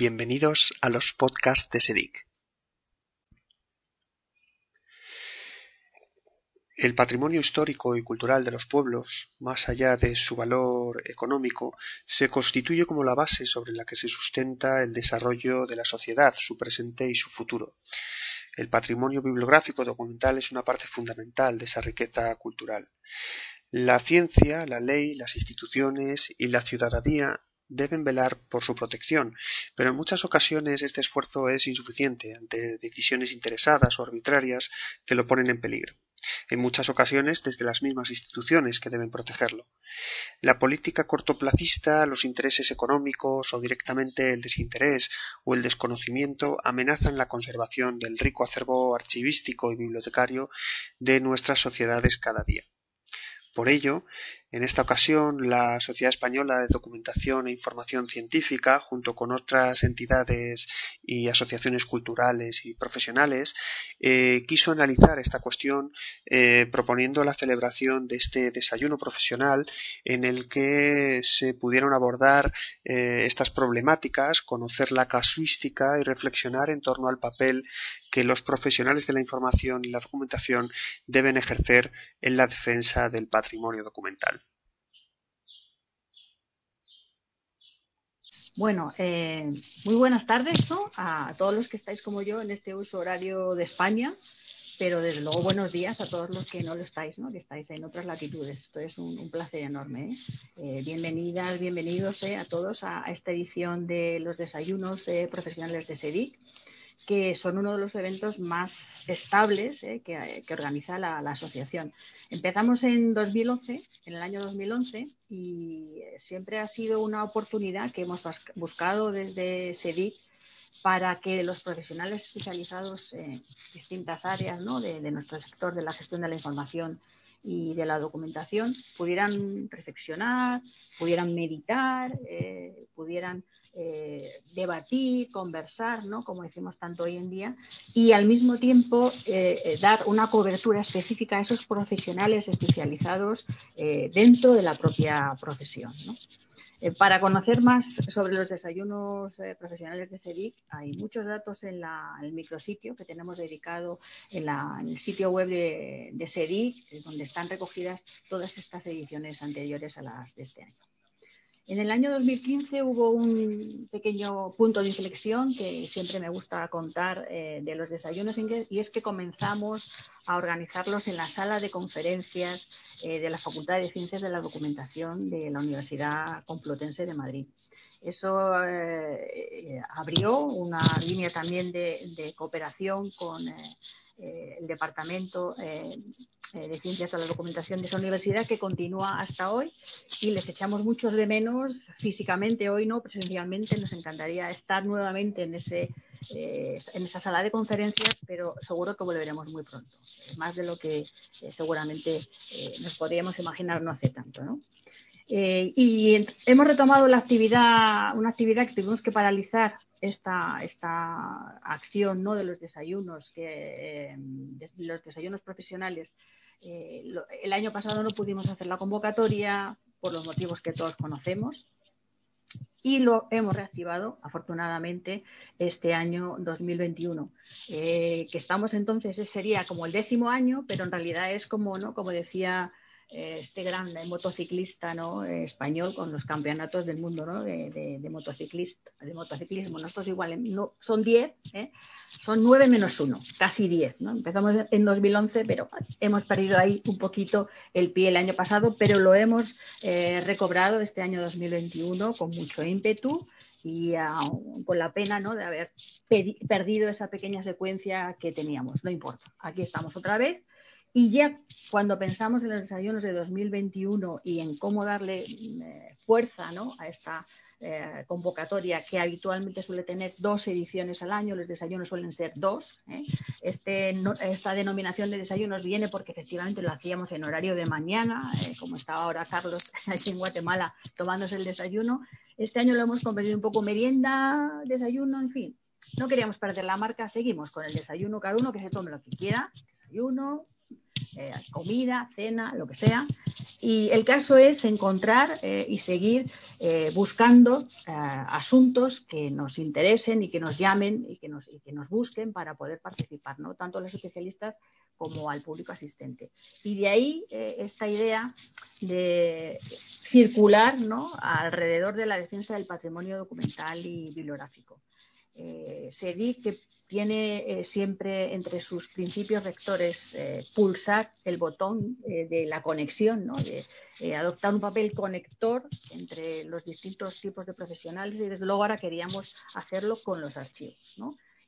Bienvenidos a los podcasts de SEDIC. El patrimonio histórico y cultural de los pueblos, más allá de su valor económico, se constituye como la base sobre la que se sustenta el desarrollo de la sociedad, su presente y su futuro. El patrimonio bibliográfico documental es una parte fundamental de esa riqueza cultural. La ciencia, la ley, las instituciones y la ciudadanía deben velar por su protección, pero en muchas ocasiones este esfuerzo es insuficiente ante decisiones interesadas o arbitrarias que lo ponen en peligro. En muchas ocasiones desde las mismas instituciones que deben protegerlo. La política cortoplacista, los intereses económicos o directamente el desinterés o el desconocimiento amenazan la conservación del rico acervo archivístico y bibliotecario de nuestras sociedades cada día. Por ello, en esta ocasión, la Sociedad Española de Documentación e Información Científica, junto con otras entidades y asociaciones culturales y profesionales, eh, quiso analizar esta cuestión eh, proponiendo la celebración de este desayuno profesional en el que se pudieron abordar eh, estas problemáticas, conocer la casuística y reflexionar en torno al papel que los profesionales de la información y la documentación deben ejercer en la defensa del patrimonio documental. Bueno, eh, muy buenas tardes a todos los que estáis como yo en este uso horario de España, pero desde luego buenos días a todos los que no lo estáis, ¿no? que estáis en otras latitudes. Esto es un, placer enorme. ¿eh? Eh, bienvenidas, bienvenidos a todos a, esta edición de los desayunos profesionales de SEDIC que son uno de los eventos más estables eh, que, organiza la, asociación. Empezamos en 2011, en el año 2011, y siempre ha sido una oportunidad que hemos buscado desde SEDIC para que los profesionales especializados en distintas áreas de, nuestro sector de la gestión de la información y de la documentación pudieran reflexionar, pudieran meditar, eh, pudieran eh, debatir, conversar, ¿no? como decimos tanto hoy en día, y al mismo tiempo eh, dar una cobertura específica a esos profesionales especializados dentro de la propia profesión. Eh, para conocer más sobre los desayunos eh, profesionales de SEDIC, hay muchos datos en, el micrositio que tenemos dedicado en, el sitio web de, de eh, donde están recogidas todas estas ediciones anteriores a las de este año. En el año 2015 hubo un pequeño punto de inflexión que siempre me gusta contar eh, de los desayunos inglés y es que comenzamos a organizarlos en la sala de conferencias eh, de la Facultad de Ciencias de la Documentación de la Universidad Complutense de Madrid. Eso eh, abrió una línea también de, cooperación con el Departamento eh, de Ciencias de la Documentación de esa universidad que continúa hasta hoy y les echamos muchos de menos físicamente, hoy no, presencialmente. Nos encantaría estar nuevamente en, ese, eh, en esa sala de conferencias, pero seguro que volveremos muy pronto, más de lo que eh, seguramente nos podríamos imaginar no hace tanto. ¿no? y hemos retomado la actividad, una actividad que tuvimos que paralizar esta, esta acción ¿no? de los desayunos, que, de los desayunos profesionales eh, el año pasado no pudimos hacer la convocatoria por los motivos que todos conocemos y lo hemos reactivado afortunadamente este año 2021 eh, que estamos entonces sería como el décimo año pero en realidad es como no como decía este gran motociclista ¿no? español con los campeonatos del mundo ¿no? de, de, de, motociclismo. Nosotros igual no, son 10, ¿eh? son 9 menos 1, casi 10. ¿no? Empezamos en 2011, pero hemos perdido ahí un poquito el pie el año pasado, pero lo hemos eh, recobrado este año 2021 con mucho ímpetu y con la pena ¿no? de haber perdido esa pequeña secuencia que teníamos. No importa, aquí estamos otra vez y ya cuando pensamos en los desayunos de 2021 y en cómo darle eh, fuerza a esta eh, convocatoria que habitualmente suele tener dos ediciones al año, los desayunos suelen ser dos. ¿eh? Este, esta denominación de desayunos viene porque efectivamente lo hacíamos en horario de mañana, como estaba ahora Carlos aquí en Guatemala tomándose el desayuno. Este año lo hemos convertido un poco merienda, desayuno, en fin. No queríamos perder la marca, seguimos con el desayuno, cada uno que se tome lo que quiera, desayuno, eh, comida, cena, lo que sea. Y el caso es encontrar eh, y seguir buscando asuntos que nos interesen y que nos llamen y que nos, que nos busquen para poder participar, ¿no? tanto los especialistas como al público asistente. Y de ahí esta idea de circular ¿no? alrededor de la defensa del patrimonio documental y bibliográfico. Eh, que tiene eh, siempre entre sus principios rectores eh, pulsar el botón eh, de la conexión, ¿no? de adoptar un papel conector entre los distintos tipos de profesionales y desde luego ahora queríamos hacerlo con los archivos.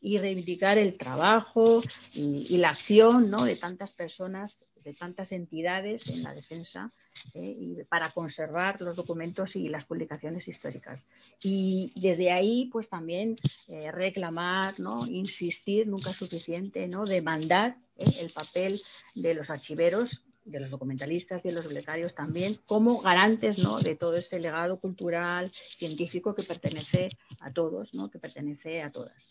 y reivindicar el trabajo y, la acción ¿no? de tantas personas, de tantas entidades en la defensa ¿eh? y para conservar los documentos y las publicaciones históricas. Y desde ahí, pues también eh, reclamar, ¿no? insistir, nunca es suficiente, ¿no? demandar ¿eh? el papel de los archiveros de los documentalistas y de los bibliotecarios también como garantes ¿no? de todo ese legado cultural, científico que pertenece a todos, ¿no? que pertenece a todas.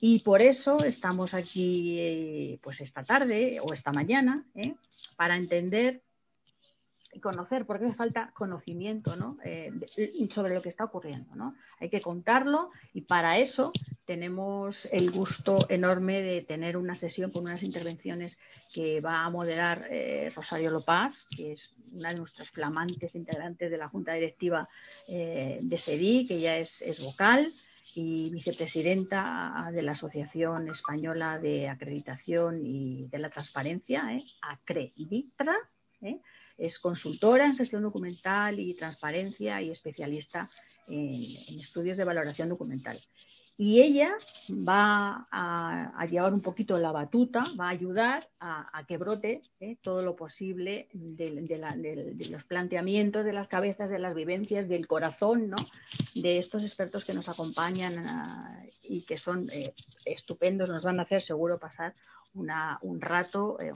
Y por eso estamos aquí pues esta tarde o esta mañana. Para entender y conocer, porque hace falta conocimiento ¿no? Eh, sobre lo que está ocurriendo. ¿no? Hay que contarlo y para eso tenemos el gusto enorme de tener una sesión con unas intervenciones que va a moderar eh, Rosario Lopaz, que es una de nuestras flamantes integrantes de la Junta Directiva de SEDI, que ya es vocal y vicepresidenta de la Asociación Española de Acreditación y de la Transparencia, ¿eh? Acreditra. ¿eh? Es consultora en gestión documental y transparencia y especialista en estudios de valoración documental. Y ella va a, llevar un poquito la batuta, va a ayudar a, que brote ¿eh? todo lo posible de, los planteamientos, de las cabezas, de las vivencias, del corazón, ¿no? de estos expertos que nos acompañan ah, y que son eh, estupendos, nos van a hacer seguro pasar un rato eh,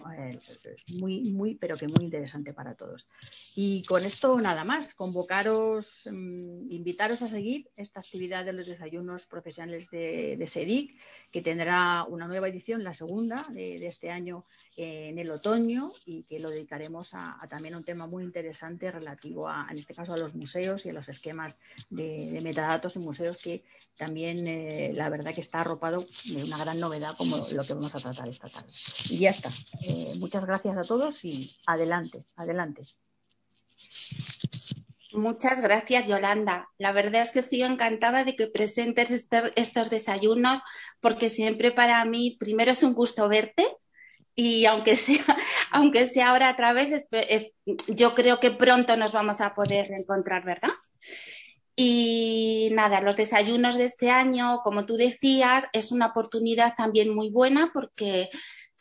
muy, muy, pero que muy interesante para todos. Y con esto nada más, convocaros, mm, invitaros a seguir esta actividad de los desayunos profesionales de, de SEDIC, que tendrá una nueva edición, la segunda de, este año en el otoño, y que lo dedicaremos a, también a un tema muy interesante relativo a, en este caso, a los museos y a los esquemas de, metadatos en museos que también eh, la verdad que está arropado de una gran novedad como lo que vamos a tratar esta tarde. Y ya está. Eh, muchas gracias a todos y adelante, adelante. Muchas gracias, Yolanda. La verdad es que estoy encantada de que presentes estos, desayunos porque siempre para mí, primero es un gusto verte y aunque sea, aunque sea ahora a través, yo creo que pronto nos vamos a poder encontrar, ¿verdad? Y nada, los desayunos de este año, como tú decías, es una oportunidad también muy buena porque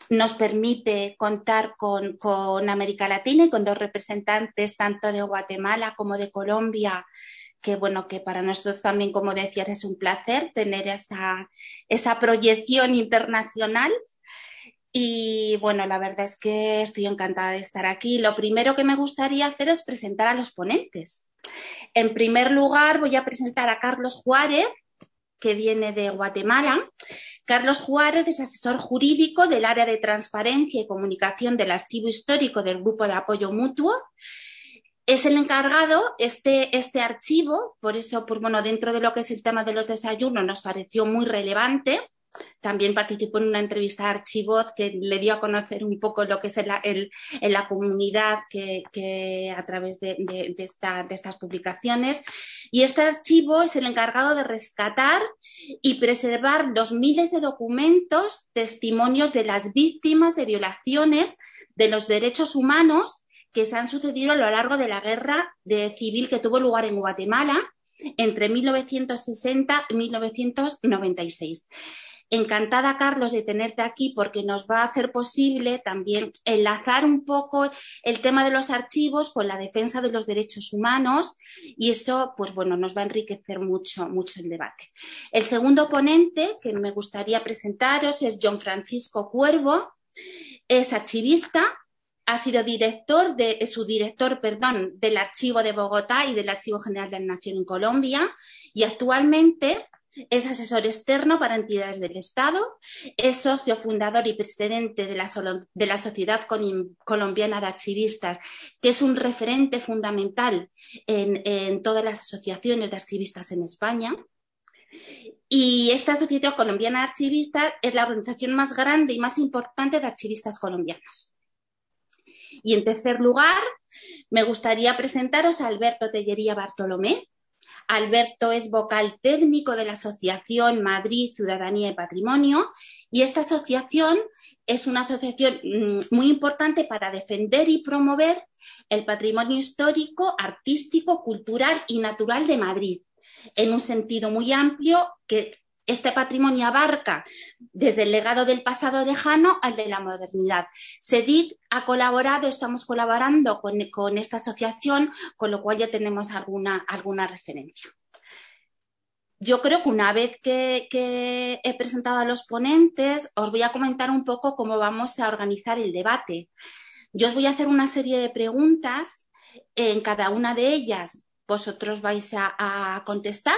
nos permite contar con, América Latina y con dos representantes tanto de Guatemala como de Colombia que bueno, que para nosotros también, como decías, es un placer tener esa, esa proyección internacional. Y bueno, la verdad es que estoy encantada de estar aquí. Lo primero que me gustaría hacer es presentar a los ponentes. En primer lugar, voy a presentar a Carlos Juárez, que viene de Guatemala. Carlos Juárez es asesor jurídico del área de transparencia y comunicación del Archivo Histórico del Grupo de Apoyo Mutuo. Es el encargado, este, este archivo, por eso, pues bueno, dentro de lo que es el tema de los desayunos nos pareció muy relevante también participó en una entrevista a Archivoz que le dio a conocer un poco lo que es en la comunidad que, a través de, estas publicaciones. Y este archivo es el encargado de rescatar y preservar los miles de documentos, testimonios de las víctimas de violaciones de los derechos humanos que se han sucedido a lo largo de la guerra civil que tuvo lugar en Guatemala entre 1960 y 1996. Encantada, Carlos, de tenerte aquí porque nos va a hacer posible también enlazar un poco el tema de los archivos con la defensa de los derechos humanos y eso, pues bueno, nos va a enriquecer mucho, mucho el debate. El segundo ponente que me gustaría presentaros es John Francisco Cuervo. Es archivista, ha sido director de su director, perdón, del Archivo de Bogotá y del Archivo General de la Nación en Colombia y actualmente es asesor externo para entidades del Estado, es socio fundador y presidente de la, de la Sociedad Colombiana de Archivistas, que es un referente fundamental en, en todas las asociaciones de archivistas en España. Y esta Sociedad Colombiana de Archivistas es la organización más grande y más importante de archivistas colombianos. Y en tercer lugar, me gustaría presentaros a Alberto Tellería Bartolomé, Alberto es vocal técnico de la Asociación Madrid Ciudadanía y Patrimonio y esta asociación es una asociación mm, muy importante para defender y promover el patrimonio histórico, artístico, cultural y natural de Madrid en un sentido muy amplio que este patrimonio abarca desde el legado del pasado lejano al de la modernidad. SEDIC ha colaborado, estamos colaborando con, esta asociación, con lo cual ya tenemos alguna, alguna referencia. Yo creo que una vez que, he presentado a los ponentes, os voy a comentar un poco cómo vamos a organizar el debate. Yo os voy a hacer una serie de preguntas. En cada una de ellas vosotros vais a contestar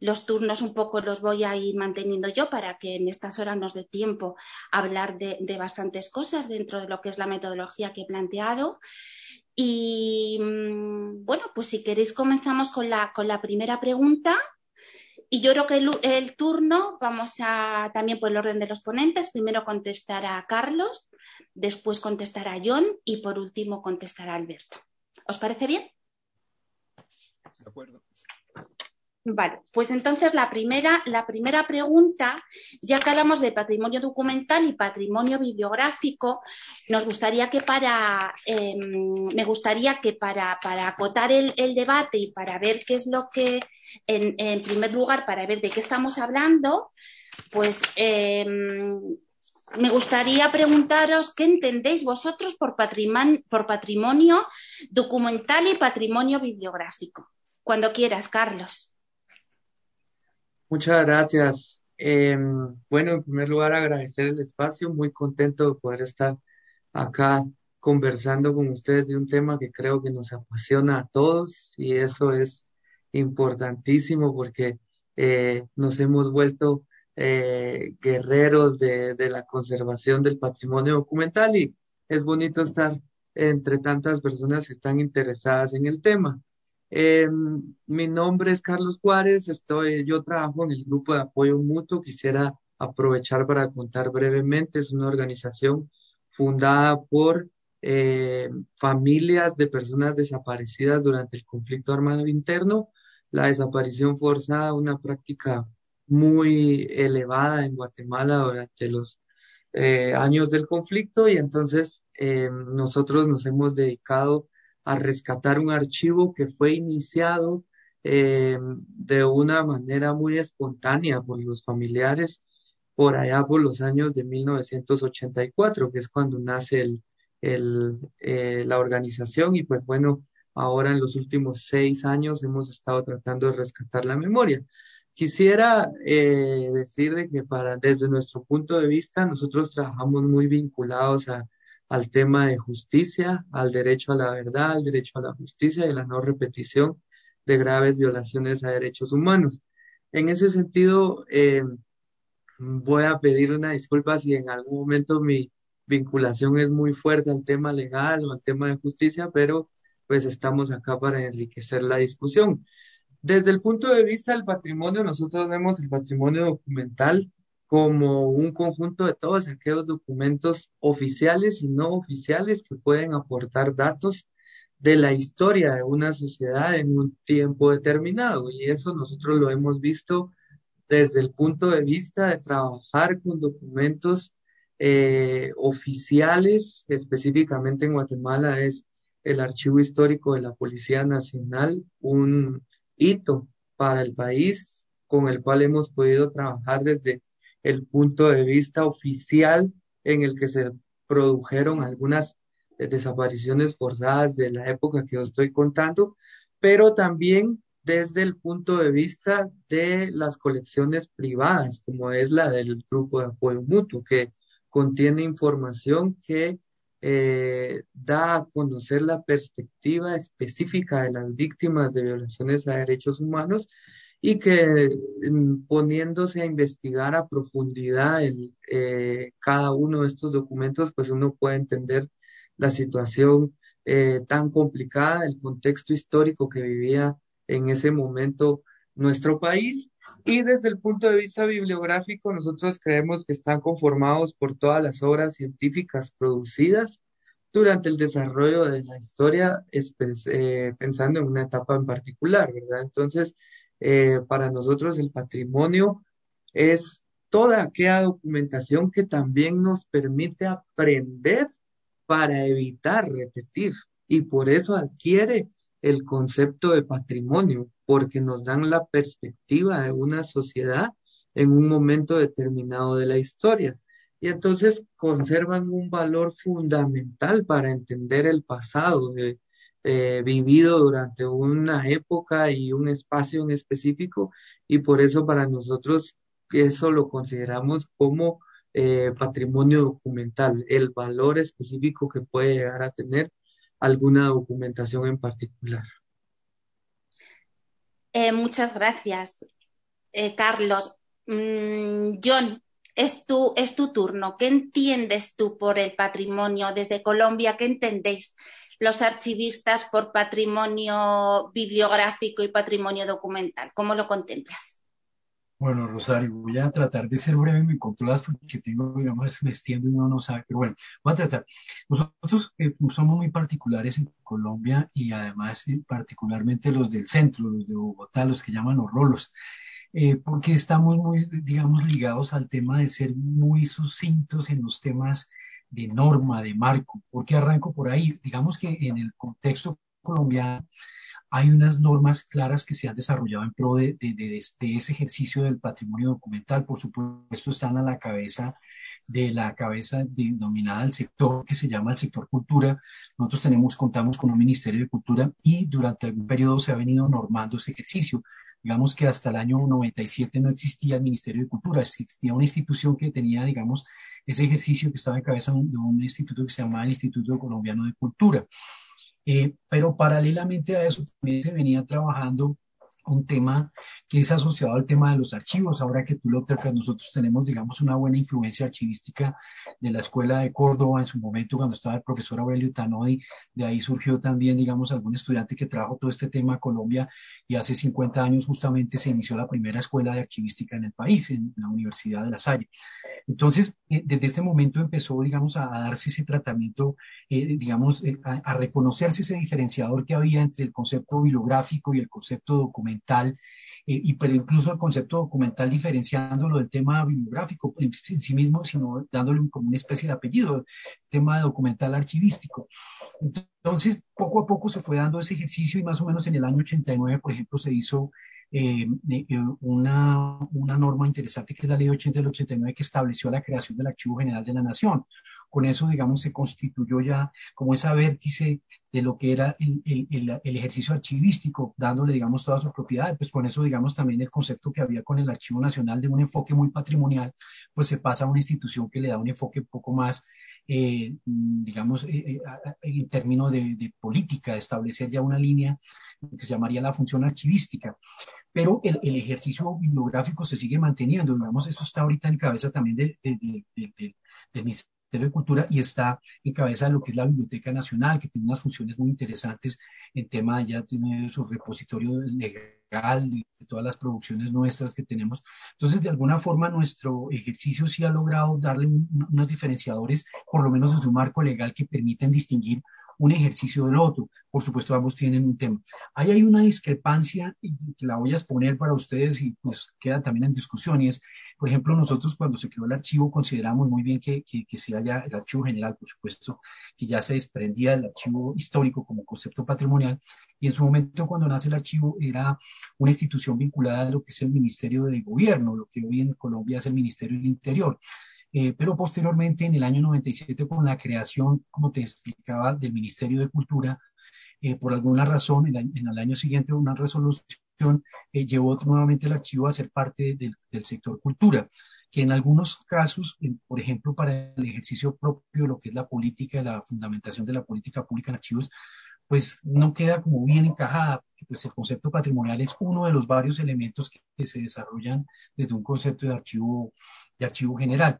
los turnos un poco los voy a ir manteniendo yo para que en estas horas nos dé tiempo a hablar de, bastantes cosas dentro de lo que es la metodología que he planteado. Y mm, bueno, pues si queréis comenzamos con la, con la primera pregunta. Y yo creo que el, turno vamos a también por el orden de los ponentes. Primero contestará Carlos, después contestará John y por último contestará Alberto. ¿Os parece bien? De acuerdo. Vale, pues entonces la primera, la primera pregunta, ya que hablamos de patrimonio documental y patrimonio bibliográfico, nos gustaría que para, em, me gustaría que para, para acotar el, debate y para ver qué es lo que, en, primer lugar, para ver de qué estamos hablando, pues em, me gustaría preguntaros qué entendéis vosotros por por patrimonio documental y patrimonio bibliográfico. Cuando quieras, Carlos. Muchas gracias. Em, bueno, en primer lugar, agradecer el espacio, muy contento de poder estar acá conversando con ustedes de un tema que creo que nos apasiona a todos y eso es importantísimo porque eh, nos hemos vuelto eh, guerreros de, de la conservación del patrimonio documental y es bonito estar entre tantas personas que están interesadas en el tema. Eh, mi nombre es Carlos Juárez, estoy, yo trabajo en el grupo de apoyo mutuo. Quisiera aprovechar para contar brevemente, es una organización fundada por eh, familias de personas desaparecidas durante el conflicto armado interno. La desaparición forzada, una práctica muy elevada en Guatemala durante los eh, años del conflicto y entonces nosotros nos hemos dedicado a rescatar un archivo que fue iniciado eh, de una manera muy espontánea por los familiares por allá por los años de 1984, que es cuando nace el, el, eh, la organización y pues bueno, ahora en los últimos seis años hemos estado tratando de rescatar la memoria. Quisiera eh, decir de que para, desde nuestro punto de vista, nosotros trabajamos muy vinculados a al tema de justicia, al derecho a la verdad, al derecho a la justicia y la no repetición de graves violaciones a derechos humanos. En ese sentido, eh, voy a pedir una disculpa si en algún momento mi vinculación es muy fuerte al tema legal o al tema de justicia, pero pues estamos acá para enriquecer la discusión. Desde el punto de vista del patrimonio, nosotros vemos el patrimonio documental como un conjunto de todos aquellos documentos oficiales y no oficiales que pueden aportar datos de la historia de una sociedad en un tiempo determinado. Y eso nosotros lo hemos visto desde el punto de vista de trabajar con documentos eh, oficiales, específicamente en Guatemala es el Archivo Histórico de la Policía Nacional, un hito para el país con el cual hemos podido trabajar desde el punto de vista oficial en el que se produjeron algunas desapariciones forzadas de la época que os estoy contando, pero también desde el punto de vista de las colecciones privadas, como es la del grupo de apoyo mutuo, que contiene información que eh, da a conocer la perspectiva específica de las víctimas de violaciones a derechos humanos y que mm, poniéndose a investigar a profundidad el, eh, cada uno de estos documentos, pues uno puede entender la situación eh, tan complicada, el contexto histórico que vivía en ese momento nuestro país. Y desde el punto de vista bibliográfico, nosotros creemos que están conformados por todas las obras científicas producidas durante el desarrollo de la historia, eh, pensando en una etapa en particular, ¿verdad? Entonces, eh, para nosotros el patrimonio es toda aquella documentación que también nos permite aprender para evitar repetir y por eso adquiere el concepto de patrimonio, porque nos dan la perspectiva de una sociedad en un momento determinado de la historia. Y entonces conservan un valor fundamental para entender el pasado eh, vivido durante una época y un espacio en específico, y por eso para nosotros eso lo consideramos como eh, patrimonio documental, el valor específico que puede llegar a tener alguna documentación en particular. Eh, muchas gracias, Carlos. Mm, John, es tu, es tu turno. ¿Qué entiendes tú por el patrimonio desde Colombia? ¿Qué entendéis los archivistas por patrimonio bibliográfico y patrimonio documental? ¿Cómo lo contemplas? Bueno, Rosario, voy a tratar de ser breve, me controlas porque tengo, digamos, me extiendo y uno no sabe, pero bueno, voy a tratar. Nosotros eh, somos muy particulares en Colombia y además eh, particularmente los del centro, los de Bogotá, los que llaman los rolos, eh, porque estamos muy, digamos, ligados al tema de ser muy sucintos en los temas de norma, de marco. porque arranco por ahí? Digamos que en el contexto colombiano, hay unas normas claras que se han desarrollado en pro de, ese ejercicio del patrimonio documental. Por supuesto, están a la cabeza de la cabeza denominada el sector que se llama el sector cultura. Nosotros tenemos, contamos con un Ministerio de Cultura y durante algún periodo se ha venido normando ese ejercicio. Digamos que hasta el año 97 no existía el Ministerio de Cultura, existía una institución que tenía, digamos, ese ejercicio que estaba en cabeza de un instituto que se llamaba el Instituto Colombiano de Cultura. Eh, pero paralelamente a eso también se venía trabajando un tema que es asociado al tema de los archivos. Ahora que tú lo tocas, nosotros tenemos, digamos, una buena influencia archivística de la Escuela de Córdoba en su momento, cuando estaba el profesor Aurelio Tanodi. De ahí surgió también, digamos, algún estudiante que trajo todo este tema a Colombia y hace 50 años justamente se inició la primera escuela de archivística en el país, en la Universidad de La Salle. Entonces, eh, desde este momento empezó, digamos, a, darse ese tratamiento, eh, digamos, eh, a, a reconocerse ese diferenciador que había entre el concepto bibliográfico y el concepto documental eh, y pero incluso el concepto documental diferenciándolo del tema bibliográfico en, sí mismo, sino dándole como una especie de apellido, el tema documental archivístico. Entonces, poco a poco se fue dando ese ejercicio y más o menos en el año 89, por ejemplo, se hizo eh, eh, una, una, norma interesante que es la ley 80 del 89 que estableció la creación del Archivo General de la Nación. Con eso, digamos, se constituyó ya como esa vértice de lo que era el, el, el, ejercicio archivístico, dándole, digamos, toda su propiedad. Pues con eso, digamos, también el concepto que había con el Archivo Nacional de un enfoque muy patrimonial, pues se pasa a una institución que le da un enfoque un poco más eh, digamos, eh, en términos de, de, política, establecer ya una línea que se llamaría la función archivística pero el, el, ejercicio bibliográfico se sigue manteniendo, digamos, eso está ahorita en cabeza también de, de, del Ministerio de Cultura y está en cabeza de lo que es la Biblioteca Nacional, que tiene unas funciones muy interesantes en tema, ya tiene su repositorio legal de, todas las producciones nuestras que tenemos. Entonces, de alguna forma, nuestro ejercicio sí ha logrado darle unos diferenciadores, por lo menos en su marco legal, que permiten distinguir un ejercicio del otro. Por supuesto, ambos tienen un tema. Ahí hay una discrepancia que la voy a exponer para ustedes y pues queda también en discusión y es, por ejemplo, nosotros cuando se creó el archivo consideramos muy bien que, que, que sea ya el archivo general, por supuesto, que ya se desprendía del archivo histórico como concepto patrimonial y en su momento cuando nace el archivo era una institución vinculada a lo que es el Ministerio de Gobierno, lo que hoy en Colombia es el Ministerio del Interior. Eh, pero posteriormente, en el año 97, con la creación, como te explicaba, del Ministerio de Cultura, eh, por alguna razón, en, el año siguiente, una resolución eh, llevó nuevamente el archivo a ser parte del, sector cultura, que en algunos casos, por ejemplo, para el ejercicio propio de lo que es la política, la fundamentación de la política pública en archivos, pues no queda como bien encajada, pues el concepto patrimonial es uno de los varios elementos que, se desarrollan desde un concepto de archivo de archivo general.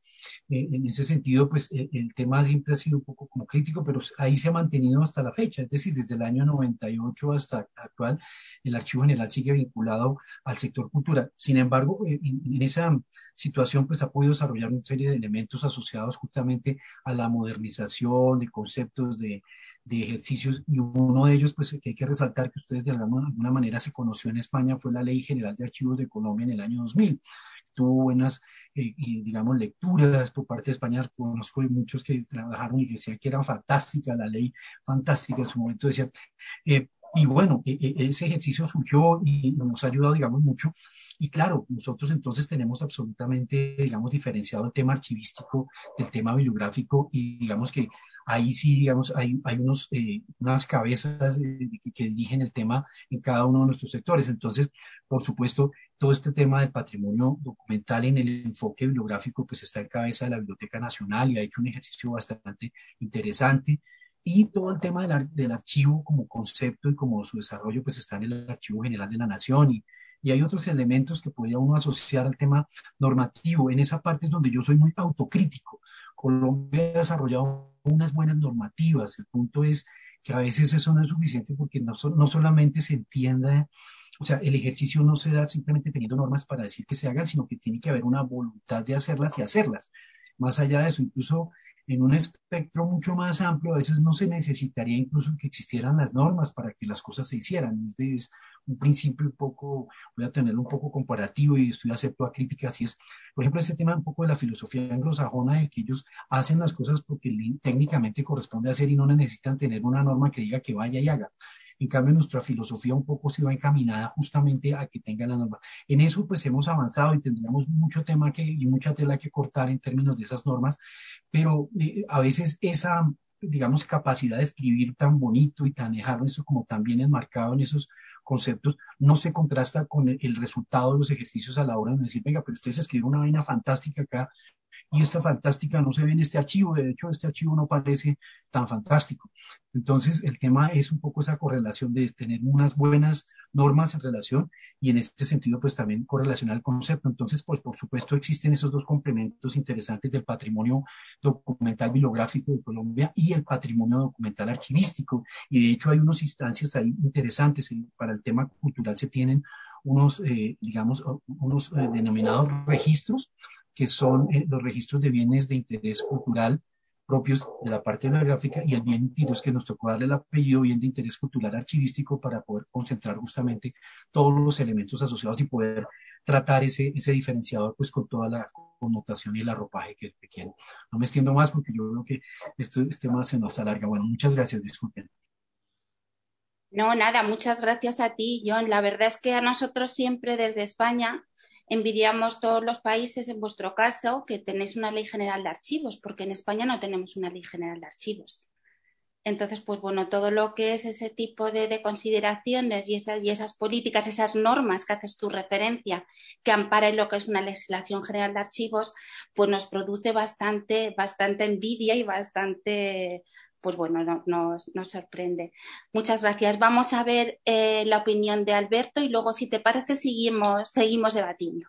Eh, en ese sentido, pues el, el, tema siempre ha sido un poco como crítico, pero ahí se ha mantenido hasta la fecha, es decir, desde el año 98 hasta actual, el archivo general sigue vinculado al sector cultura. Sin embargo, en, en esa situación, pues ha podido desarrollar una serie de elementos asociados justamente a la modernización de conceptos de, de ejercicios y uno de ellos, pues que hay que resaltar que ustedes de alguna, alguna, manera se conoció en España fue la Ley General de Archivos de Colombia en el año 2000. Tuvo buenas, eh, digamos, lecturas por parte de España. Conozco muchos que trabajaron y que decían que era fantástica la ley, fantástica en su momento. Decían, eh, y bueno, e, e, ese ejercicio surgió y nos ha ayudado, digamos, mucho. Y claro, nosotros entonces tenemos absolutamente, digamos, diferenciado el tema archivístico del tema bibliográfico y digamos que ahí sí, digamos, hay, hay unos, eh, unas cabezas eh, que, que, dirigen el tema en cada uno de nuestros sectores. Entonces, por supuesto, todo este tema del patrimonio documental en el enfoque bibliográfico, pues está en cabeza de la Biblioteca Nacional y ha hecho un ejercicio bastante interesante. Y todo el tema del, del archivo como concepto y como su desarrollo, pues está en el Archivo General de la Nación y, y hay otros elementos que podría uno asociar al tema normativo. En esa parte es donde yo soy muy autocrítico. Colombia ha desarrollado unas buenas normativas. El punto es que a veces eso no es suficiente porque no, no solamente se entienda, o sea, el ejercicio no se da simplemente teniendo normas para decir que se hagan, sino que tiene que haber una voluntad de hacerlas y hacerlas. Más allá de eso, incluso en un espectro mucho más amplio, a veces no se necesitaría incluso que existieran las normas para que las cosas se hicieran. Es, de, es un principio un poco, voy a tenerlo un poco comparativo y estoy acepto a críticas, y es, por ejemplo, este tema un poco de la filosofía anglosajona de que ellos hacen las cosas porque técnicamente corresponde hacer y no necesitan tener una norma que diga que vaya y haga. En cambio, nuestra filosofía un poco se va encaminada justamente a que tengan la norma. En eso, pues hemos avanzado y tendríamos mucho tema que, y mucha tela que cortar en términos de esas normas, pero eh, a veces esa, digamos, capacidad de escribir tan bonito y tan dejarlo eso como tan bien enmarcado en esos conceptos, no se contrasta con el, el, resultado de los ejercicios a la hora de decir, venga, pero ustedes escriben una vaina fantástica acá y esta fantástica no se ve en este archivo, de hecho este archivo no parece tan fantástico. Entonces el tema es un poco esa correlación de tener unas buenas normas en relación y en este sentido pues también correlacionar el concepto. Entonces pues por supuesto existen esos dos complementos interesantes del patrimonio documental bibliográfico de Colombia y el patrimonio documental archivístico y de hecho hay unas instancias ahí interesantes para el tema cultural se tienen unos, eh, digamos, unos eh, denominados registros que son eh, los registros de bienes de interés cultural propios de la parte bibliográfica y el bien tiros que nos tocó darle el apellido bien de interés cultural archivístico para poder concentrar justamente todos los elementos asociados y poder tratar ese, ese diferenciador pues con toda la connotación y el arropaje que requiere. No me extiendo más porque yo creo que esto, este más se nos alarga. Bueno, muchas gracias, disculpen. No, nada, muchas gracias a ti, John. La verdad es que a nosotros siempre desde España envidiamos todos los países, en vuestro caso, que tenéis una ley general de archivos, porque en España no tenemos una ley general de archivos. Entonces, pues bueno, todo lo que es ese tipo de, de consideraciones y esas, y esas, políticas, esas normas que haces tu referencia, que amparan lo que es una legislación general de archivos, pues nos produce bastante, bastante envidia y bastante, pues bueno, no, nos, sorprende. Muchas gracias. Vamos a ver eh, la opinión de Alberto y luego, si te parece, seguimos, seguimos debatiendo.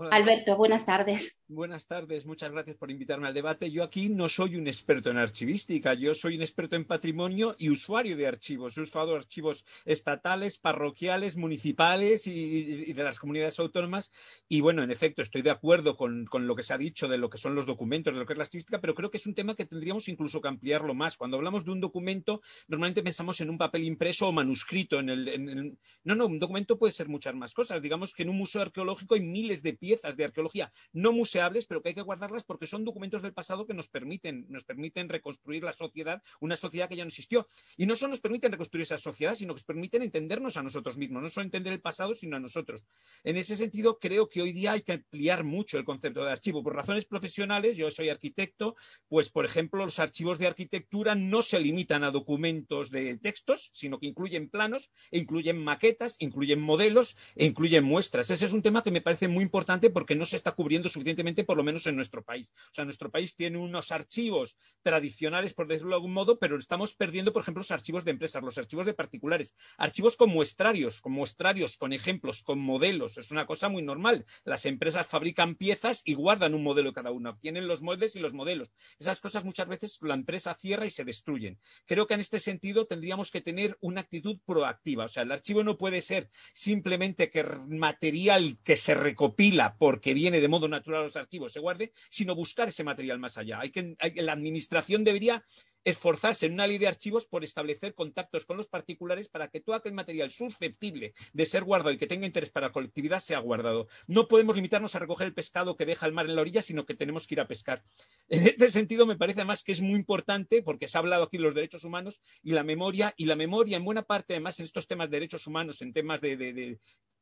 Hola. Alberto, buenas tardes. Buenas tardes, muchas gracias por invitarme al debate. Yo aquí no soy un experto en archivística, yo soy un experto en patrimonio y usuario de archivos. He usado archivos estatales, parroquiales, municipales y, y, de las comunidades autónomas. Y bueno, en efecto, estoy de acuerdo con, con, lo que se ha dicho de lo que son los documentos, de lo que es la archivística, pero creo que es un tema que tendríamos incluso que ampliarlo más. Cuando hablamos de un documento, normalmente pensamos en un papel impreso o manuscrito. En el, en el... No, no, un documento puede ser muchas más cosas. Digamos que en un museo arqueológico hay miles de piezas de arqueología, no museales pero que hay que guardarlas porque son documentos del pasado que nos permiten, nos permiten reconstruir la sociedad, una sociedad que ya no existió. Y no solo nos permiten reconstruir esa sociedad, sino que nos permiten entendernos a nosotros mismos, no solo entender el pasado, sino a nosotros. En ese sentido, creo que hoy día hay que ampliar mucho el concepto de archivo. Por razones profesionales, yo soy arquitecto, pues, por ejemplo, los archivos de arquitectura no se limitan a documentos de textos, sino que incluyen planos, e incluyen maquetas, incluyen modelos e incluyen muestras. Ese es un tema que me parece muy importante porque no se está cubriendo suficientemente, por lo menos en nuestro país. O sea, nuestro país tiene unos archivos tradicionales, por decirlo de algún modo, pero estamos perdiendo, por ejemplo, los archivos de empresas, los archivos de particulares, archivos con muestrarios, con muestrarios, con ejemplos, con modelos. Es una cosa muy normal. Las empresas fabrican piezas y guardan un modelo cada una, obtienen los moldes y los modelos. Esas cosas muchas veces la empresa cierra y se destruyen. Creo que en este sentido tendríamos que tener una actitud proactiva. O sea, el archivo no puede ser simplemente que material que se recopila porque viene de modo natural a los archivos se guarde, sino buscar ese material más allá. Hay que, la administración debería esforzarse en una ley de archivos por establecer contactos con los particulares para que todo aquel material susceptible de ser guardado y que tenga interés para la colectividad sea guardado. No podemos limitarnos a recoger el pescado que deja el mar en la orilla, sino que tenemos que ir a pescar. En este sentido, me parece además que es muy importante, porque se ha hablado aquí de los derechos humanos y la memoria, y la memoria en buena parte, además, en estos temas de derechos humanos, en temas de, de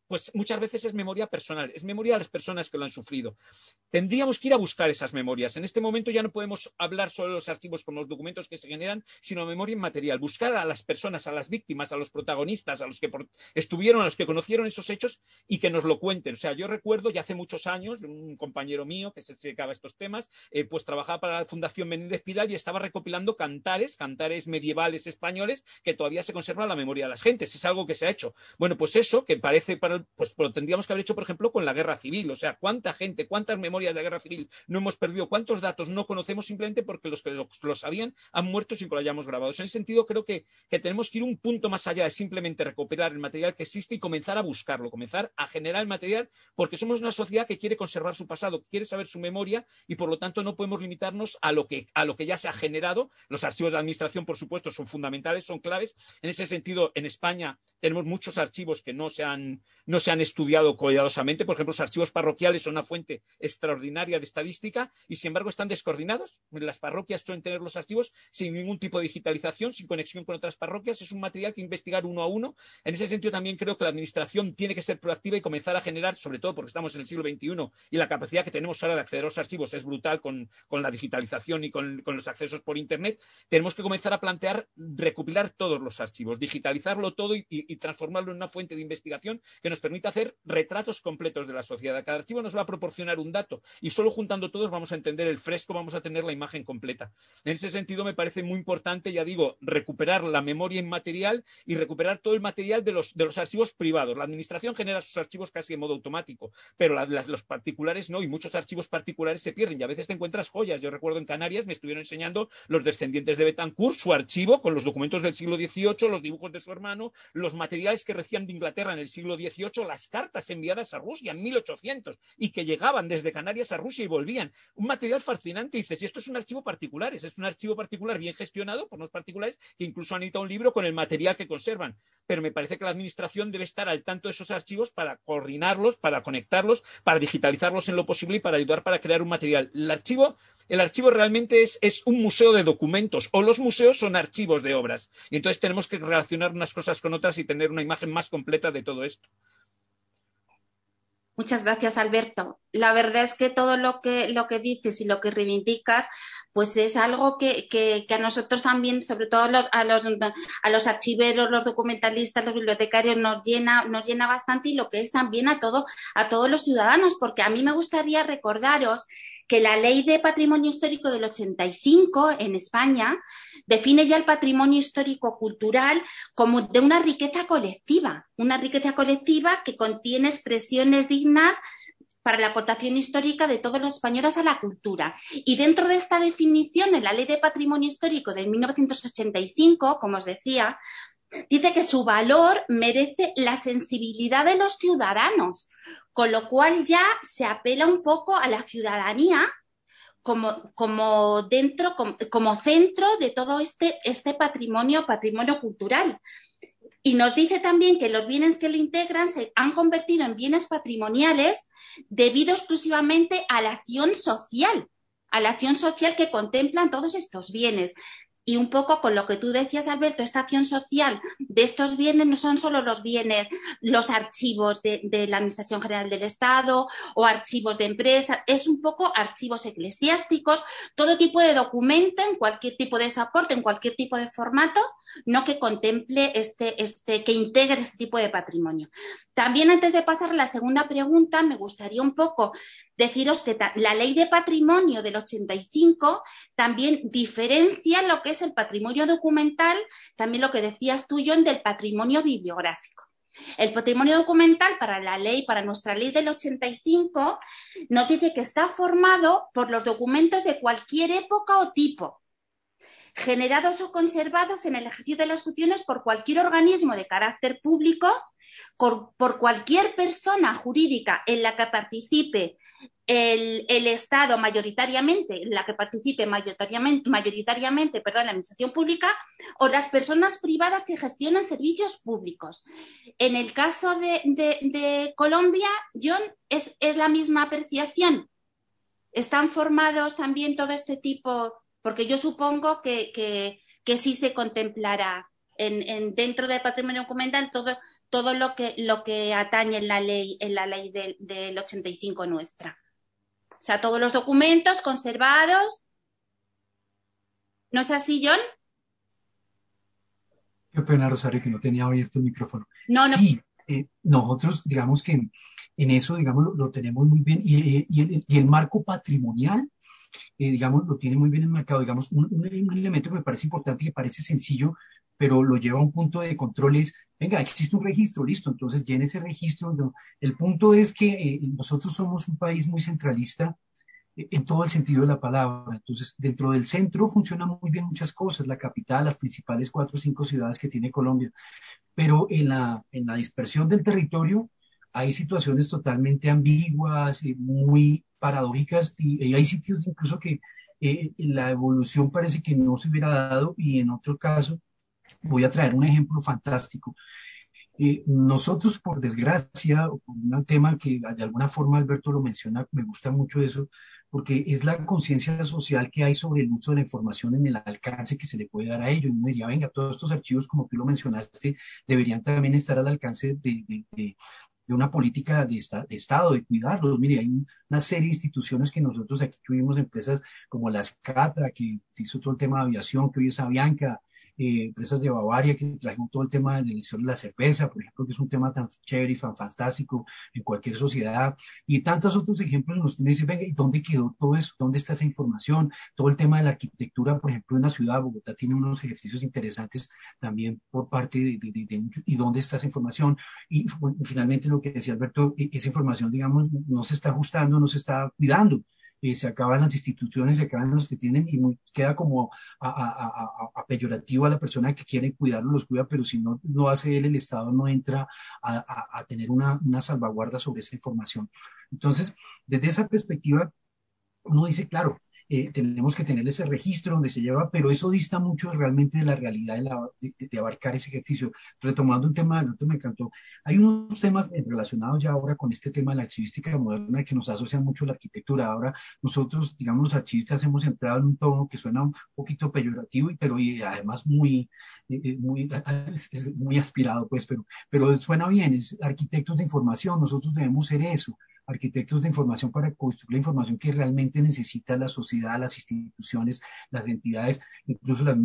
pues muchas veces es memoria personal, es memoria de las personas que lo han sufrido. Tendríamos que ir a buscar esas memorias. En este momento ya no podemos hablar solo de los archivos con los documentos que se generan, sino memoria inmaterial. Buscar a las personas, a las víctimas, a los protagonistas, a los que estuvieron, a los que conocieron esos hechos y que nos lo cuenten. O sea, yo recuerdo ya hace muchos años, un compañero mío que se dedicaba a estos temas, eh, pues trabajaba para la Fundación Menéndez Pidal y estaba recopilando cantares, cantares medievales españoles que todavía se conservan en la memoria de las gentes. Es algo que se ha hecho. Bueno, pues eso, que parece para pues lo tendríamos que haber hecho, por ejemplo, con la guerra civil. O sea, cuánta gente, cuántas memorias de la guerra civil no hemos perdido, cuántos datos no conocemos simplemente porque los que lo, sabían han muerto sin que lo hayamos grabado. en ese sentido, creo que, que, tenemos que ir un punto más allá de simplemente recuperar el material que existe y comenzar a buscarlo, comenzar a generar el material, porque somos una sociedad que quiere conservar su pasado, quiere saber su memoria y, por lo tanto, no podemos limitarnos a lo que, a lo que ya se ha generado. Los archivos de administración, por supuesto, son fundamentales, son claves. En ese sentido, en España tenemos muchos archivos que no se han, no se han estudiado cuidadosamente. Por ejemplo, los archivos parroquiales son una fuente extraordinaria de estadística y, sin embargo, están descoordinados. Las parroquias suelen tener los archivos sin ningún tipo de digitalización, sin conexión con otras parroquias. Es un material que investigar uno a uno. En ese sentido, también creo que la Administración tiene que ser proactiva y comenzar a generar, sobre todo porque estamos en el siglo XXI y la capacidad que tenemos ahora de acceder a los archivos es brutal con, con la digitalización y con, con los accesos por Internet, tenemos que comenzar a plantear recopilar todos los archivos, digitalizarlo todo y, y, y transformarlo en una fuente de investigación que nos permita hacer retratos completos de la sociedad. Cada archivo nos va a proporcionar un dato y solo juntando todos vamos a entender el fresco, vamos a tener la imagen completa. En ese sentido, me parece muy importante, ya digo, recuperar la memoria inmaterial y recuperar todo el material de los, de los archivos privados. La administración genera sus archivos casi de modo automático, pero los particulares no, y muchos archivos particulares se pierden y a veces te encuentras joyas. Yo recuerdo en Canarias me estuvieron enseñando los descendientes de Betancourt su archivo con los documentos del siglo XVIII, los dibujos de su hermano, los materiales que recibían de Inglaterra en el siglo XVIII, las cartas enviadas a Rusia en 1800 y que llegaban desde Canarias a Rusia y volvían. Un material fascinante. Dices, y esto es un archivo particular, es un archivo particular bien gestionado por los particulares que incluso han editado un libro con el material que conservan. Pero me parece que la administración debe estar al tanto de esos archivos para coordinarlos, para conectarlos, para digitalizarlos en lo posible y para ayudar para crear un material. El archivo el archivo realmente es, es, un museo de documentos o los museos son archivos de obras. Y entonces tenemos que relacionar unas cosas con otras y tener una imagen más completa de todo esto. Muchas gracias, Alberto. La verdad es que todo lo que, lo que dices y lo que reivindicas, pues es algo que, que, que a nosotros también, sobre todo los, a, los, a los archiveros, los documentalistas, los bibliotecarios, nos llena, nos llena bastante y lo que es también a, todo, a todos los ciudadanos, porque a mí me gustaría recordaros que la ley de patrimonio histórico del 85 en España define ya el patrimonio histórico cultural como de una riqueza colectiva, una riqueza colectiva que contiene expresiones dignas para la aportación histórica de todos los españoles a la cultura. Y dentro de esta definición, en la Ley de Patrimonio Histórico de 1985, como os decía, dice que su valor merece la sensibilidad de los ciudadanos, con lo cual ya se apela un poco a la ciudadanía como, como dentro, como, como, centro de todo este, este patrimonio, patrimonio cultural. Y nos dice también que los bienes que lo integran se han convertido en bienes patrimoniales debido exclusivamente a la acción social, a la acción social que contemplan todos estos bienes. Y un poco con lo que tú decías, Alberto, esta acción social de estos bienes no son solo los bienes, los archivos de, de la Administración General del Estado o archivos de empresas, es un poco archivos eclesiásticos, todo tipo de documento en cualquier tipo de soporte, en cualquier tipo de formato, no que contemple este, este, que integre este tipo de patrimonio. También antes de pasar a la segunda pregunta, me gustaría un poco deciros que la ley de patrimonio del 85 también diferencia lo que es el patrimonio documental, también lo que decías tú, John, del patrimonio bibliográfico. El patrimonio documental para la ley, para nuestra ley del 85, nos dice que está formado por los documentos de cualquier época o tipo, generados o conservados en el ejercicio de las funciones por cualquier organismo de carácter público, por, cualquier persona jurídica en la que participe el, Estado mayoritariamente, en la que participe mayoritariamente, perdón, la Administración Pública, o las personas privadas que gestionan servicios públicos. En el caso de, Colombia, John, es, la misma apreciación. ¿Están formados también todo este tipo? Porque yo supongo que, que, sí se contemplará en, dentro del patrimonio documental todo, todo lo que, lo que atañe en la ley, en la ley del, del 85 nuestra. O sea, todos los documentos conservados. ¿No es así, John? Qué pena, Rosario, que no tenía abierto el micrófono. No, no. Sí, eh, nosotros, digamos que en eso, digamos, lo, tenemos muy bien. Y, y, el, marco patrimonial, eh, digamos, lo tiene muy bien enmarcado. Digamos, un, un, elemento que me parece importante que parece sencillo, pero lo lleva a un punto de control es, venga, existe un registro, listo, entonces llene ese registro. El punto es que eh, nosotros somos un país muy centralista eh, en todo el sentido de la palabra. Entonces, dentro del centro funcionan muy bien muchas cosas, la capital, las principales cuatro o cinco ciudades que tiene Colombia, pero en la, en la dispersión del territorio hay situaciones totalmente ambiguas, muy paradójicas, y, hay sitios incluso que eh, la evolución parece que no se hubiera dado, y en otro caso, Voy a traer un ejemplo fantástico. Eh, nosotros, por desgracia, un tema que de alguna forma Alberto lo menciona, me gusta mucho eso, porque es la conciencia social que hay sobre el uso de la información en el alcance que se le puede dar a ello. Y uno diría, venga, todos estos archivos, como tú lo mencionaste, deberían también estar al alcance de, de, una política de, de, Estado, de cuidarlos. Mire, hay una serie de instituciones que nosotros aquí tuvimos, empresas como las CATA, que hizo todo el tema de aviación, que hoy es Avianca, eh, empresas de Bavaria que trajeron todo el tema de la de la cerveza, por ejemplo, que es un tema tan chévere y tan fantástico en cualquier sociedad, y tantos otros ejemplos en los que uno dice, venga, ¿y dónde quedó todo eso? ¿Dónde está esa información? Todo el tema de la arquitectura, por ejemplo, en la ciudad, Bogotá tiene unos ejercicios interesantes también por parte de, de, ¿y dónde está esa información? Y finalmente lo que decía Alberto, e, esa información, digamos, no se está ajustando, no se está cuidando. Eh, se acaban las instituciones, se acaban los que tienen y queda como a, peyorativo a la persona que quiere cuidarlo, los cuida, pero si no lo hace él, el Estado no entra a, tener una, una salvaguarda sobre esa información. Entonces, desde esa perspectiva, uno dice, claro, eh, tenemos que tener ese registro donde se lleva, pero eso dista mucho realmente de la realidad de, abarcar ese ejercicio. Retomando un tema otro, me encantó. Hay unos temas relacionados ya ahora con este tema de la archivística moderna que nos asocian mucho a la arquitectura. Ahora nosotros, digamos, los archivistas hemos entrado en un tono que suena un poquito peyorativo, pero y además muy, eh, eh, muy, muy aspirado, pues, pero, pero suena bien, es arquitectos de información, nosotros debemos ser eso arquitectos de información para construir la información que realmente necesita la sociedad, las instituciones, las entidades, incluso las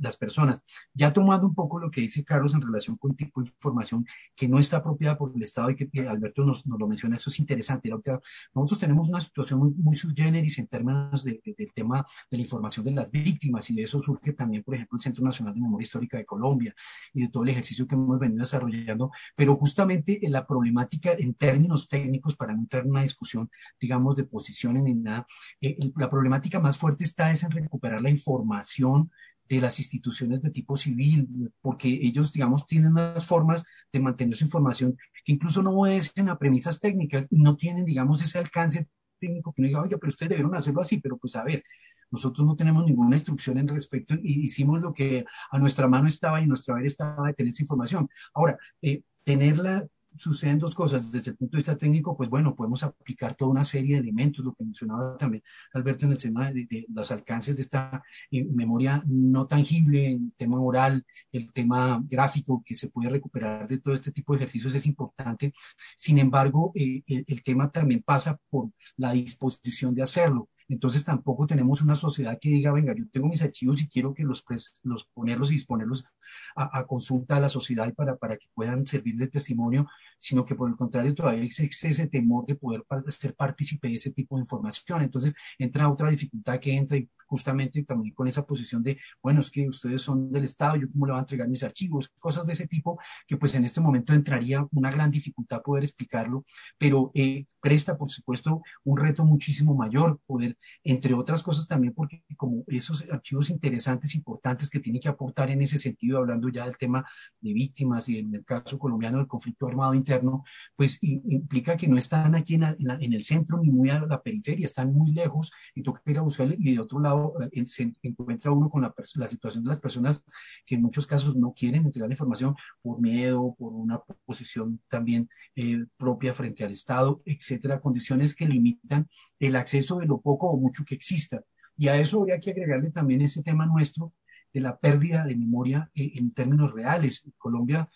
las personas. Ya tomando un poco lo que dice Carlos en relación con tipo de información que no está apropiada por el Estado y que, Alberto nos, lo menciona, eso es interesante. Nosotros tenemos una situación muy, muy en términos del tema de la información de las víctimas y de eso surge también, por ejemplo, el Centro Nacional de Memoria Histórica de Colombia y de todo el ejercicio que hemos venido desarrollando, pero justamente en la problemática en términos técnicos para entrar en una discusión, digamos, de posiciones ni nada. Eh, la problemática más fuerte está es en recuperar la información de las instituciones de tipo civil, porque ellos, digamos, tienen unas formas de mantener su información que incluso no obedecen a premisas técnicas y no tienen, digamos, ese alcance técnico que uno diga, oye, pero ustedes debieron hacerlo así, pero pues a ver, nosotros no tenemos ninguna instrucción en respecto y hicimos lo que a nuestra mano estaba y nuestra haber estaba de tener esa información. Ahora, eh, tenerla suceden dos cosas. Desde el punto de vista técnico, pues bueno, podemos aplicar toda una serie de elementos, lo que mencionaba también Alberto en el tema de, los alcances de esta eh, memoria no tangible, el tema oral, el tema gráfico que se puede recuperar de todo este tipo de ejercicios es importante. Sin embargo, eh, el, tema también pasa por la disposición de hacerlo. Entonces tampoco tenemos una sociedad que diga, venga, yo tengo mis archivos y quiero que los, los ponerlos y disponerlos a, consulta a la sociedad y para, para que puedan servir de testimonio, sino que por el contrario todavía existe ese temor de poder ser partícipe de ese tipo de información. Entonces entra otra dificultad que entra y justamente también con esa posición de, bueno, es que ustedes son del Estado, yo cómo le voy a entregar mis archivos, cosas de ese tipo que pues en este momento entraría una gran dificultad poder explicarlo, pero eh, presta por supuesto un reto muchísimo mayor poder, entre otras cosas también porque como esos archivos interesantes, importantes que tiene que aportar en ese sentido, hablando ya del tema de víctimas y en el caso colombiano del conflicto armado interno, pues implica que no están aquí en, el centro ni muy a la periferia, están muy lejos y toca ir a buscarle y de otro lado eh, se encuentra uno con la, la, situación de las personas que en muchos casos no quieren entregar la información por miedo, por una posición también eh, propia frente al Estado, etcétera, condiciones que limitan el acceso de lo poco o mucho que exista. Y a eso habría que agregarle también ese tema nuestro de la pérdida de memoria eh, en términos reales. Colombia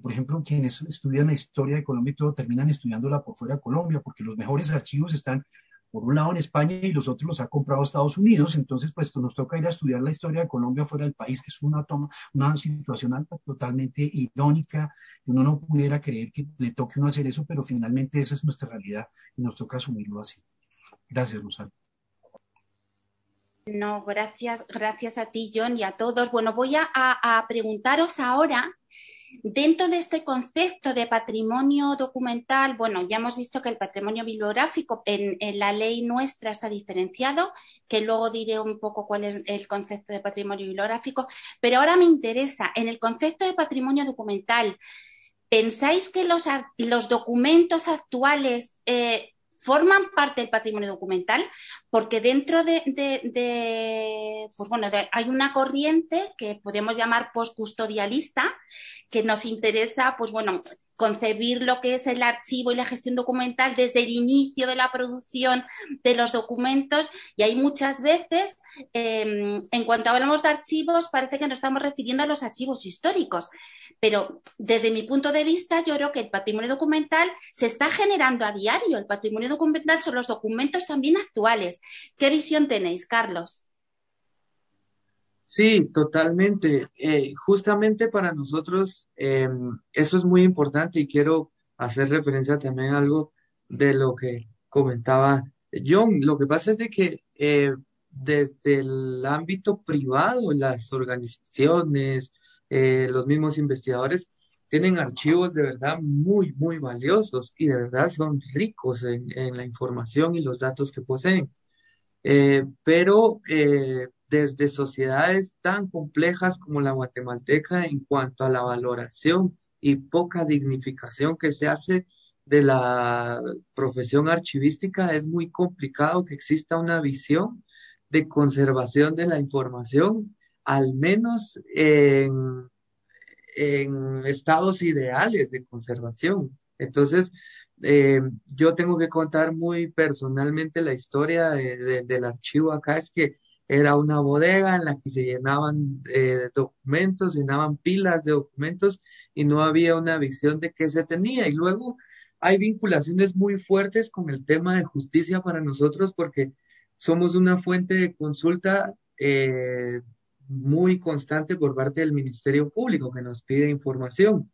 por ejemplo, quienes estudian la historia de Colombia y todo terminan estudiándola por fuera de Colombia, porque los mejores archivos están por un lado en España y los otros los ha comprado Estados Unidos, entonces pues nos toca ir a estudiar la historia de Colombia fuera del país, que es una, toma, una situación totalmente irónica, uno no pudiera creer que le toque uno hacer eso, pero finalmente esa es nuestra realidad y nos toca asumirlo así. Gracias, Rosario. No, gracias, gracias a ti, John, y a todos. Bueno, voy a, preguntaros ahora Dentro de este concepto de patrimonio documental, bueno, ya hemos visto que el patrimonio bibliográfico en, la ley nuestra está diferenciado, que luego diré un poco cuál es el concepto de patrimonio bibliográfico, pero ahora me interesa, en el concepto de patrimonio documental, ¿pensáis que los, los documentos actuales eh, forman parte del patrimonio documental, porque dentro de, pues bueno, hay una corriente que podemos llamar postcustodialista, que nos interesa, pues bueno, concebir lo que es el archivo y la gestión documental desde el inicio de la producción de los documentos y hay muchas veces, em, en cuanto hablamos de archivos, parece que nos estamos refiriendo a los archivos históricos, pero desde mi punto de vista yo creo que el patrimonio documental se está generando a diario, el patrimonio documental son los documentos también actuales. ¿Qué visión tenéis, Carlos? Sí, totalmente. Eh, justamente para nosotros em, eso es muy importante y quiero hacer referencia también a algo de lo que comentaba John. Lo que pasa es de que eh, desde el ámbito privado, las organizaciones, eh, los mismos investigadores, tienen archivos de verdad muy, muy valiosos y de verdad son ricos en, en la información y los datos que poseen. pero desde sociedades tan complejas como la guatemalteca en cuanto a la valoración y poca dignificación que se hace de la profesión archivística, es muy complicado que exista una visión de conservación de la información, al menos en, estados ideales de conservación. Entonces, eh, yo tengo que contar muy personalmente la historia del archivo acá, es que era una bodega en la que se llenaban eh, documentos, llenaban pilas de documentos y no había una visión de qué se tenía. Y luego hay vinculaciones muy fuertes con el tema de justicia para nosotros porque somos una fuente de consulta eh, muy constante por parte del Ministerio Público que nos pide información.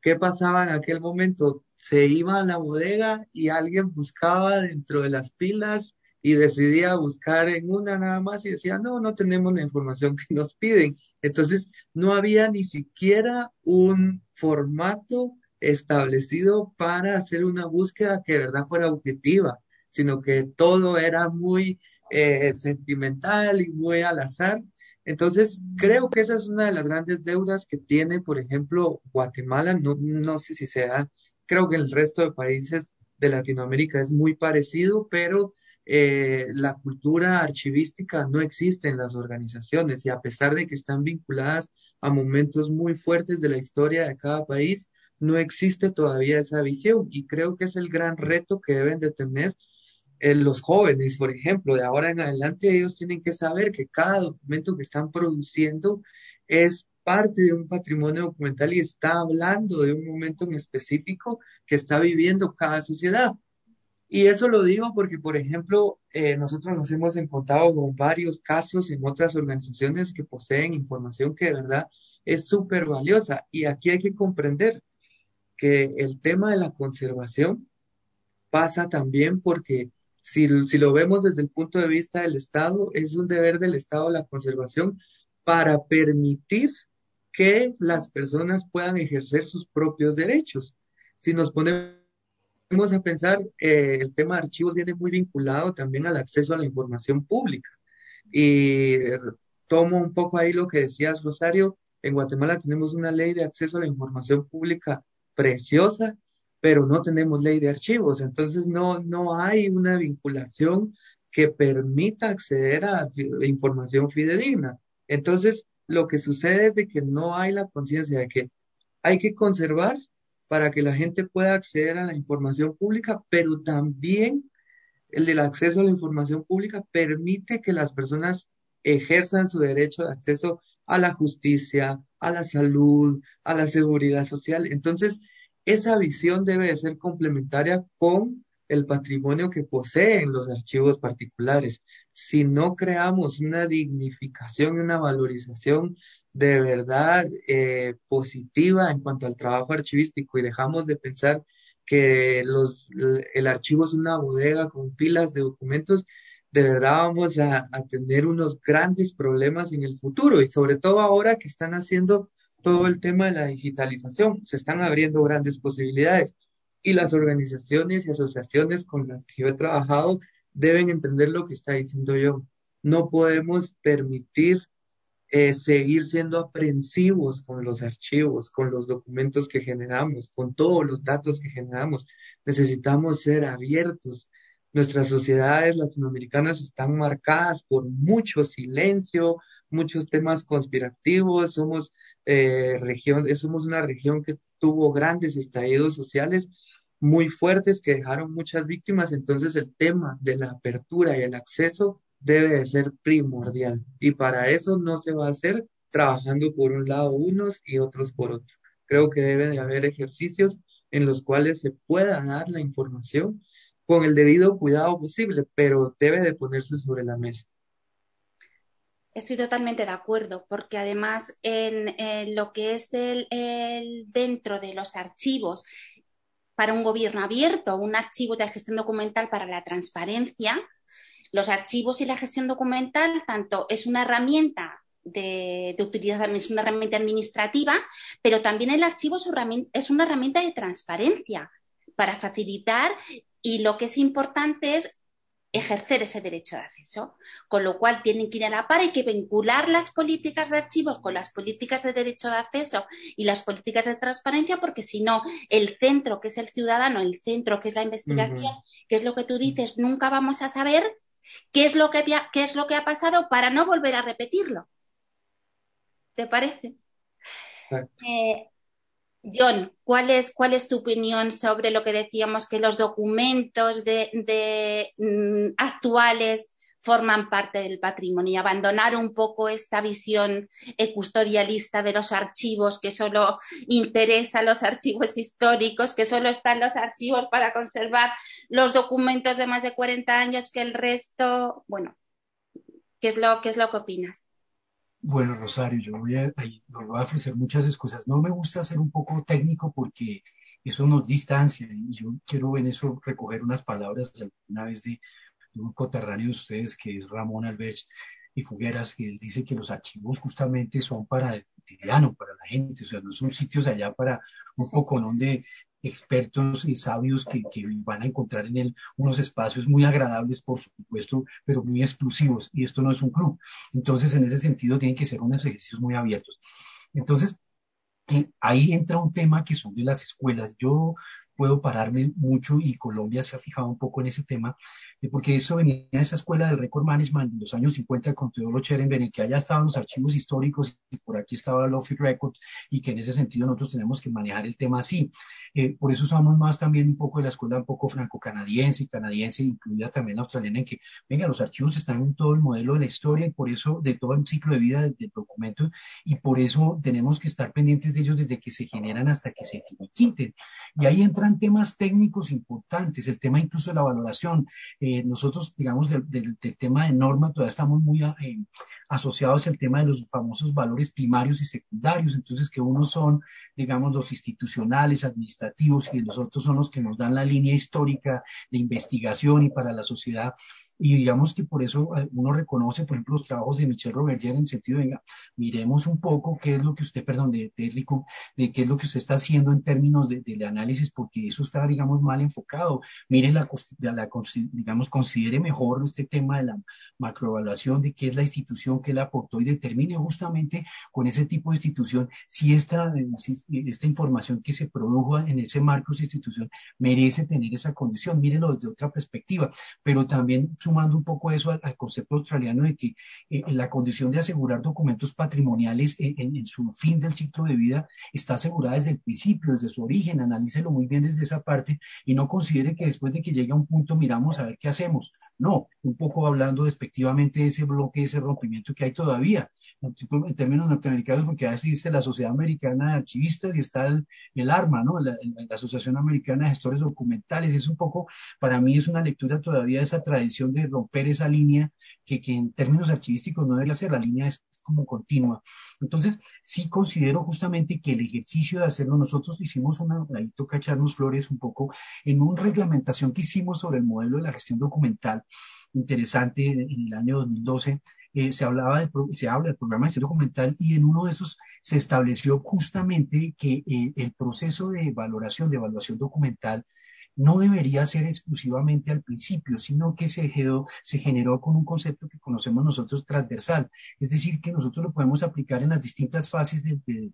¿Qué pasaba en aquel momento? Se iba a la bodega y alguien buscaba dentro de las pilas y decidía buscar en una nada más y decía, no, no tenemos la información que nos piden. Entonces, no había ni siquiera un formato establecido para hacer una búsqueda que de verdad fuera objetiva, sino que todo era muy eh, sentimental y muy al azar. Entonces, creo que esa es una de las grandes deudas que tiene, por ejemplo, Guatemala. No, no sé si sea, creo que el resto de países de Latinoamérica es muy parecido, pero eh, la cultura archivística no existe en las organizaciones y a pesar de que están vinculadas a momentos muy fuertes de la historia de cada país, no existe todavía esa visión. Y creo que es el gran reto que deben de tener eh, los jóvenes, por ejemplo, de ahora en adelante ellos tienen que saber que cada documento que están produciendo es parte de un patrimonio documental y está hablando de un momento en específico que está viviendo cada sociedad Y eso lo digo porque, por ejemplo, eh, nosotros nos hemos encontrado con varios casos en otras organizaciones que poseen información que de verdad es súper valiosa. Y aquí hay que comprender que el tema de la conservación pasa también porque si, si lo vemos desde el punto de vista del Estado, es un deber del Estado la conservación para permitir que las personas puedan ejercer sus propios derechos. Si nos ponemos a pensar, eh, el tema de archivos viene muy vinculado también al acceso a la información pública. Y tomo un poco ahí lo que decías, Rosario, en Guatemala tenemos una ley de acceso a la información pública preciosa, pero no tenemos ley de archivos, entonces no, no hay una vinculación que permita acceder a información fidedigna. Entonces, lo que sucede es de que no hay la conciencia de que hay que conservar para que la gente pueda acceder a la información pública, pero también el del acceso a la información pública permite que las personas ejerzan su derecho de acceso a la justicia, a la salud, a la seguridad social. Entonces, esa visión debe de ser complementaria con el patrimonio que poseen los archivos particulares. Si no creamos una dignificación y una valorización de verdad eh, positiva en cuanto al trabajo archivístico y dejamos de pensar que los, el archivo es una bodega con pilas de documentos, de verdad vamos a, a tener unos grandes problemas en el futuro y sobre todo ahora que están haciendo todo el tema de la digitalización. Se están abriendo grandes posibilidades y las organizaciones y asociaciones con las que yo he trabajado deben entender lo que está diciendo yo. No podemos permitir eh, seguir siendo aprensivos con los archivos, con los documentos que generamos, con todos los datos que generamos. Necesitamos ser abiertos. Nuestras sociedades latinoamericanas están marcadas por mucho silencio, muchos temas conspirativos. Somos eh, región, somos una región que tuvo grandes estallidos sociales muy fuertes que dejaron muchas víctimas, entonces el tema de la apertura y el acceso debe de ser primordial y para eso no se va a hacer trabajando por un lado unos y otros por otro. Creo que debe de haber ejercicios en los cuales se pueda dar la información con el debido cuidado posible, pero debe de ponerse sobre la mesa. Estoy totalmente de acuerdo, porque además en, lo que es el, dentro de los archivos para un gobierno abierto, un archivo de gestión documental para la transparencia, los archivos y la gestión documental tanto es una herramienta de, utilidad, es una herramienta administrativa, pero también el archivo es una herramienta de transparencia para facilitar y lo que es importante es ejercer ese derecho de acceso, con lo cual tienen que ir a la par, hay que vincular las políticas de archivos con las políticas de derecho de acceso y las políticas de transparencia, porque si no, el centro, que es el ciudadano, el centro, que es la investigación, que es lo que tú dices, nunca vamos a saber qué es lo que, qué es lo que ha pasado para no volver a repetirlo. ¿Te parece? Eh, John, ¿cuál es, ¿cuál es tu opinión sobre lo que decíamos que los documentos de, mm, actuales forman parte del patrimonio y abandonar un poco esta visión custodialista de los archivos que solo interesa los archivos históricos, que solo están los archivos para conservar los documentos de más de 40 años, que el resto, bueno, ¿qué es lo, qué es lo que opinas? Bueno, Rosario, yo voy a, voy a ofrecer muchas excusas. No me gusta ser un poco técnico porque eso nos distancia y yo quiero en eso recoger unas palabras alguna vez de, un coterráneo de ustedes que es Ramón Alves y Fugueras, que él dice que los archivos justamente son para el cotidiano, para la gente, o sea, no son sitios allá para un poco donde expertos y sabios que, que, van a encontrar en él unos espacios muy agradables, por supuesto, pero muy exclusivos. Y esto no es un club. Entonces, en ese sentido, tienen que ser unos ejercicios muy abiertos. Entonces, eh, ahí entra un tema que son de las escuelas. Yo puedo pararme mucho y Colombia se ha fijado un poco en ese tema, porque eso venía de esa escuela del record management en los años 50 con Teodoro Cherenben, que allá estaban los archivos históricos y por aquí estaba el Office Record y que en ese sentido nosotros tenemos que manejar el tema así. Eh, por eso somos más también un poco de la escuela un poco franco-canadiense y canadiense, incluida también australiana, en que, venga, los archivos están en todo el modelo de la historia y por eso, de todo el ciclo de vida del, documento, y por eso tenemos que estar pendientes de ellos desde que se generan hasta que se quiten. Y ahí entran temas técnicos importantes, el tema incluso de la valoración. Eh, nosotros, digamos, del, del, tema de norma todavía estamos muy eh, asociados al tema de los famosos valores primarios y secundarios, entonces que unos son, digamos, los institucionales, administrativos, y los otros son los que nos dan la línea histórica de investigación y para la sociedad y digamos que por eso eh, uno reconoce, por ejemplo, los trabajos de Michel Roberger en el sentido, venga, miremos un poco qué es lo que usted, perdón, de, de Rico, de qué es lo que usted está haciendo en términos de, de análisis, porque eso está, digamos, mal enfocado. Mire, la, la, digamos, considere mejor este tema de la macroevaluación, de qué es la institución que le aportó y determine justamente con ese tipo de institución si esta, si esta información que se produjo en ese marco de institución merece tener esa condición. Mírelo desde otra perspectiva, pero también sumando un poco eso al, concepto australiano de que eh, la condición de asegurar documentos patrimoniales en, su fin del ciclo de vida está asegurada desde el principio, desde su origen, analícelo muy bien desde esa parte y no considere que después de que llegue a un punto miramos a ver qué hacemos. No, un poco hablando despectivamente de ese bloque, ese rompimiento que hay todavía en términos norteamericanos, porque ya existe la Sociedad Americana de Archivistas y está el, el ARMA, ¿no? La, la, Asociación Americana de Gestores Documentales. Es un poco, para mí es una lectura todavía de esa tradición de romper esa línea que, que en términos archivísticos no debería ser, la línea es como continua. Entonces, sí considero justamente que el ejercicio de hacerlo, nosotros hicimos una, ahí toca echarnos flores un poco, en una reglamentación que hicimos sobre el modelo de la gestión documental, interesante en el año 2012, eh, se, hablaba se habla del programa de gestión documental y en uno de esos se estableció justamente que eh, el proceso de valoración, de evaluación documental, no debería ser exclusivamente al principio, sino que se generó, se generó con un concepto que conocemos nosotros transversal. Es decir, que nosotros lo podemos aplicar en las distintas fases de, de,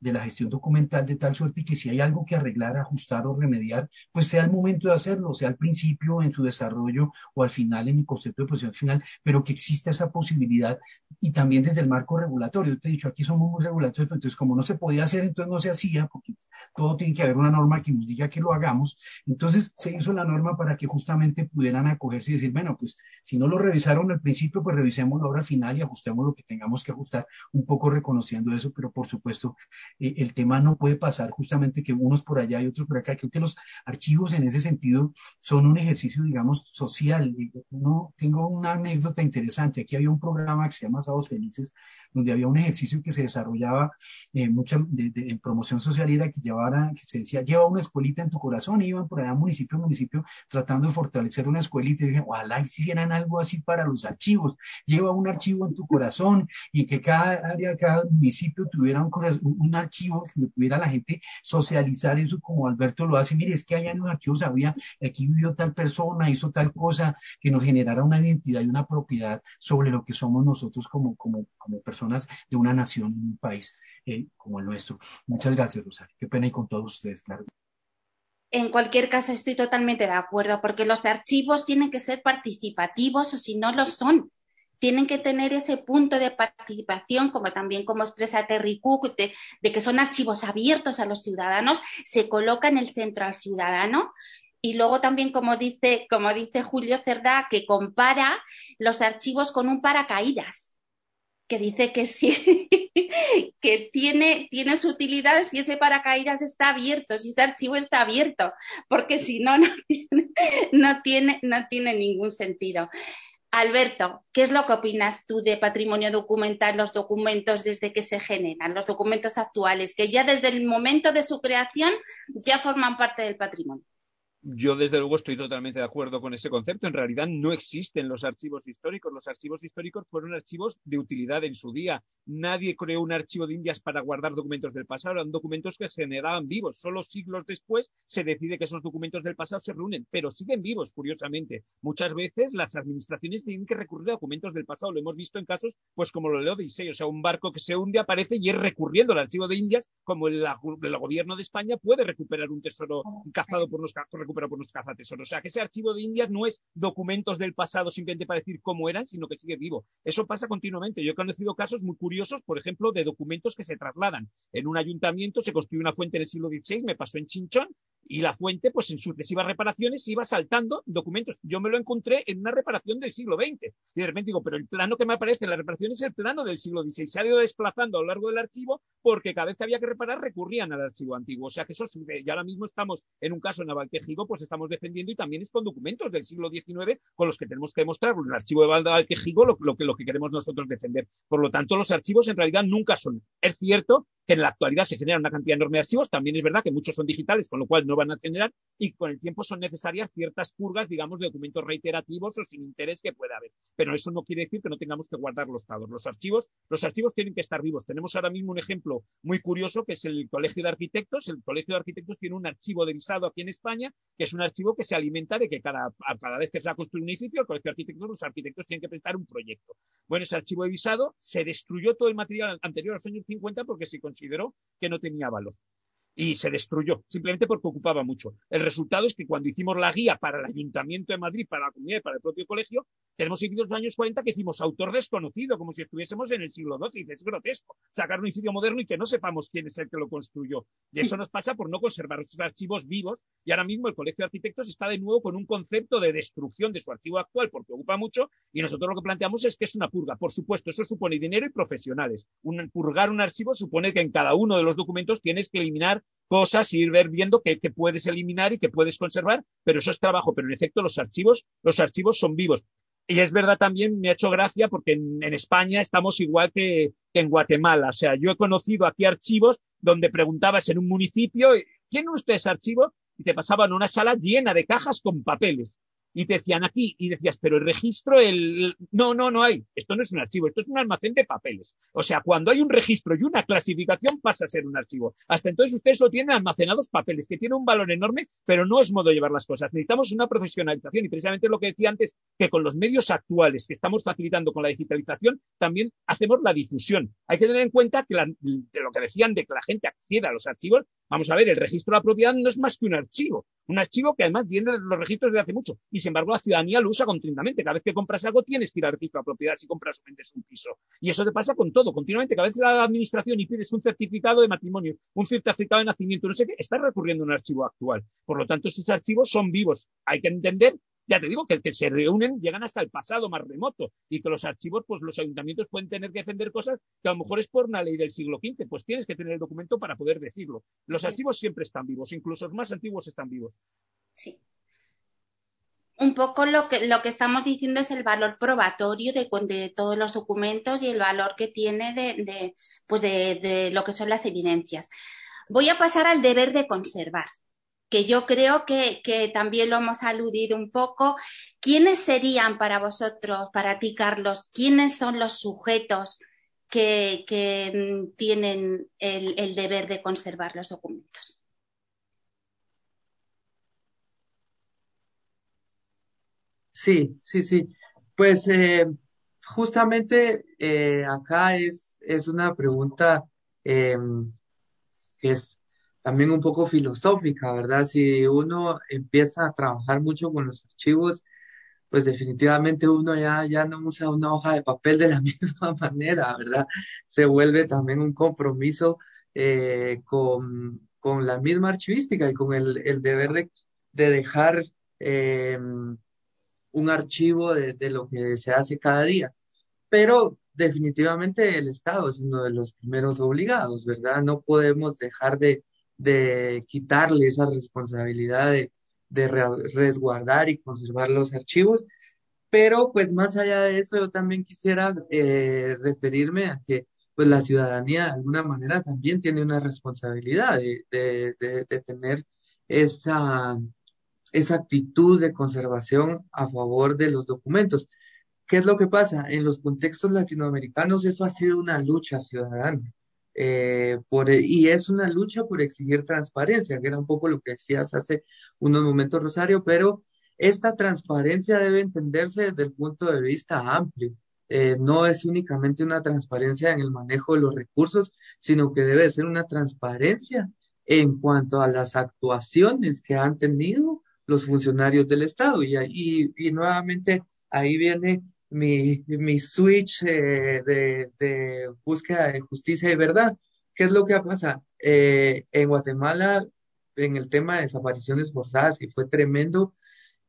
de la gestión documental de tal suerte que si hay algo que arreglar, ajustar o remediar, pues sea el momento de hacerlo, sea al principio en su desarrollo o al final en el concepto de posición final, pero que exista esa posibilidad y también desde el marco regulatorio. Te he dicho, aquí somos muy regulatorios, entonces como no se podía hacer, entonces no se hacía, porque todo tiene que haber una norma que nos diga que lo hagamos. Entonces se hizo la norma para que justamente pudieran acogerse y decir, bueno, pues si no lo revisaron al principio, pues revisemos la hora final y ajustemos lo que tengamos que ajustar, un poco reconociendo eso, pero por supuesto eh, el tema no puede pasar justamente que unos por allá y otros por acá. Creo que los archivos en ese sentido son un ejercicio, digamos, social. No, tengo una anécdota interesante. Aquí había un programa que se llama Sábados Felices, donde había un ejercicio que se desarrollaba eh, mucha, de, de, en promoción social era que llevara, que se decía, lleva una escuelita en tu corazón, y iban por allá municipio a municipio tratando de fortalecer una escuelita y dije, ojalá hicieran algo así para los archivos, lleva un archivo en tu corazón y que cada área, cada municipio tuviera un, un archivo que pudiera la gente socializar eso como Alberto lo hace, mire, es que allá en los archivos había, aquí vivió tal persona, hizo tal cosa, que nos generara una identidad y una propiedad sobre lo que somos nosotros como, como, como personas personas de una nación, un país eh, como el nuestro. Muchas gracias, Rosario. Qué pena y con todos ustedes, claro. En cualquier caso, estoy totalmente de acuerdo, porque los archivos tienen que ser participativos o si no lo son. Tienen que tener ese punto de participación, como también como expresa Terry de, de que son archivos abiertos a los ciudadanos, se coloca en el centro al ciudadano y luego también, como dice, como dice Julio Cerdá, que compara los archivos con un paracaídas que dice que sí, que tiene, tiene su utilidad si ese paracaídas está abierto, si ese archivo está abierto, porque si no, no tiene, no tiene, no tiene ningún sentido. Alberto, ¿qué es lo que opinas tú de patrimonio documental, los documentos desde que se generan, los documentos actuales, que ya desde el momento de su creación ya forman parte del patrimonio? Yo desde luego estoy totalmente de acuerdo con ese concepto. En realidad no existen los archivos históricos. Los archivos históricos fueron archivos de utilidad en su día. Nadie creó un archivo de Indias para guardar documentos del pasado. Eran documentos que se generaban vivos. Solo siglos después se decide que esos documentos del pasado se reúnen, pero siguen vivos, curiosamente. Muchas veces las administraciones tienen que recurrir a documentos del pasado. Lo hemos visto en casos, pues como lo leo de Isei, o sea, un barco que se hunde aparece y es recurriendo al archivo de Indias, como el, el gobierno de España puede recuperar un tesoro cazado por los recupera por los cazatesoros. O sea, que ese archivo de Indias no es documentos del pasado simplemente para decir cómo eran, sino que sigue vivo. Eso pasa continuamente. Yo he conocido casos muy curiosos, por ejemplo, de documentos que se trasladan. En un ayuntamiento se construye una fuente en el siglo XVI, me pasó en Chinchón, y la fuente, pues en sucesivas reparaciones iba saltando documentos. Yo me lo encontré en una reparación del siglo XX. Y de repente digo, pero el plano que me aparece en la reparación es el plano del siglo XVI. Se ha ido desplazando a lo largo del archivo porque cada vez que había que reparar recurrían al archivo antiguo. O sea que eso sube. Y ahora mismo estamos en un caso en Navalquejigo, pues estamos defendiendo y también es con documentos del siglo XIX con los que tenemos que demostrar en el archivo de Navalquejigo lo, que, lo que queremos nosotros defender. Por lo tanto, los archivos en realidad nunca son. Es cierto que en la actualidad se generan una cantidad enorme de archivos, también es verdad que muchos son digitales, con lo cual no van a generar, y con el tiempo son necesarias ciertas purgas, digamos, de documentos reiterativos o sin interés que pueda haber. Pero eso no quiere decir que no tengamos que guardar los datos. Los archivos, los archivos tienen que estar vivos. Tenemos ahora mismo un ejemplo muy curioso que es el Colegio de Arquitectos. El Colegio de Arquitectos tiene un archivo de visado aquí en España, que es un archivo que se alimenta de que cada, vez que se va a construir un edificio, el Colegio de Arquitectos, los arquitectos tienen que presentar un proyecto. Bueno, ese archivo de visado se destruyó todo el material anterior a los años 50 porque se consideró que no tenía valor y se destruyó, simplemente porque ocupaba mucho. El resultado es que cuando hicimos la guía para el Ayuntamiento de Madrid, para la comunidad y para el propio colegio, tenemos edificios de los años 40 que hicimos autor desconocido, como si estuviésemos en el siglo XII. Y es grotesco sacar un edificio moderno y que no sepamos quién es el que lo construyó. Y eso nos pasa por no conservar sus archivos vivos. Y ahora mismo el Colegio de Arquitectos está de nuevo con un concepto de destrucción de su archivo actual porque ocupa mucho. Y nosotros lo que planteamos es que es una purga. Por supuesto, eso supone dinero y profesionales. Un, purgar un archivo supone que en cada uno de los documentos tienes que eliminar cosas y ir viendo qué, puedes eliminar y qué puedes conservar, pero eso es trabajo. Pero en efecto, los archivos, los archivos son vivos. Y es verdad también, me ha hecho gracia porque en, España estamos igual que, que, en Guatemala. O sea, yo he conocido aquí archivos donde preguntabas en un municipio, ¿quién usted es archivo? Y te pasaban una sala llena de cajas con papeles y te decían aquí, y decías, pero el registro, el... No, no, no hay. Esto no es un archivo, esto es un almacén de papeles. O sea, cuando hay un registro y una clasificación pasa a ser un archivo. Hasta entonces ustedes solo tienen almacenados papeles, que tienen un valor enorme, pero no es modo de llevar las cosas. Necesitamos una profesionalización y precisamente lo que decía antes, que con los medios actuales que estamos facilitando con la digitalización, también hacemos la difusión. Hay que tener en cuenta que de lo que decían de que la gente acceda a los archivos, Vamos a ver, el registro de la propiedad no es más que un archivo. Un archivo que además tiene los registros desde hace mucho. Y sin embargo, la ciudadanía lo usa continuamente. Cada vez que compras algo, tienes que ir al registro de la propiedad si compras vendes un piso. Y eso te pasa con todo, continuamente. Cada vez que la administración y pides un certificado de matrimonio, un certificado de nacimiento, no sé qué, estás recurriendo a un archivo actual. Por lo tanto, esos archivos son vivos. Hay que entender ya te digo que el que se reúnen llegan hasta el pasado más remoto y que los archivos, pues los ayuntamientos pueden tener que defender cosas que a lo mejor es por una ley del siglo XV, pues tienes que tener el documento para poder decirlo. Los archivos siempre están vivos, incluso los más antiguos están vivos. Sí. Un poco lo que, lo que estamos diciendo es el valor probatorio de, de todos los documentos y el valor que tiene de, de pues de lo que son las evidencias. Voy a pasar al deber de conservar que yo creo que, también lo hemos aludido un poco. ¿Quiénes serían para vosotros, para ti, Carlos, quiénes son los sujetos que, mm, tienen el, deber de conservar los documentos? Sí, sí, sí. Pues eh, justamente eh, acá es, es una pregunta em, que es también un poco filosófica, ¿verdad? Si uno empieza a trabajar mucho con los archivos, pues definitivamente uno ya, ya no usa una hoja de papel de la misma manera, ¿verdad? Se vuelve también un compromiso eh, con, la misma archivística y con el, deber de, dejar eh, un archivo de, de lo que se hace cada día. Pero definitivamente el Estado es uno de los primeros obligados, ¿verdad? No podemos dejar de, de quitarle esa responsabilidad de, resguardar y conservar los archivos. Pero pues más allá de eso, yo también quisiera eh, referirme a que pues la ciudadanía de alguna manera también tiene una responsabilidad de, de tener esa, esa actitud de conservación a favor de los documentos. ¿Qué es lo que pasa? En los contextos latinoamericanos eso ha sido una lucha ciudadana. Eh, por, y es una lucha por exigir transparencia, que era un poco lo que decías hace unos momentos, Rosario, pero esta transparencia debe entenderse desde el punto de vista amplio. Eh, no es únicamente una transparencia en el manejo de los recursos, sino que debe ser una transparencia en cuanto a las actuaciones que han tenido los funcionarios del Estado. Y, y, y nuevamente ahí viene mi, mi switch eh, de, de, búsqueda de justicia y verdad. ¿Qué es lo que pasa? Eh, en Guatemala en el tema de desapariciones forzadas, que fue tremendo,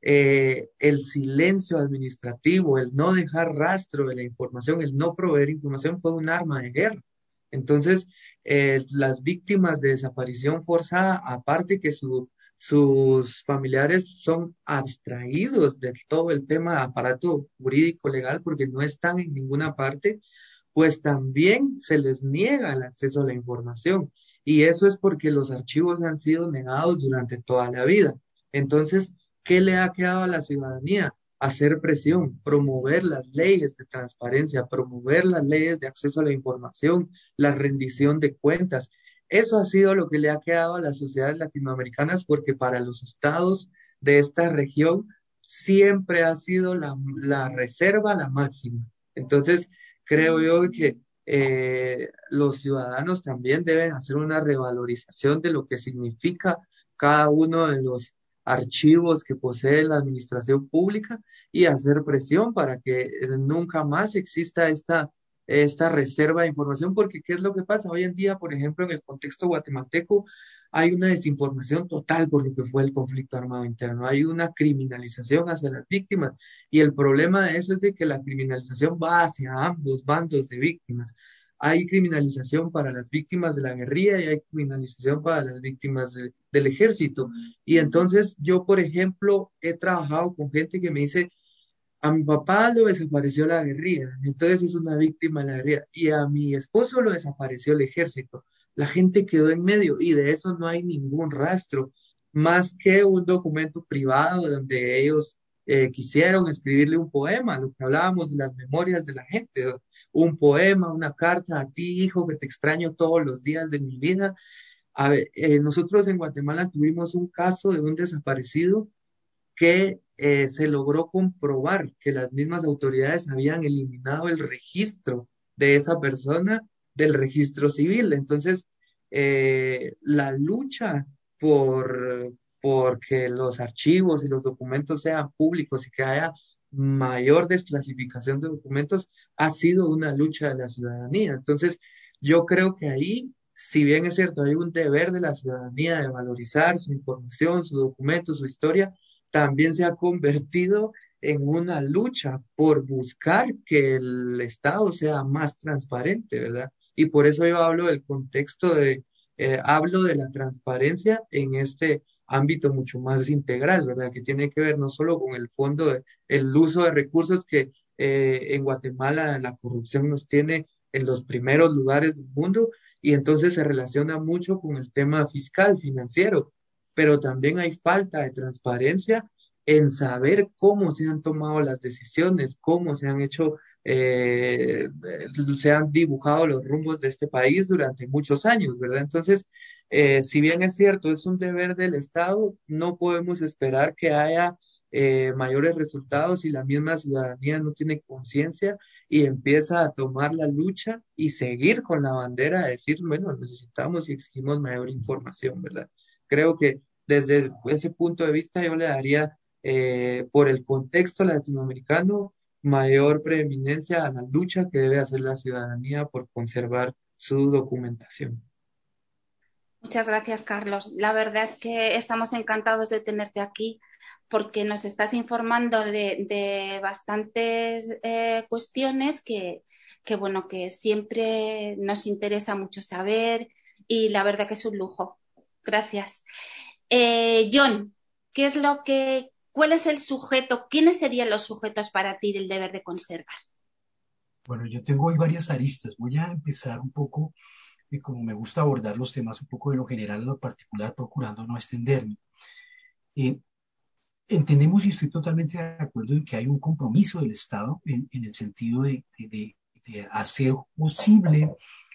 eh, el silencio administrativo, el no dejar rastro de la información, el no proveer información fue un arma de guerra. Entonces, las víctimas de desaparición forzada, aparte que sus familiares son abstraídos de todo el tema de aparato jurídico legal porque no están en ninguna parte, pues también se les niega el acceso a la información. Y eso es porque los archivos han sido negados durante toda la vida. Entonces, ¿qué le ha quedado a la ciudadanía? Hacer presión, promover las leyes de transparencia, promover las leyes de acceso a la información, la rendición de cuentas. Eso ha sido lo que le ha quedado a las sociedades latinoamericanas porque para los estados de esta región siempre ha sido la, la reserva la máxima. Entonces, creo yo que eh, los ciudadanos también deben hacer una revalorización de lo que significa cada uno de los archivos que posee la administración pública y hacer presión para que eh, nunca más exista esta, esta reserva de información, porque ¿qué es lo que pasa? Hoy en día, por ejemplo, en el contexto guatemalteco, hay una desinformación total por lo que fue el conflicto armado interno, hay una criminalización hacia las víctimas y el problema de eso es de que la criminalización va hacia ambos bandos de víctimas. Hay criminalización para las víctimas de la guerrilla y hay criminalización para las víctimas del ejército. Y entonces yo, por ejemplo, he trabajado con gente que me dice, a mi papá lo desapareció la guerrilla, entonces es una víctima de la guerrilla, y a mi esposo lo desapareció el ejército la gente quedó en medio y de eso no hay ningún rastro, más que un documento privado donde ellos eh, quisieron escribirle un poema, lo que hablábamos de las memorias de la gente, un poema, una carta a ti, hijo, que te extraño todos los días de mi vida. A ver, eh, nosotros en Guatemala tuvimos un caso de un desaparecido que eh, se logró comprobar que las mismas autoridades habían eliminado el registro de esa persona del registro civil. Entonces, eh, la lucha por, que los archivos y los documentos sean públicos y que haya mayor desclasificación de documentos ha sido una lucha de la ciudadanía. Entonces, yo creo que ahí, si bien es cierto, hay un deber de la ciudadanía de valorizar su información, su documento, su historia, también se ha convertido en una lucha por buscar que el Estado sea más transparente, ¿verdad? Y por eso yo hablo del contexto de, eh, hablo de la transparencia en este ámbito mucho más integral, ¿verdad? Que tiene que ver no solo con el fondo, el uso de recursos que eh, en Guatemala la corrupción nos tiene en los primeros lugares del mundo y entonces se relaciona mucho con el tema fiscal, financiero, pero también hay falta de transparencia en saber cómo se han tomado las decisiones, cómo se han hecho eh, se han dibujado los rumbos de este país durante muchos años, ¿verdad? Entonces, eh, si bien es cierto, es un deber del Estado, no podemos esperar que haya eh, mayores resultados si la misma ciudadanía no tiene conciencia y empieza a tomar la lucha y seguir con la bandera de decir, bueno, necesitamos y exigimos mayor información, ¿verdad? Creo que desde ese punto de vista yo le daría, por el contexto latinoamericano, mayor preeminencia a la lucha que debe hacer la ciudadanía por conservar su documentación. Muchas gracias, Carlos. La verdad es que estamos encantados de tenerte aquí porque nos estás informando de, bastantes eh, cuestiones que, bueno, que siempre nos interesa mucho saber y la verdad que es un lujo. Gracias. Eh, John, ¿qué es lo que ¿Cuál es el sujeto? ¿Quiénes serían los sujetos para ti del deber de conservar? Bueno, yo tengo ahí varias aristas. Voy a empezar un poco, eh, como me gusta abordar los temas, un poco de lo general a lo particular, procurando no extenderme. Eh, entendemos y estoy totalmente de acuerdo en que hay un compromiso del Estado en, el sentido de, hacer posible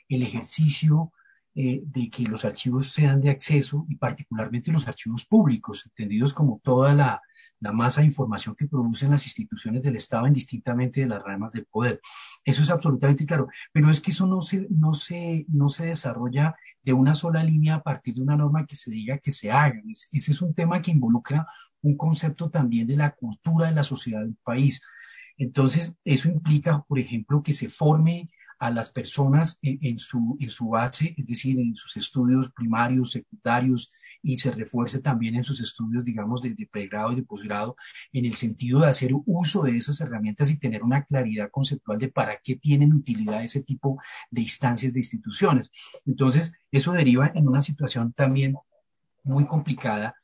el ejercicio eh, de que los archivos sean de acceso y particularmente los archivos públicos, entendidos como toda la, la masa de información que producen las instituciones del Estado indistintamente de las ramas del poder. Eso es absolutamente claro, pero es que eso no se, no se, no se desarrolla de una sola línea a partir de una norma que se diga que se haga. Ese es un tema que involucra un concepto también de la cultura de la sociedad del país. Entonces, eso implica, por ejemplo, que se forme a las personas en, su, en su base, es decir, en sus estudios primarios, secundarios, y se refuerce también en sus estudios, digamos, de, pregrado y de posgrado, en el sentido de hacer uso de esas herramientas y tener una claridad conceptual de para qué tienen utilidad ese tipo de instancias, de instituciones. Entonces, eso deriva en una situación también muy complicada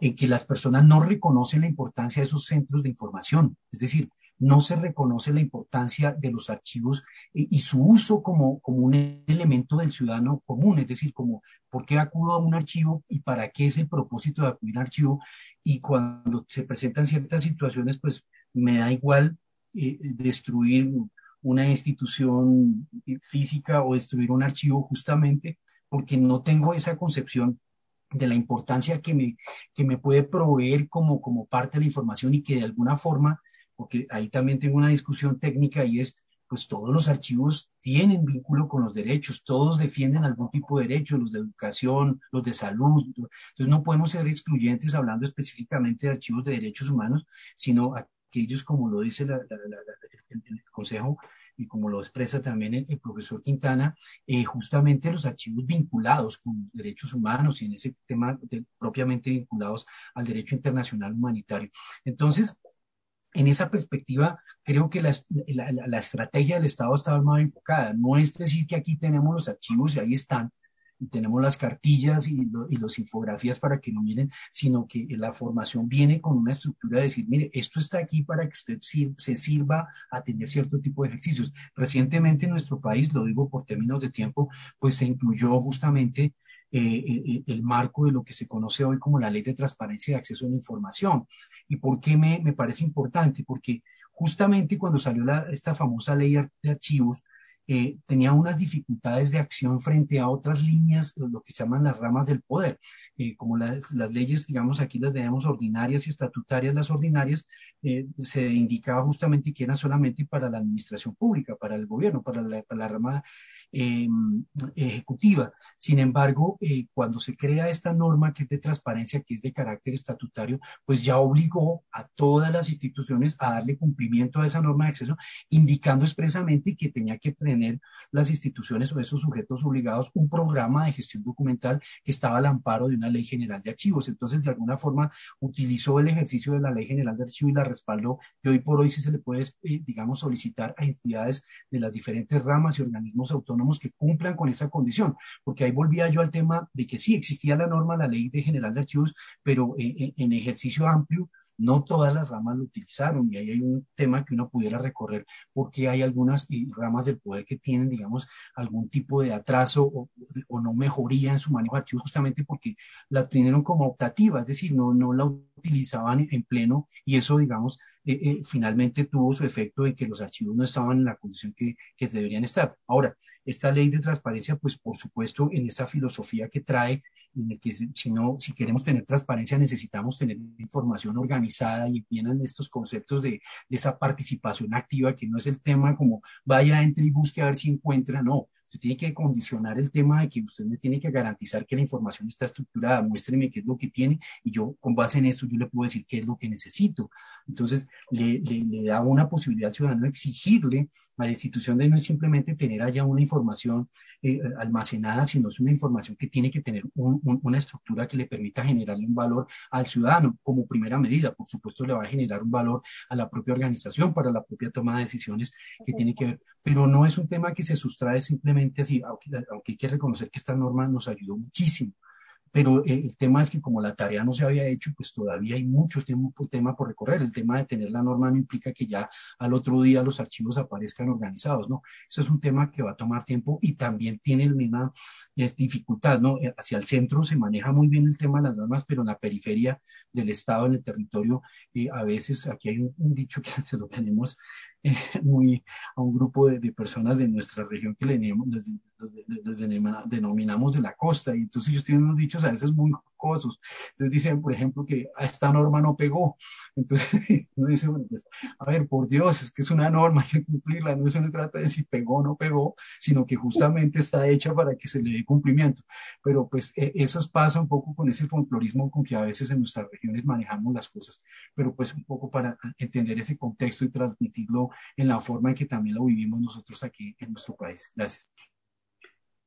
en que las personas no reconocen la importancia de esos centros de información. Es decir, no se reconoce la importancia de los archivos y, su uso como, como un elemento del ciudadano común, es decir, como por qué acudo a un archivo y para qué es el propósito de acudir a un archivo. Y cuando se presentan ciertas situaciones, pues me da igual eh, destruir una institución física o destruir un archivo justamente porque no tengo esa concepción de la importancia que me, que me puede proveer como, como parte de la información y que de alguna forma porque ahí también tengo una discusión técnica y es, pues todos los archivos tienen vínculo con los derechos, todos defienden algún tipo de derecho, los de educación, los de salud. Entonces no podemos ser excluyentes hablando específicamente de archivos de derechos humanos, sino aquellos, como lo dice el, Consejo y como lo expresa también el, profesor Quintana, eh, justamente los archivos vinculados con derechos humanos y en ese tema propiamente vinculados al derecho internacional humanitario. Entonces, en esa perspectiva, creo que la, la, estrategia del Estado estaba más enfocada. No es decir que aquí tenemos los archivos y ahí están, y tenemos las cartillas y, y las infografías para que no miren, sino que la formación viene con una estructura de decir, mire, esto está aquí para que usted se sirva a tener cierto tipo de ejercicios. Recientemente en nuestro país, lo digo por términos de tiempo, pues se incluyó justamente eh, eh, el marco de lo que se conoce hoy como la ley de transparencia y acceso a la información. ¿Y por qué me, me parece importante? Porque justamente cuando salió esta famosa ley de archivos, eh, tenía unas dificultades de acción frente a otras líneas, lo que se llaman las ramas del poder, como las, las, leyes, digamos, aquí las debemos ordinarias y estatutarias, las ordinarias, se indicaba justamente que eran solamente para la administración pública, para el gobierno, para la, para la rama eh, ejecutiva. Sin embargo, eh, cuando se crea esta norma que es de transparencia, que es de carácter estatutario, pues ya obligó a todas las instituciones a darle cumplimiento a esa norma de acceso, indicando expresamente que tenía que tener las instituciones o esos sujetos obligados un programa de gestión documental que estaba al amparo de una ley general de archivos. Entonces, de alguna forma, utilizó el ejercicio de la ley general de archivos y la respaldó. Y hoy por hoy sí se le puede, eh, digamos, solicitar a entidades de las diferentes ramas y organismos autónomos que cumplan con esa condición, porque ahí volvía yo al tema de que sí existía la norma, la ley de general de archivos, pero eh, eh, en ejercicio amplio no todas las ramas lo utilizaron y ahí hay un tema que uno pudiera recorrer porque hay algunas ramas del poder que tienen, digamos, algún tipo de atraso o, no mejoría en su manejo de archivos justamente porque la tuvieron como optativa, es decir, no, no la utilizaban en pleno y eso, digamos, eh, eh, finalmente tuvo su efecto de que los archivos no estaban en la condición que, que deberían estar. Ahora, esta ley de transparencia, pues por supuesto, en esa filosofía que trae, en el que si, no, si queremos tener transparencia necesitamos tener información organizada y vienen estos conceptos de, de, esa participación activa, que no es el tema como vaya, entre y busque a ver si encuentra, no, Usted tiene que condicionar el tema de que usted me tiene que garantizar que la información está estructurada, muéstreme qué es lo que tiene y yo con base en esto yo le puedo decir qué es lo que necesito. Entonces le, le, da una posibilidad al ciudadano exigirle a la institución de no simplemente tener allá una información eh, almacenada, sino es una información que tiene que tener una estructura que le permita generarle un valor al ciudadano como primera medida. Por supuesto le va a generar un valor a la propia organización para la propia toma de decisiones que tiene que ver, pero no es un tema que se sustrae simplemente así, aunque, hay que reconocer que esta norma nos ayudó muchísimo. Pero eh, el tema es que como la tarea no se había hecho, pues todavía hay mucho tema, por recorrer. El tema de tener la norma no implica que ya al otro día los archivos aparezcan organizados, ¿no? Eso es un tema que va a tomar tiempo y también tiene la misma dificultad, ¿no? Eh, hacia el centro se maneja muy bien el tema de las normas, pero en la periferia del Estado, en el territorio, eh, a veces aquí hay un, un dicho que se lo tenemos muy a un grupo de, personas de nuestra región que le denominamos de la costa. Y entonces ellos tienen unos dichos a veces muy Entonces dicen, por ejemplo, que a esta norma no pegó. Entonces uno dice, bueno, pues, a ver, por Dios, es que es una norma, hay que cumplirla, no se trata de si pegó o no pegó, sino que justamente está hecha para que se le dé cumplimiento. Pero pues e, eso pasa un poco con ese folclorismo con que a veces en nuestras regiones manejamos las cosas, pero pues un poco para entender ese contexto y transmitirlo en la forma en que también lo vivimos nosotros aquí en nuestro país. Gracias.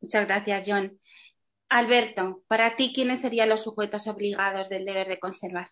Muchas gracias, John. Alberto, para ti, ¿quiénes serían los sujetos obligados del deber de conservar?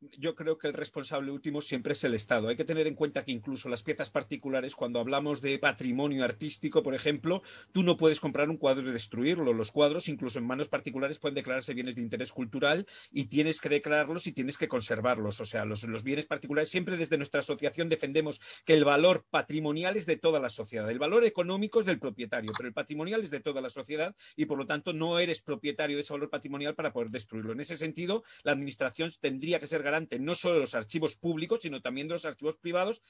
Yo creo que el responsable último siempre es el Estado. Hay que tener en cuenta que incluso las piezas particulares, cuando hablamos de patrimonio artístico, por ejemplo, tú no puedes comprar un cuadro y destruirlo. Los cuadros, incluso en manos particulares, pueden declararse bienes de interés cultural y tienes que declararlos y tienes que conservarlos. O sea, los, los bienes particulares, siempre desde nuestra asociación defendemos que el valor patrimonial es de toda la sociedad. El valor económico es del propietario, pero el patrimonial es de toda la sociedad y, por lo tanto, no eres propietario de ese valor patrimonial para poder destruirlo. En ese sentido, la Administración tendría que ser garante no solo de los archivos públicos, sino también de los archivos privados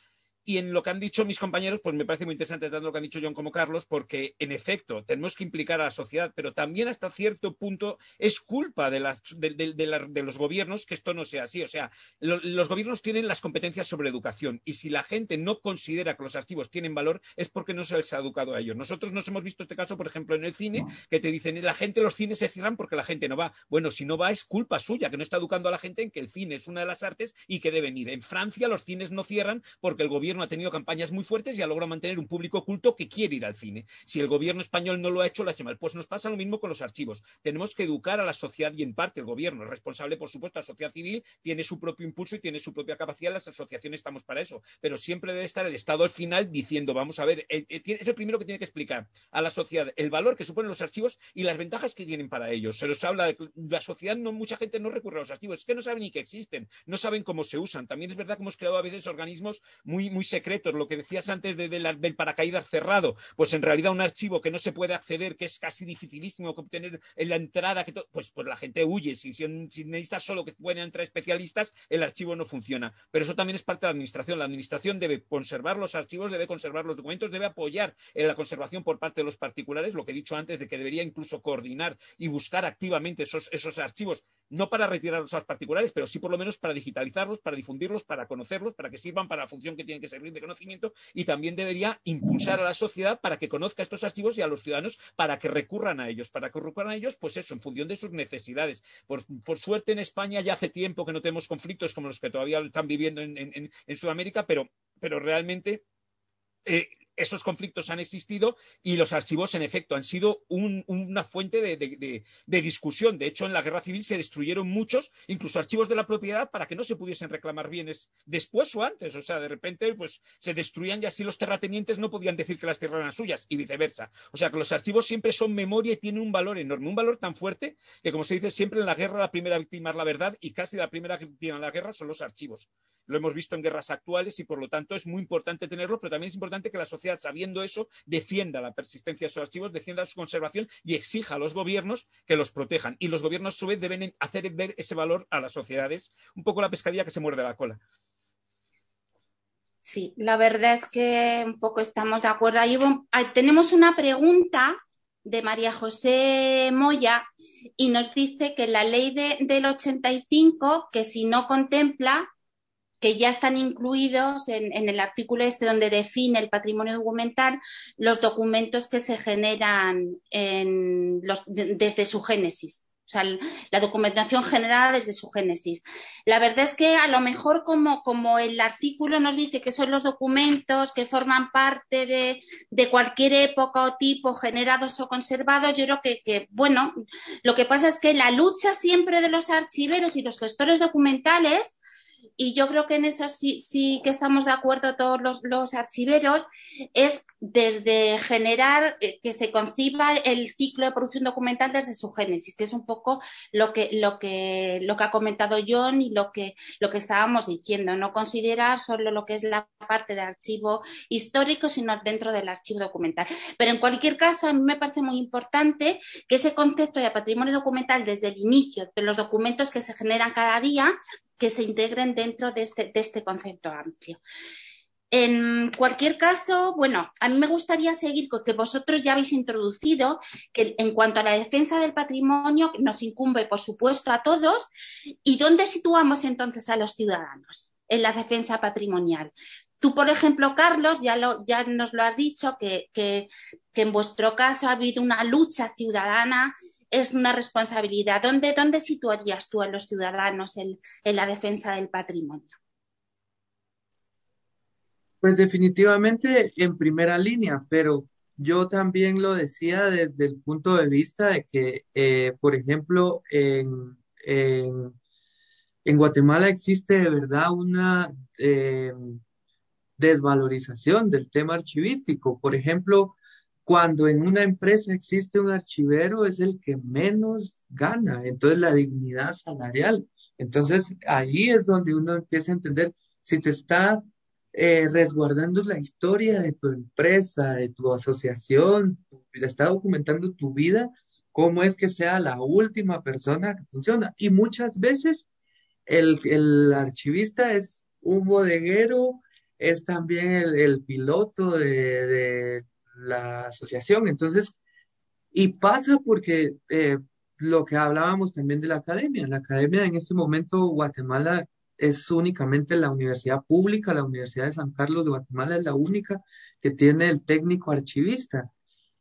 y en lo que han dicho mis compañeros, pues me parece muy interesante tanto lo que han dicho John como Carlos, porque en efecto tenemos que implicar a la sociedad, pero también hasta cierto punto es culpa de, los gobiernos que esto no sea así. O sea, los gobiernos tienen las competencias sobre educación y si la gente no considera que los archivos tienen valor es porque no se les ha educado a ellos. Nosotros nos hemos visto este caso, por ejemplo, en el cine, que te dicen la gente, los cines se cierran porque la gente no va. Bueno, si no va es culpa suya, que no está educando a la gente en que el cine es una de las artes y que deben ir. En Francia los cines no cierran porque el gobierno ha tenido campañas muy fuertes y ha logrado mantener un público oculto que quiere ir al cine. Si el gobierno español no lo ha hecho, lo ha hecho mal. Pues nos pasa lo mismo con los archivos. Tenemos que educar a la sociedad y en parte el gobierno es responsable, por supuesto, la sociedad civil tiene su propio impulso y tiene su propia capacidad. Las asociaciones estamos para eso. Pero siempre debe estar el Estado al final diciendo, vamos a ver, eh, eh, es el primero que tiene que explicar a la sociedad el valor que suponen los archivos y las ventajas que tienen para ellos. Se los habla de la sociedad, no mucha gente no recurre a los archivos, es que no saben ni que existen, no saben cómo se usan. También es verdad que hemos creado a veces organismos muy, muy secretos, lo que decías antes del paracaídas cerrado, pues en realidad un archivo que no se puede acceder, que es casi dificilísimo obtener en la entrada, que pues, pues la gente huye. Si, si, necesitas solo que puedan entrar especialistas, el archivo no funciona. Pero eso también es parte de la administración. La administración debe conservar los archivos, debe conservar los documentos, debe apoyar en la conservación por parte de los particulares, lo que he dicho antes de que debería incluso coordinar y buscar activamente esos, esos archivos no para retirarlos a los particulares, pero sí por lo menos para digitalizarlos, para difundirlos, para conocerlos, para que sirvan para la función que tienen que servir de conocimiento y también debería impulsar a la sociedad para que conozca estos archivos y a los ciudadanos para que recurran a ellos, para que recurran a ellos, pues eso, en función de sus necesidades. Por, suerte en España ya hace tiempo que no tenemos conflictos como los que todavía están viviendo en, Sudamérica, pero, pero realmente eh, esos conflictos han existido y los archivos, en efecto, han sido una fuente de, discusión. De hecho, en la guerra civil se destruyeron muchos, incluso archivos de la propiedad, para que no se pudiesen reclamar bienes después o antes. O sea, de repente, pues se destruían y así los terratenientes no podían decir que las tierras eran suyas y viceversa. O sea, que los archivos siempre son memoria y tienen un valor enorme, un valor tan fuerte que, como se dice siempre, en la guerra la primera víctima es la verdad y casi la primera víctima en la guerra son los archivos lo hemos visto en guerras actuales y por lo tanto es muy importante tenerlo, pero también es importante que la sociedad, sabiendo eso, defienda la persistencia de esos archivos, defienda su conservación y exija a los gobiernos que los protejan. Y los gobiernos, a su vez, deben hacer ver ese valor a las sociedades, un poco la pescadilla que se muerde la cola. Sí, la verdad es que un poco estamos de acuerdo. Ahí tenemos una pregunta de María José Moya y nos dice que la ley del 85, que si no contempla que ya están incluidos en, el artículo este donde define el patrimonio documental los documentos que se generan desde su génesis. O sea, la documentación generada desde su génesis. La verdad es que a lo mejor como, como el artículo nos dice que son los documentos que forman parte de, de cualquier época o tipo generados o conservados, yo creo que, que, bueno, lo que pasa es que la lucha siempre de los archiveros y los gestores documentales y yo creo que en eso sí, sí que estamos de acuerdo todos los, los archiveros, es desde generar eh, que se conciba el ciclo de producción documental desde su génesis, que es un poco lo que, lo que, lo que ha comentado John y lo que, lo que estábamos diciendo, no considerar solo lo que es la parte de archivo histórico, sino dentro del archivo documental. Pero en cualquier caso, a mí me parece muy importante que ese concepto de patrimonio documental desde el inicio de los documentos que se generan cada día, que se integren dentro de este, de este concepto amplio. En cualquier caso, bueno, a mí me gustaría seguir con que vosotros ya habéis introducido que en cuanto a la defensa del patrimonio nos incumbe, por supuesto, a todos. ¿Y dónde situamos entonces a los ciudadanos en la defensa patrimonial? Tú, por ejemplo, Carlos, ya, lo, ya nos lo has dicho, que, que, que, en vuestro caso ha habido una lucha ciudadana, es una responsabilidad. ¿Dónde, dónde situarías tú a los ciudadanos en, en la defensa del patrimonio? Pues definitivamente en primera línea, pero yo también lo decía desde el punto de vista de que, eh, por ejemplo, en, en, Guatemala existe de verdad una eh, desvalorización del tema archivístico. Por ejemplo, cuando en una empresa existe un archivero es el que menos gana, entonces la dignidad salarial. Entonces ahí es donde uno empieza a entender si te está eh, resguardando la historia de tu empresa, de tu asociación, está documentando tu vida, cómo es que sea la última persona que funciona. Y muchas veces el, archivista es un bodeguero, es también el, piloto de, la asociación. Entonces, y pasa porque eh, lo que hablábamos también de la academia, la academia en este momento Guatemala es únicamente la universidad pública, la Universidad de San Carlos de Guatemala es la única que tiene el técnico archivista.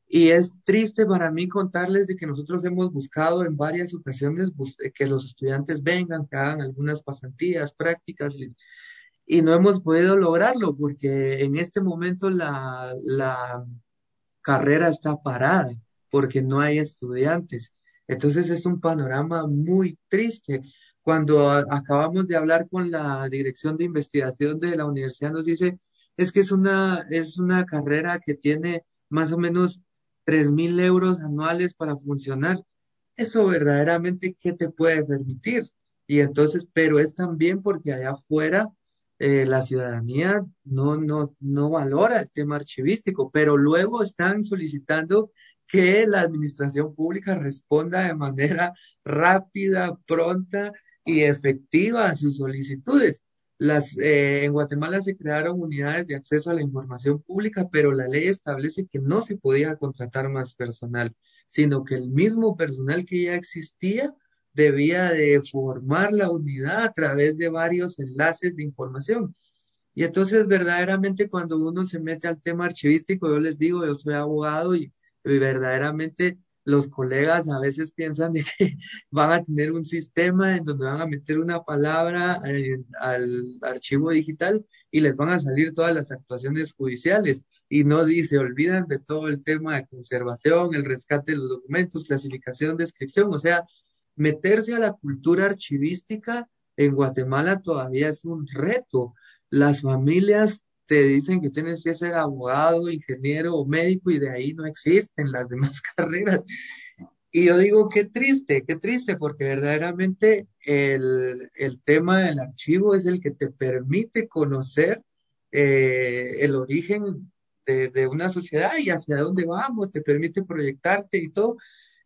Y es triste para mí contarles de que nosotros hemos buscado en varias ocasiones que los estudiantes vengan, que hagan algunas pasantías, prácticas, y, no hemos podido lograrlo porque en este momento la carrera está parada porque no hay estudiantes. Entonces es un panorama muy triste cuando acabamos de hablar con la dirección de investigación de la universidad, nos dice, es que es una, es una carrera que tiene más o menos tres mil euros anuales para funcionar. Eso verdaderamente, ¿qué te puede permitir? Y entonces, pero es también porque allá afuera eh, la ciudadanía no, no, no valora el tema archivístico, pero luego están solicitando que la administración pública responda de manera rápida, pronta y efectiva a sus solicitudes. Las, eh, en Guatemala se crearon unidades de acceso a la información pública, pero la ley establece que no se podía contratar más personal, sino que el mismo personal que ya existía debía de formar la unidad a través de varios enlaces de información. Y entonces, verdaderamente, cuando uno se mete al tema archivístico, yo les digo, yo soy abogado y, verdaderamente los colegas a veces piensan que van a tener un sistema en donde van a meter una palabra al archivo digital y les van a salir todas las actuaciones judiciales y no y se olvidan de todo el tema de conservación, el rescate de los documentos, clasificación, descripción, o sea, meterse a la cultura archivística en Guatemala todavía es un reto. Las familias te dicen que tienes que ser abogado, ingeniero o médico y de ahí no existen las demás carreras. Y yo digo, qué triste, qué triste, porque verdaderamente el, el tema del archivo es el que te permite conocer eh, el origen de, de, una sociedad y hacia dónde vamos, te permite proyectarte y todo.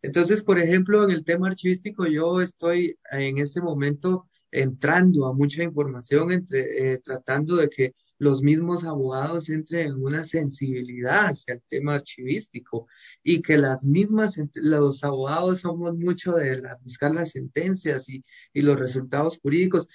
Entonces, por ejemplo, en el tema archivístico, yo estoy en este momento entrando a mucha información, entre, eh, tratando de que los mismos abogados entren en una sensibilidad hacia el tema archivístico y que las mismas, los abogados somos mucho de la, buscar las sentencias y, y los resultados jurídicos.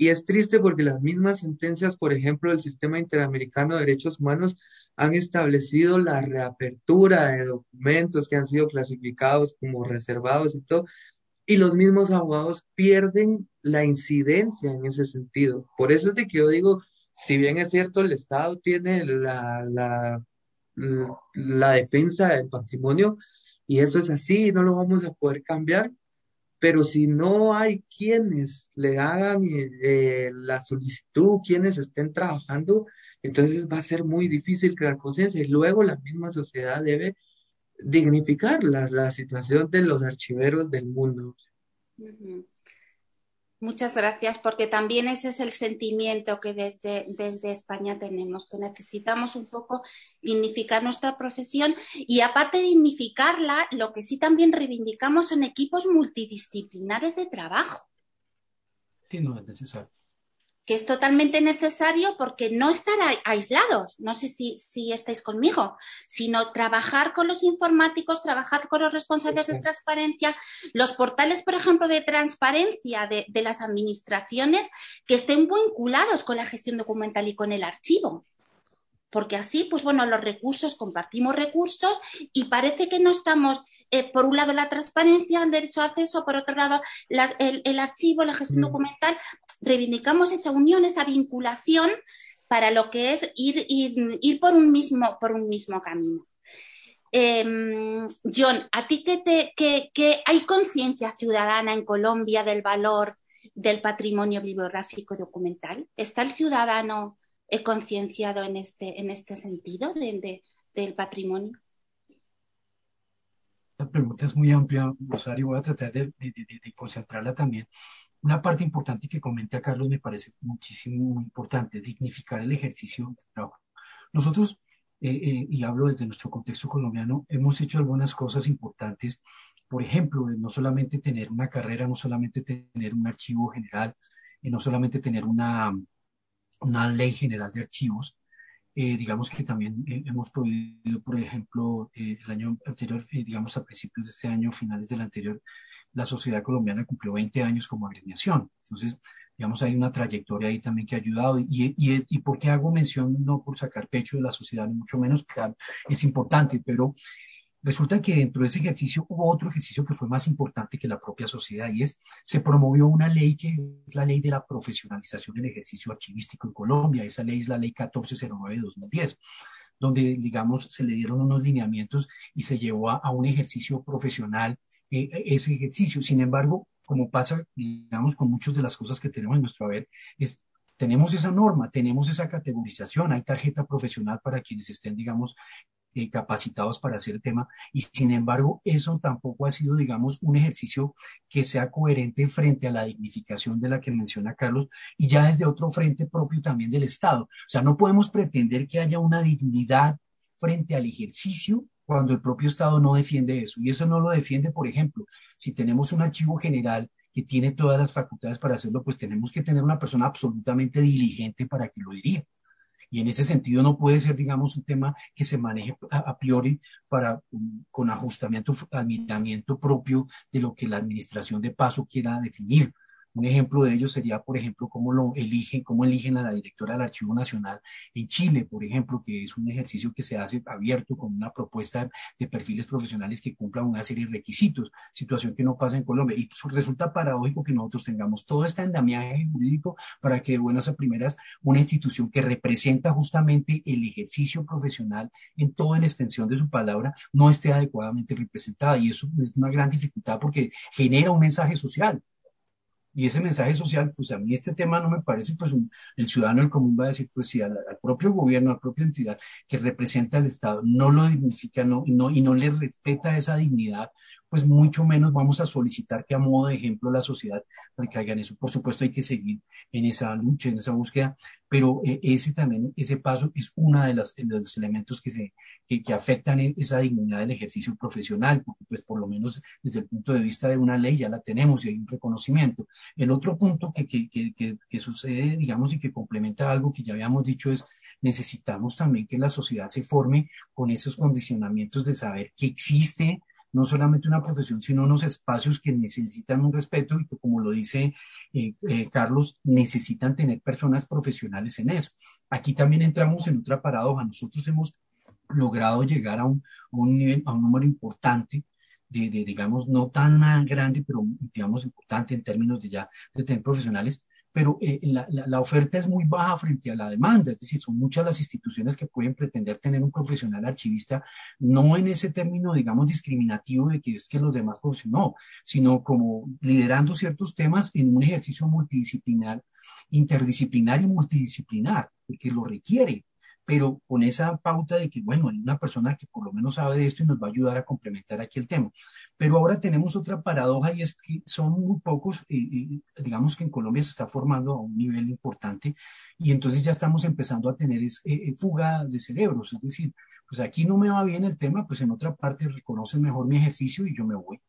Y es triste porque las mismas sentencias, por ejemplo, del Sistema Interamericano de Derechos Humanos, han establecido la reapertura de documentos que han sido clasificados como reservados y todo, y los mismos abogados pierden la incidencia en ese sentido. Por eso es de que yo digo, si bien es cierto, el Estado tiene la, la, la defensa del patrimonio y eso es así, no lo vamos a poder cambiar, pero si no hay quienes le hagan eh, la solicitud, quienes estén trabajando, entonces va a ser muy difícil crear conciencia y luego la misma sociedad debe dignificar la, la situación de los archiveros del mundo. Muchas gracias, porque también ese es el sentimiento que desde, desde España tenemos, que necesitamos un poco dignificar nuestra profesión y aparte de dignificarla, lo que sí también reivindicamos son equipos multidisciplinares de trabajo. Sí, no es necesario. Que es totalmente necesario porque no estar aislados, no sé si, si estáis conmigo, sino trabajar con los informáticos, trabajar con los responsables de transparencia, los portales, por ejemplo, de transparencia de, de las administraciones que estén vinculados con la gestión documental y con el archivo. Porque así, pues bueno, los recursos, compartimos recursos y parece que no estamos, eh, por un lado, la transparencia, el derecho a acceso, por otro lado, el, archivo, la gestión mm. documental, reivindicamos esa unión, esa vinculación para lo que es ir, ir, por, un mismo, por un mismo camino. Em, John, ¿a ti qué te, que, hay conciencia ciudadana en Colombia del valor del patrimonio bibliográfico documental? ¿Está el ciudadano concienciado en este, en este sentido del patrimonio? La pregunta es muy amplia, Rosario, voy a tratar de, de, concentrarla también. Una parte importante que comenta Carlos me parece muchísimo importante, dignificar el ejercicio de trabajo. Nosotros, eh, eh, y hablo desde nuestro contexto colombiano, hemos hecho algunas cosas importantes. Por ejemplo, no solamente tener una carrera, no solamente tener un archivo general, eh, no solamente tener una, una ley general de archivos. Eh, digamos que también eh, hemos podido, por ejemplo, eh, el año anterior, digamos a principios de este año, finales del anterior, la sociedad colombiana cumplió 20 años como agremiación. Entonces, digamos, hay una trayectoria ahí también que ha ayudado. Y, y, y por qué hago mención, no por sacar pecho de la sociedad, ni mucho menos, claro, es importante, pero Resulta que dentro de ese ejercicio hubo otro ejercicio que fue más importante que la propia sociedad y es, se promovió una ley que es la ley de la profesionalización del ejercicio archivístico en Colombia. Esa ley es la ley 1409 de 2010 donde, digamos, se le dieron unos lineamientos y se llevó a, un ejercicio profesional eh, ese ejercicio. Sin embargo, como pasa, digamos, con muchas de las cosas que tenemos en nuestro haber, es tenemos esa norma, tenemos esa categorización, hay tarjeta profesional para quienes estén, digamos, eh, capacitados para hacer el tema y sin embargo eso tampoco ha sido, digamos, un ejercicio que sea coherente frente a la dignificación de la que menciona Carlos y ya desde otro frente propio también del Estado. O sea, no podemos pretender que haya una dignidad frente al ejercicio cuando el propio Estado no defiende eso. Y eso no lo defiende, por ejemplo, si tenemos un archivo general que tiene todas las facultades para hacerlo, pues tenemos que tener una persona absolutamente diligente para que lo dirija. Y en ese sentido no puede ser, digamos, un tema que se maneje a, priori para, con ajustamiento al miramiento propio de lo que la administración de paso quiera definir. Un ejemplo de ello sería, por ejemplo, cómo lo eligen, cómo eligen a la directora del Archivo Nacional en Chile, por ejemplo, que es un ejercicio que se hace abierto con una propuesta de perfiles profesionales que cumplan una serie de requisitos, situación que no pasa en Colombia. Y pues, resulta paradójico que nosotros tengamos todo este andamiaje jurídico para que de buenas a primeras una institución que representa justamente el ejercicio profesional en toda la extensión de su palabra no esté adecuadamente representada. Y eso es una gran dificultad porque genera un mensaje social y ese mensaje social, pues a mí este tema no me parece, pues el ciudadano del común va a decir, pues si al, propio gobierno, a la propia entidad que representa al Estado no lo dignifica no, no, y no le respeta esa dignidad, pues mucho menos vamos a solicitar que a modo de ejemplo la sociedad recaiga eso. Por supuesto hay que seguir en esa lucha, en esa búsqueda, pero eh, ese también, ese paso es uno de, de los elementos que, se, que, afectan e, esa dignidad del ejercicio profesional, porque pues por lo menos desde el punto de vista de una ley ya la tenemos y hay un reconocimiento. El otro punto que, que, que, que sucede, digamos, y que complementa algo que ya habíamos dicho es necesitamos también que la sociedad se forme con esos condicionamientos de saber que existe no solamente una profesión, sino unos espacios que necesitan un respeto y que, como lo dice eh, eh, Carlos, necesitan tener personas profesionales en eso. Aquí también entramos en otra paradoja. Nosotros hemos logrado llegar a un, nivel, a un número importante de, de, digamos, no tan grande, pero digamos importante en términos de ya de tener profesionales, pero eh, la, la, oferta es muy baja frente a la demanda, es decir, son muchas las instituciones que pueden pretender tener un profesional archivista, no en ese término, digamos, discriminativo de que es que los demás profesionales, no, sino como liderando ciertos temas en un ejercicio multidisciplinar, interdisciplinar y multidisciplinar, porque lo requiere pero con esa pauta de que, bueno, hay una persona que por lo menos sabe de esto y nos va a ayudar a complementar aquí el tema. Pero ahora tenemos otra paradoja y es que son muy pocos, eh, eh, digamos que en Colombia se está formando a un nivel importante y entonces ya estamos empezando a tener es, eh, fuga de cerebros, es decir, pues aquí no me va bien el tema, pues en otra parte reconocen mejor mi ejercicio y yo me voy.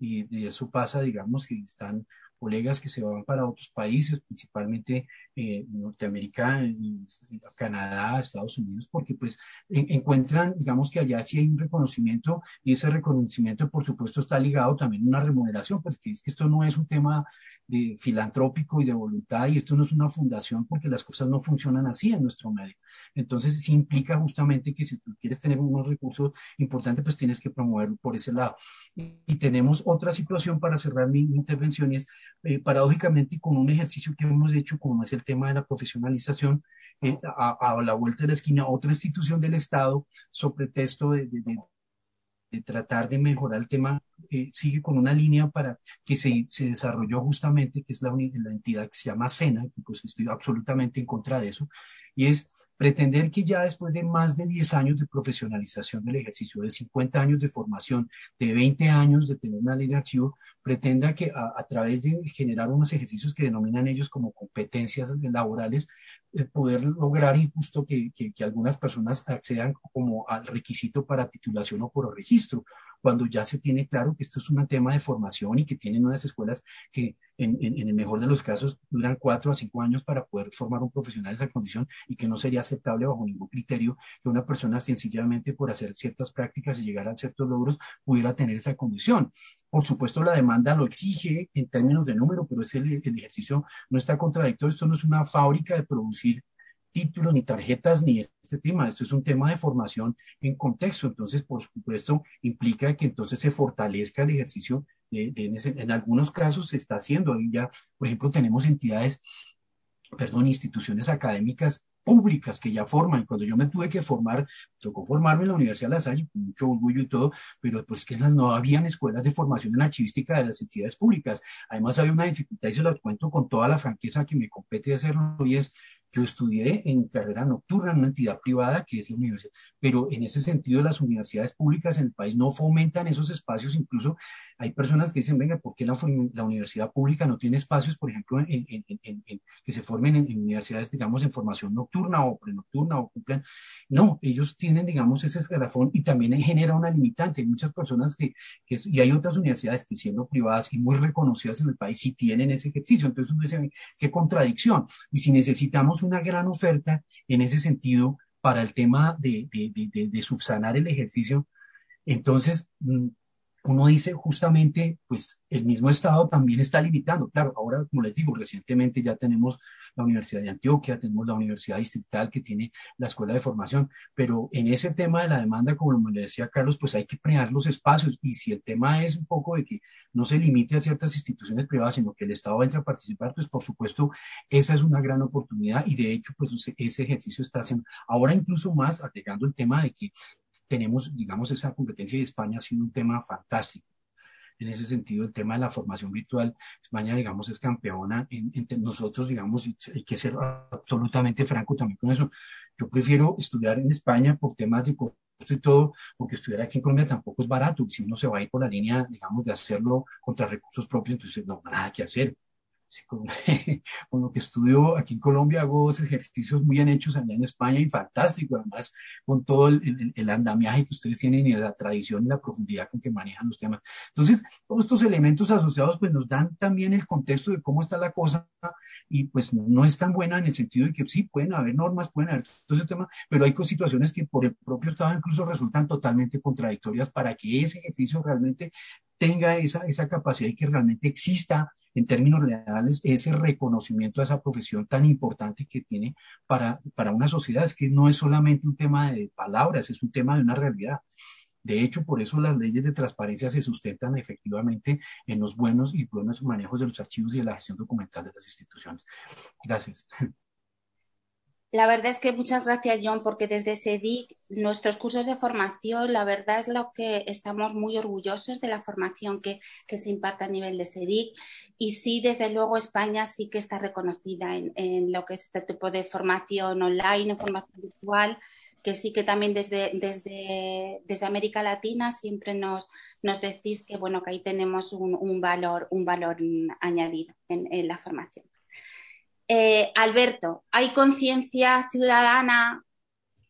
Y, y eso pasa, digamos, que están colegas que se van para otros países, principalmente eh, Norteamérica, Canadá, Estados Unidos, porque pues encuentran, digamos que allá sí hay un reconocimiento y ese reconocimiento por supuesto está ligado también a una remuneración, porque es que esto no es un tema de filantrópico y de voluntad y esto no es una fundación porque las cosas no funcionan así en nuestro medio. Entonces sí implica justamente que si tú quieres tener unos recursos importantes, pues tienes que promoverlo por ese lado. Y, tenemos otra situación para cerrar mi, intervención y es eh, paradójicamente con un ejercicio que hemos hecho como es el tema de la profesionalización, eh, a, la vuelta de la esquina, otra institución del Estado, sobre texto de, tratar de mejorar el tema, eh, sigue con una línea para que se, se desarrolló justamente, que es la, la, entidad que se llama SENA, que pues estoy absolutamente en contra de eso, y es pretender que ya después de más de 10 años de profesionalización del ejercicio, de 50 años de formación, de 20 años de tener una ley de archivo, pretenda que a, través de generar unos ejercicios que denominan ellos como competencias laborales, eh, poder lograr injusto que, que, que algunas personas accedan como al requisito para titulación o por registro cuando ya se tiene claro que esto es un tema de formación y que tienen unas escuelas que en, el mejor de los casos duran cuatro a cinco años para poder formar un profesional de esa condición y que no sería aceptable bajo ningún criterio que una persona sencillamente por hacer ciertas prácticas y llegar a ciertos logros pudiera tener esa condición. Por supuesto, la demanda lo exige en términos de número, pero es el, el ejercicio no está contradictorio. Esto no es una fábrica de producir títulos, ni tarjetas, ni este tema. Esto es un tema de formación en contexto. Entonces, por supuesto, implica que entonces se fortalezca el ejercicio de, en, algunos casos se está haciendo. Ahí ya, por ejemplo, tenemos entidades, perdón, instituciones académicas públicas que ya forman. Cuando yo me tuve que formar, tocó formarme en la Universidad de La Salle, con mucho orgullo y todo, pero pues que no habían escuelas de formación en archivística de las entidades públicas. Además había una dificultad y se lo cuento con toda la franqueza que me compete hacerlo y es yo estudié en carrera nocturna en una entidad privada que es la universidad, pero en ese sentido las universidades públicas en el país no fomentan esos espacios, incluso hay personas que dicen, venga, ¿por qué la, universidad pública no tiene espacios, por ejemplo, en, que se formen en, universidades, digamos, en formación nocturna o prenocturna o cumplen? No, ellos tienen, digamos, ese escalafón y también genera una limitante. Hay muchas personas que, que, y hay otras universidades que siendo privadas y muy reconocidas en el país sí tienen ese ejercicio. Entonces uno dice, qué contradicción. Y si necesitamos una gran oferta en ese sentido para el tema de, de, subsanar el ejercicio. Entonces, mm, uno dice justamente, pues el mismo Estado también está limitando. Claro, ahora, como les digo, recientemente ya tenemos la Universidad de Antioquia, tenemos la Universidad Distrital que tiene la Escuela de Formación, pero en ese tema de la demanda, como le decía Carlos, pues hay que crear los espacios y si el tema es un poco de que no se limite a ciertas instituciones privadas, sino que el Estado entre a participar, pues por supuesto, esa es una gran oportunidad y de hecho, pues ese ejercicio está haciendo, ahora incluso más, agregando el tema de que tenemos, digamos, esa competencia y España ha sido un tema fantástico. En ese sentido, el tema de la formación virtual, España, digamos, es campeona. entre nosotros, digamos, hay que ser absolutamente franco también con eso. Yo prefiero estudiar en España por temas de costo y todo, porque estudiar aquí en Colombia tampoco es barato. Si uno se va a ir por la línea, digamos, de hacerlo contra recursos propios, entonces no, nada que hacer. con, lo que estudio aquí en Colombia, hago dos ejercicios muy bien hechos allá en España y fantástico, además, con todo el, el, andamiaje que ustedes tienen y la tradición y la profundidad con que manejan los temas. Entonces, todos estos elementos asociados pues nos dan también el contexto de cómo está la cosa y pues no es tan buena en el sentido de que sí, pueden haber normas, pueden haber todo ese tema, pero hay situaciones que por el propio Estado incluso resultan totalmente contradictorias para que ese ejercicio realmente tenga esa, esa capacidad y que realmente exista en términos reales ese reconocimiento a esa profesión tan importante que tiene para, para una sociedad. Es que no es solamente un tema de palabras, es un tema de una realidad. De hecho, por eso las leyes de transparencia se sustentan efectivamente en los buenos y buenos manejos de los archivos y de la gestión documental de las instituciones. Gracias. La verdad es que muchas gracias, John, porque desde SEDIC, nuestros cursos de formación, la verdad es lo que estamos muy orgullosos de la formación que, se imparte a nivel de SEDIC. Y sí, desde luego, España sí que está reconocida en, lo que es este tipo de formación online, en formación virtual, que sí que también desde, desde, desde América Latina siempre nos, nos decís que, bueno, que ahí tenemos un, valor, un valor añadido en la formación. Eh, Alberto, ¿hay conciencia ciudadana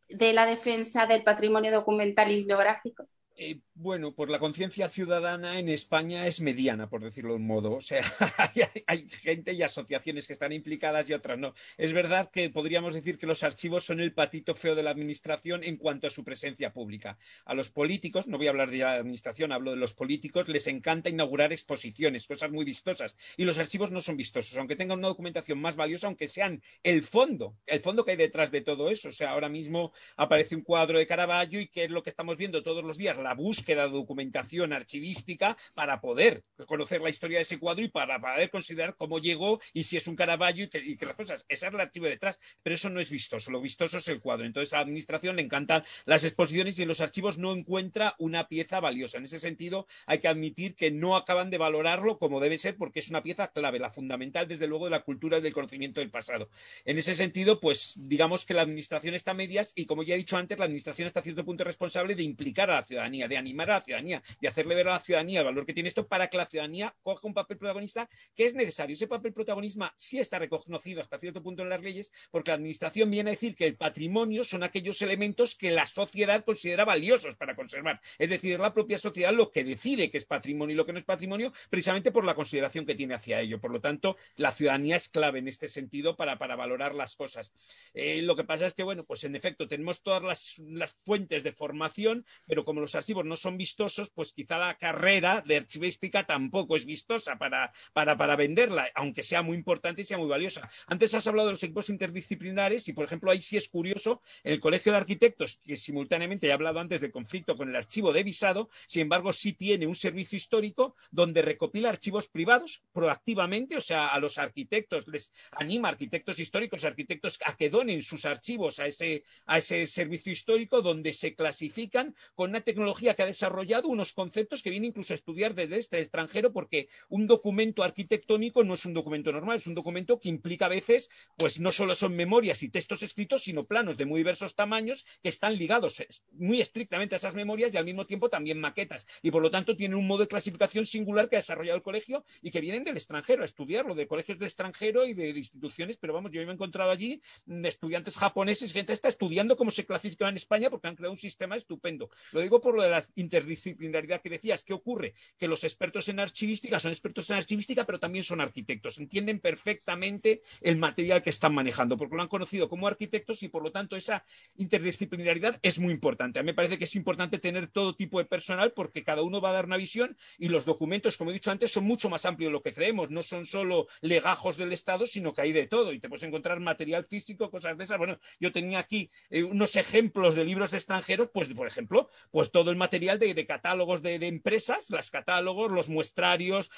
de la defensa del patrimonio documental y bibliográfico? Eh, Bueno, pues la conciencia ciudadana en España es mediana, por decirlo de un modo. O sea, hay, gente y asociaciones que están implicadas y otras no. Es verdad que podríamos decir que los archivos son el patito feo de la administración en cuanto a su presencia pública. A los políticos, no voy a hablar de la administración, hablo de los políticos, les encanta inaugurar exposiciones, cosas muy vistosas. Y los archivos no son vistosos, aunque tengan una documentación más valiosa, aunque sean el fondo, el fondo que hay detrás de todo eso. O sea, ahora mismo aparece un cuadro de Caravaggio y ¿qué es lo que estamos viendo todos los días? La búsqueda búsqueda de documentación archivística para poder conocer la historia de ese cuadro y para poder considerar cómo llegó y si es un Caravaggio y que, las cosas. Ese es el archivo detrás, pero eso no es vistoso. Lo vistoso es el cuadro. Entonces a la administración le encantan las exposiciones y en los archivos no encuentra una pieza valiosa. En ese sentido, hay que admitir que no acaban de valorarlo como debe ser porque es una pieza clave, la fundamental, desde luego, de la cultura del conocimiento del pasado. En ese sentido, pues digamos que la administración está a medias y, como ya he dicho antes, la administración está a cierto punto responsable de implicar a la ciudadanía, de animar a la ciudadanía, de hacerle ver a la ciudadanía el valor que tiene esto para que la ciudadanía coja un papel protagonista que es necesario. Ese papel protagonismo sí está reconocido hasta cierto punto en las leyes porque la administración viene a decir que el patrimonio son aquellos elementos que la sociedad considera valiosos para conservar. Es decir, es la propia sociedad lo que decide que es patrimonio y lo que no es patrimonio precisamente por la consideración que tiene hacia ello. Por lo tanto, la ciudadanía es clave en este sentido para, para valorar las cosas. Eh, lo que pasa es que, bueno, pues en efecto tenemos todas las, las fuentes de formación, pero como los archivos no son vistosos, pues quizá la carrera de archivística tampoco es vistosa para, para, para venderla, aunque sea muy importante y sea muy valiosa. Antes has hablado de los equipos interdisciplinares y, por ejemplo, ahí sí es curioso, el Colegio de Arquitectos, que simultáneamente he hablado antes del conflicto con el archivo de visado, sin embargo, sí tiene un servicio histórico donde recopila archivos privados proactivamente, o sea, a los arquitectos les anima arquitectos históricos, arquitectos a que donen sus archivos a ese, a ese servicio histórico donde se clasifican con una tecnología que desarrollado unos conceptos que viene incluso a estudiar desde este extranjero porque un documento arquitectónico no es un documento normal, es un documento que implica a veces, pues no solo son memorias y textos escritos, sino planos de muy diversos tamaños que están ligados muy estrictamente a esas memorias y al mismo tiempo también maquetas. Y por lo tanto tienen un modo de clasificación singular que ha desarrollado el colegio y que vienen del extranjero a estudiarlo, de colegios del extranjero y de, instituciones, pero vamos, yo me he encontrado allí de estudiantes japoneses, gente está estudiando cómo se clasifica en España porque han creado un sistema estupendo. Lo digo por lo de la interdisciplinaridad que decías. ¿Qué ocurre? Que los expertos en archivística son expertos en archivística, pero también son arquitectos. Entienden perfectamente el material que están manejando, porque lo han conocido como arquitectos y por lo tanto esa interdisciplinaridad es muy importante. A mí me parece que es importante tener todo tipo de personal porque cada uno va a dar una visión y los documentos, como he dicho antes, son mucho más amplios de lo que creemos. No son solo legajos del Estado, sino que hay de todo y te puedes encontrar material físico, cosas de esas. Bueno, yo tenía aquí eh, unos ejemplos de libros de extranjeros, pues por ejemplo, pues todo el material de, catálogos de, empresas, los catálogos, los muestrarios,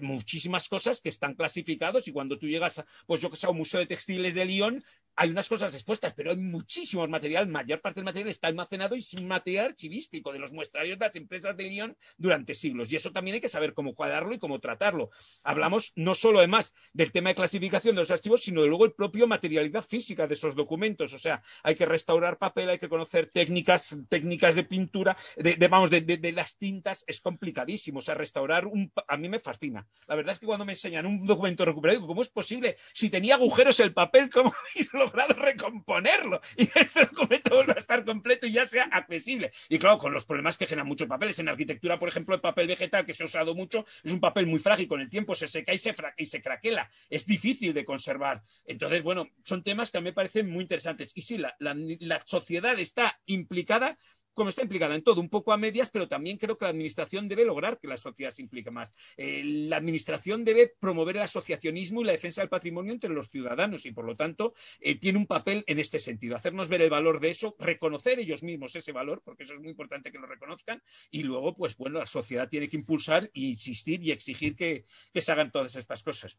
muchísimas cosas que están clasificados y cuando tú llegas, pues yo que sé, a un museo de textiles de Lyon, hay unas cosas expuestas, pero hay muchísimo material, mayor parte del material está almacenado y sin material archivístico de los muestrarios de las empresas de Lyon durante siglos. Y eso también hay que saber cómo cuadrarlo y cómo tratarlo. Hablamos no solo además del tema de clasificación de los archivos, sino de luego el propio materialidad física de esos documentos. O sea, hay que restaurar papel, hay que conocer técnicas, técnicas de pintura, de, vamos, de, de, las tintas, es complicadísimo. O sea, restaurar un, a mí me fascina. La verdad es que cuando me enseñan un documento recuperado, digo, ¿cómo es posible? Si tenía agujeros el papel, ¿cómo logrado recomponerlo? Y este documento vuelve a estar completo y ya sea accesible. Y claro, con los problemas que generan muchos papeles. En arquitectura, por ejemplo, el papel vegetal que se ha usado mucho es un papel muy frágil, con el tiempo se seca y se, y se craquela. Es difícil de conservar. Entonces, bueno, son temas que a mí me parecen muy interesantes. Y sí, la, la, la sociedad está implicada como está implicada en todo, un poco a medias, pero también creo que la Administración debe lograr que la sociedad se implique más. Eh, la Administración debe promover el asociacionismo y la defensa del patrimonio entre los ciudadanos y, por lo tanto, eh, tiene un papel en este sentido, hacernos ver el valor de eso, reconocer ellos mismos ese valor, porque eso es muy importante que lo reconozcan, y luego, pues bueno, la sociedad tiene que impulsar e insistir y exigir que, que se hagan todas estas cosas.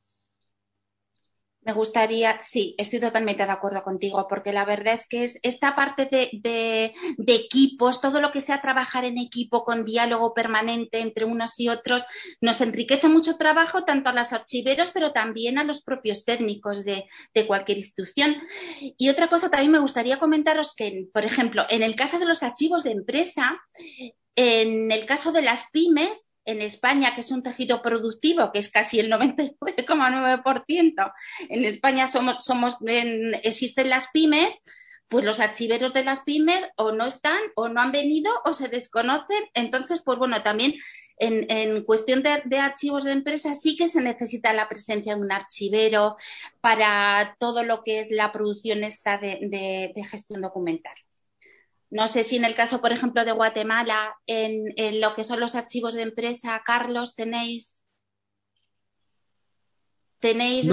Me gustaría, sí, estoy totalmente de acuerdo contigo, porque la verdad es que es esta parte de, de, de, equipos, todo lo que sea trabajar en equipo con diálogo permanente entre unos y otros, nos enriquece mucho trabajo tanto a los archiveros, pero también a los propios técnicos de, de cualquier institución. Y otra cosa también me gustaría comentaros que, por ejemplo, en el caso de los archivos de empresa, en el caso de las pymes, en España, que es un tejido productivo, que es casi el 99,9%, en España somos, somos en, existen las pymes, pues los archiveros de las pymes o no están o no han venido o se desconocen. Entonces, pues bueno, también en, cuestión de, archivos de empresas sí que se necesita la presencia de un archivero para todo lo que es la producción esta de, gestión documental. No sé si en el caso, por ejemplo, de Guatemala, en, lo que son los archivos de empresa, Carlos, tenéis, tenéis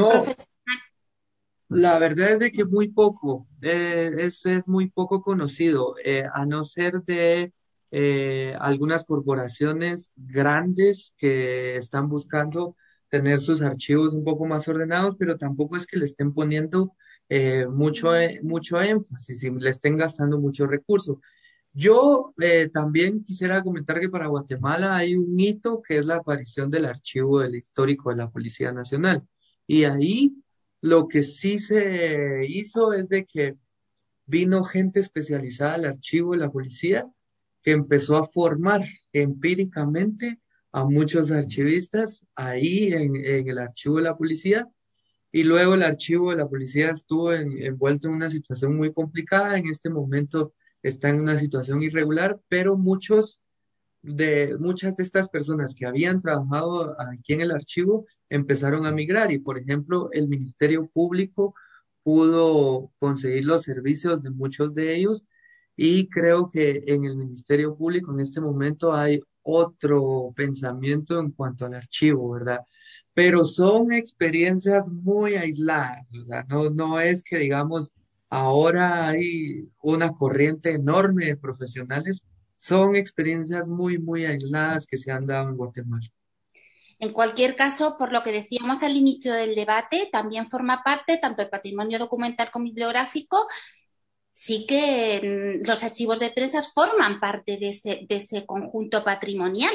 La verdad es de que muy poco, eh, es, es, muy poco conocido, eh, a no ser de eh, algunas corporaciones grandes que están buscando tener sus archivos un poco más ordenados, pero tampoco es que le estén poniendo eh, mucho, eh, mucho énfasis y le estén gastando mucho recurso. Yo también quisiera comentar que para Guatemala hay un hito que es la aparición del archivo del histórico de la Policía Nacional. Y ahí lo que sí se hizo es de que vino gente especializada al archivo de la policía que empezó a formar empíricamente a muchos archivistas ahí en, el archivo de la policía y luego el archivo de la policía estuvo envuelto en una situación muy complicada, en este momento está en una situación irregular, pero muchos de muchas de estas personas que habían trabajado aquí en el archivo empezaron a migrar. Y por ejemplo el Ministerio Público pudo conseguir los servicios de muchos de ellos. Y creo que en el Ministerio Público en este momento hay otro pensamiento en cuanto al archivo, ¿verdad? Pero son experiencias muy aisladas, ¿verdad? No, no es que, digamos, ahora hay una corriente enorme de profesionales, son experiencias muy, muy aisladas que se han dado en Guatemala. En cualquier caso, por lo que decíamos al inicio del debate, también forma parte tanto el patrimonio documental como bibliográfico sí que mm, los archivos de empresas forman parte de ese, de ese conjunto patrimonial.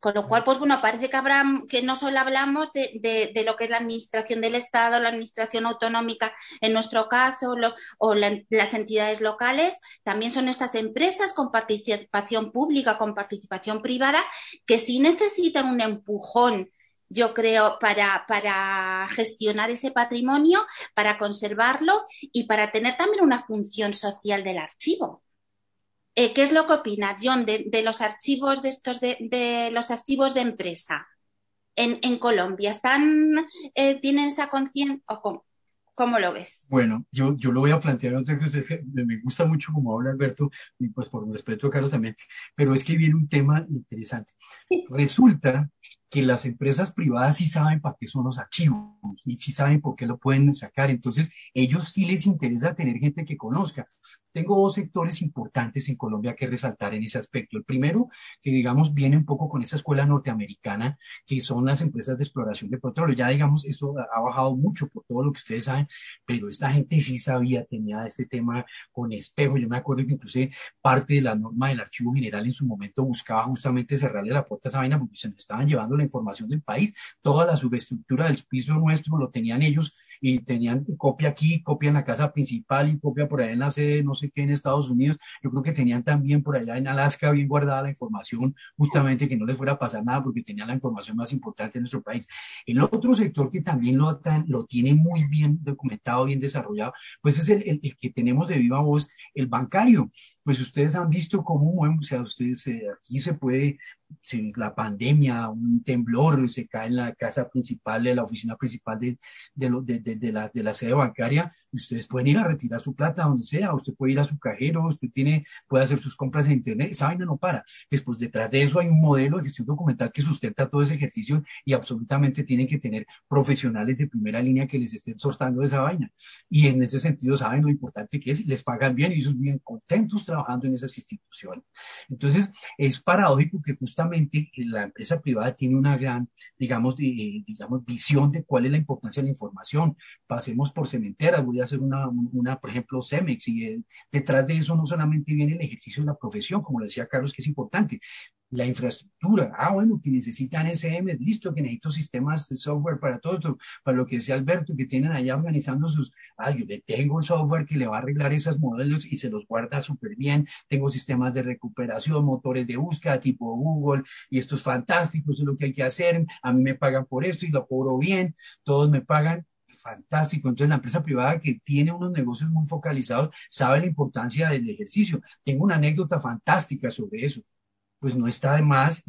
Con lo cual, pues bueno, parece que, habrá, que no solo hablamos de, de, lo que es la administración del Estado, la administración autonómica en nuestro caso, o las entidades locales, también son estas empresas con participación pública, con participación privada, que sí necesitan un empujón yo creo, para, para gestionar ese patrimonio, para conservarlo y para tener también una función social del archivo. Eh, ¿Qué es lo que opina, John, de, los archivos de estos de, los archivos de empresa en, Colombia? ¿Están, eh, tienen esa conciencia o cómo? ¿Cómo lo ves? Bueno, yo, yo lo voy a plantear otra cosa, es que me gusta mucho como habla Alberto, y pues por respeto a Carlos también, pero es que viene un tema interesante. Resulta que las empresas privadas sí saben para qué son los archivos y sí saben por qué lo pueden sacar. Entonces, ellos sí les interesa tener gente que conozca. Tengo dos sectores importantes en Colombia que resaltar en ese aspecto. El primero, que digamos viene un poco con esa escuela norteamericana, que son las empresas de exploración de petróleo. Ya digamos, eso ha bajado mucho por todo lo que ustedes saben, pero esta gente sí sabía, tenía este tema con espejo. Yo me acuerdo que incluso parte de la norma del Archivo General en su momento buscaba justamente cerrarle la puerta a esa vaina porque se nos estaban llevando la información del país. Toda la subestructura del piso nuestro lo tenían ellos y tenían copia aquí, copia en la casa principal y copia por ahí en la sede, no sé qué, en Estados Unidos. Yo creo que tenían también por allá en Alaska bien guardada la información, justamente que no les fuera a pasar nada porque tenían la información más importante en nuestro país. El otro sector que también lo, lo tiene muy bien documentado, bien desarrollado, pues es el, el, que tenemos de viva voz, el bancario. Pues ustedes han visto cómo, o sea, ustedes eh, aquí se puede si la pandemia, un temblor, se cae en la casa principal, de la oficina principal de, de, de, de, la, de la sede bancaria, ustedes pueden ir a retirar su plata donde sea, usted puede ir a su cajero, usted tiene, puede hacer sus compras en internet, esa vaina no para. Después detrás de eso hay un modelo de gestión documental que sustenta todo ese ejercicio y absolutamente tienen que tener profesionales de primera línea que les estén sortando esa vaina. Y en ese sentido saben lo importante que es les pagan bien y ellos bien contentos trabajando en esas instituciones. Entonces, es paradójico que justamente la empresa privada tiene una gran, digamos, digamos, visión de cuál es la importancia de la información. Pasemos por cementeras, voy a hacer una, una por ejemplo, Cemex, y eh, detrás de eso no solamente viene el ejercicio de la profesión, como le decía Carlos, que es importante, la infraestructura. Ah, bueno, que necesitan SM, listo, que necesito sistemas de software para todo esto, para lo que decía Alberto, que tienen allá organizando sus, ah, yo le tengo el software que le va a arreglar esos modelos y se los guarda súper bien, tengo sistemas de recuperación, motores de búsqueda tipo Google, y esto es fantástico, eso es lo que hay que hacer, a mí me pagan por esto y lo cobro bien, todos me pagan, fantástico. Entonces, la empresa privada que tiene unos negocios muy focalizados sabe la importancia del ejercicio. Tengo una anécdota fantástica sobre eso. Pues no está de más.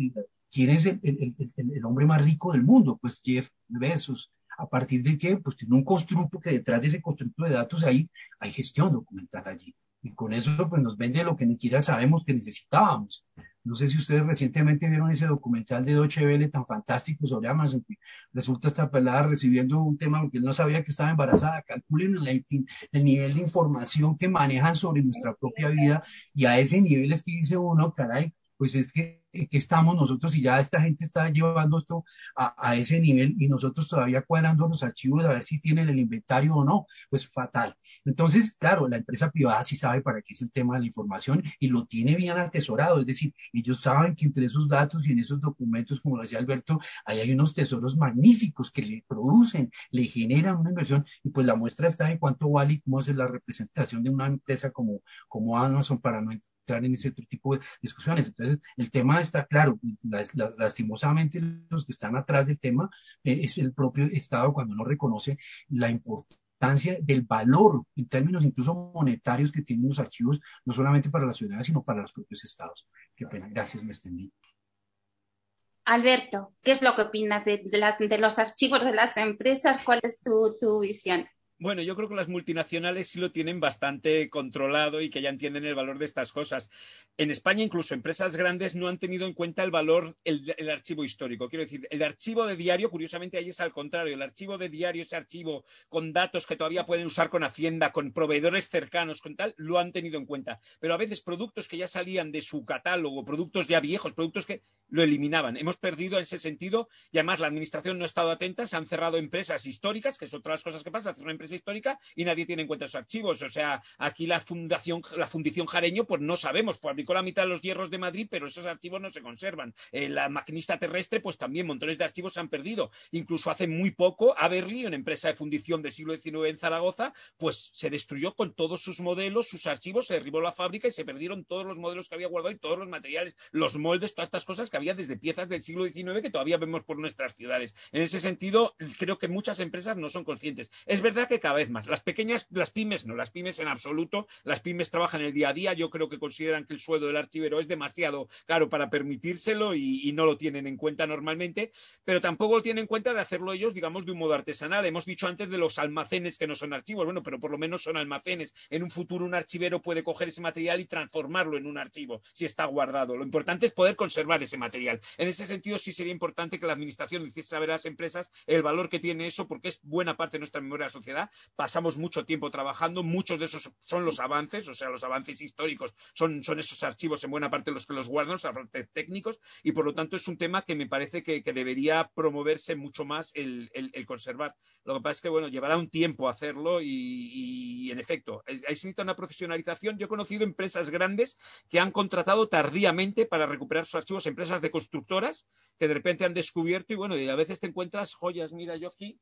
¿Quién es el, el hombre más rico del mundo? Pues Jeff Bezos. ¿A partir de qué? Pues tiene un constructo que detrás de ese constructo de datos ahí hay gestión documental allí. Y con eso pues nos vende lo que ni siquiera sabemos que necesitábamos. No sé si ustedes recientemente vieron ese documental de Deutsche Welle tan fantástico sobre Amazon, que resulta esta pelada recibiendo un tema porque él no sabía que estaba embarazada. Calculen el, el nivel de información que manejan sobre nuestra propia vida y a ese nivel es que dice uno, caray, pues es que que estamos nosotros y ya esta gente está llevando esto a, ese nivel y nosotros todavía cuadrando los archivos a ver si tienen el inventario o no, pues fatal. Entonces, claro, la empresa privada sí sabe para qué es el tema de la información y lo tiene bien atesorado, es decir, ellos saben que entre esos datos y en esos documentos, como decía Alberto, ahí hay unos tesoros magníficos que le producen, le generan una inversión y pues la muestra está en cuánto vale y cómo hace la representación de una empresa como, como Amazon para no en ese tipo de discusiones. Entonces, el tema está claro, lastimosamente los que están atrás del tema eh, es el propio Estado cuando no reconoce la importancia del valor en términos incluso monetarios que tienen los archivos, no solamente para la ciudad, sino para los propios estados. Qué pena, gracias, me extendí. Alberto, ¿qué es lo que opinas de, de los archivos de las empresas? ¿Cuál es tu visión? Bueno, yo creo que las multinacionales sí lo tienen bastante controlado y que ya entienden el valor de estas cosas. En España, incluso empresas grandes no han tenido en cuenta el valor, el, archivo histórico. Quiero decir, el archivo de diario, curiosamente, ahí es al contrario. El archivo de diario, ese archivo con datos que todavía pueden usar con Hacienda, con proveedores cercanos, con tal, lo han tenido en cuenta. Pero a veces productos que ya salían de su catálogo, productos ya viejos, productos que lo eliminaban. Hemos perdido en ese sentido y además la administración no ha estado atenta, se han cerrado empresas históricas, que es otra de las cosas que pasa, hacer una empresa histórica y nadie tiene en cuenta sus archivos. O sea, aquí la fundación, la Fundición Jareño, pues no sabemos, fabricó la mitad de los hierros de Madrid, pero esos archivos no se conservan. Eh, la maquinista terrestre, pues también montones de archivos se han perdido. Incluso hace muy poco, Averly, una empresa de fundición del siglo XIX en Zaragoza, pues se destruyó con todos sus modelos, sus archivos, se derribó la fábrica y se perdieron todos los modelos que había guardado y todos los materiales, los moldes, todas estas cosas que había desde piezas del siglo XIX que todavía vemos por nuestras ciudades. En ese sentido, creo que muchas empresas no son conscientes. Es verdad que cada vez más. Las pequeñas, las pymes no, las pymes en absoluto. Las pymes trabajan el día a día. Yo creo que consideran que el sueldo del archivero es demasiado caro para permitírselo y, y no lo tienen en cuenta normalmente, pero tampoco lo tienen en cuenta de hacerlo ellos, digamos, de un modo artesanal. Hemos dicho antes de los almacenes que no son archivos, bueno, pero por lo menos son almacenes. En un futuro un archivero puede coger ese material y transformarlo en un archivo si está guardado. Lo importante es poder conservar ese material. En ese sentido, sí sería importante que la administración hiciese saber a las empresas el valor que tiene eso, porque es buena parte de nuestra memoria de la sociedad pasamos mucho tiempo trabajando, muchos de esos son los avances, o sea, los avances históricos son, son esos archivos en buena parte los que los guardan, los avances técnicos, y por lo tanto es un tema que me parece que, debería promoverse mucho más el, conservar. Lo que pasa es que, bueno, llevará un tiempo hacerlo y, en efecto, necesita una profesionalización. Yo he conocido empresas grandes que han contratado tardíamente para recuperar sus archivos, empresas de constructoras que de repente han descubierto y bueno, y a veces te encuentras joyas, mira, yo aquí,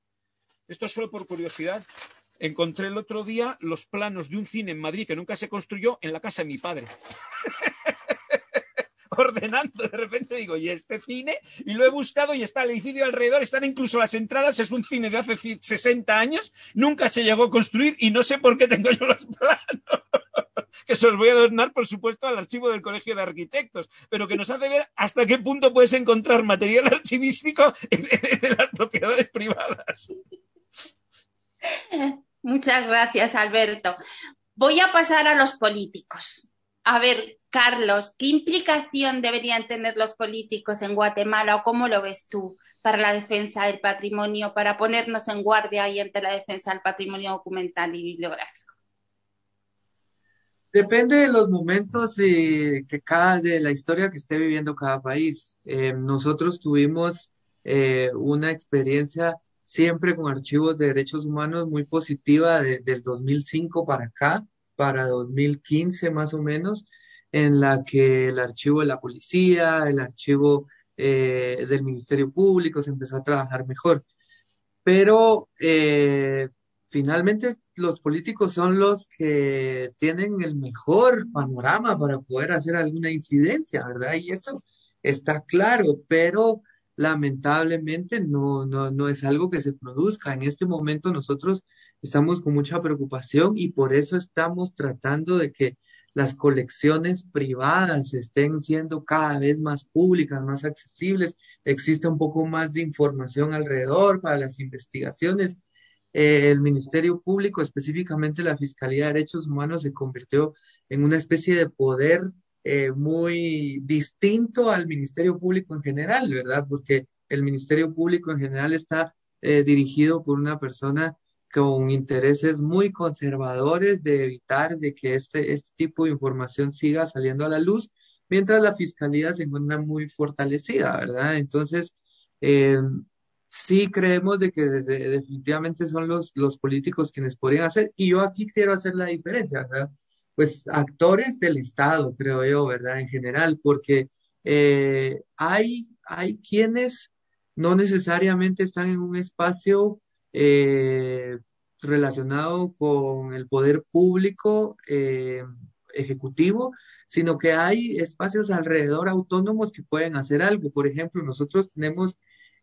esto es solo por curiosidad, encontré el otro día los planos de un cine en Madrid que nunca se construyó en la casa de mi padre. ordenando, de repente digo, ¿y este cine? Y lo he buscado y está el edificio alrededor, están incluso las entradas, es un cine de hace 60 años, nunca se llegó a construir y no sé por qué tengo yo los planos. que se los voy a donar, por supuesto, al archivo del Colegio de Arquitectos, pero que nos hace ver hasta qué punto puedes encontrar material archivístico en, en las propiedades privadas. Muchas gracias, Alberto. Voy a pasar a los políticos. A ver, Carlos, ¿qué implicación deberían tener los políticos en Guatemala o cómo lo ves tú para la defensa del patrimonio, para ponernos en guardia y ante la defensa del patrimonio documental y bibliográfico? Depende de los momentos y que cada, de la historia que esté viviendo cada país. Eh, nosotros tuvimos eh, una experiencia siempre con archivos de derechos humanos muy positiva de, del 2005 para acá, para 2015 más o menos, en la que el archivo de la policía, el archivo eh, del Ministerio Público se empezó a trabajar mejor. Pero eh, finalmente los políticos son los que tienen el mejor panorama para poder hacer alguna incidencia, ¿verdad? Y eso está claro, pero lamentablemente no, no, no es algo que se produzca. En este momento nosotros estamos con mucha preocupación y por eso estamos tratando de que las colecciones privadas estén siendo cada vez más públicas, más accesibles, existe un poco más de información alrededor para las investigaciones. Eh, el Ministerio Público, específicamente la Fiscalía de Derechos Humanos, se convirtió en una especie de poder eh, muy distinto al Ministerio Público en general, ¿verdad? Porque el Ministerio Público en general está eh, dirigido por una persona con intereses muy conservadores de evitar de que este, este tipo de información siga saliendo a la luz, mientras la fiscalía se encuentra muy fortalecida, ¿verdad? Entonces, eh, sí creemos de que definitivamente son los, los políticos quienes podrían hacer, y yo aquí quiero hacer la diferencia, ¿verdad? Pues actores del Estado, creo yo, ¿verdad? En general, porque eh, hay, hay quienes no necesariamente están en un espacio eh, relacionado con el poder público eh, ejecutivo, sino que hay espacios alrededor autónomos que pueden hacer algo. Por ejemplo, nosotros tenemos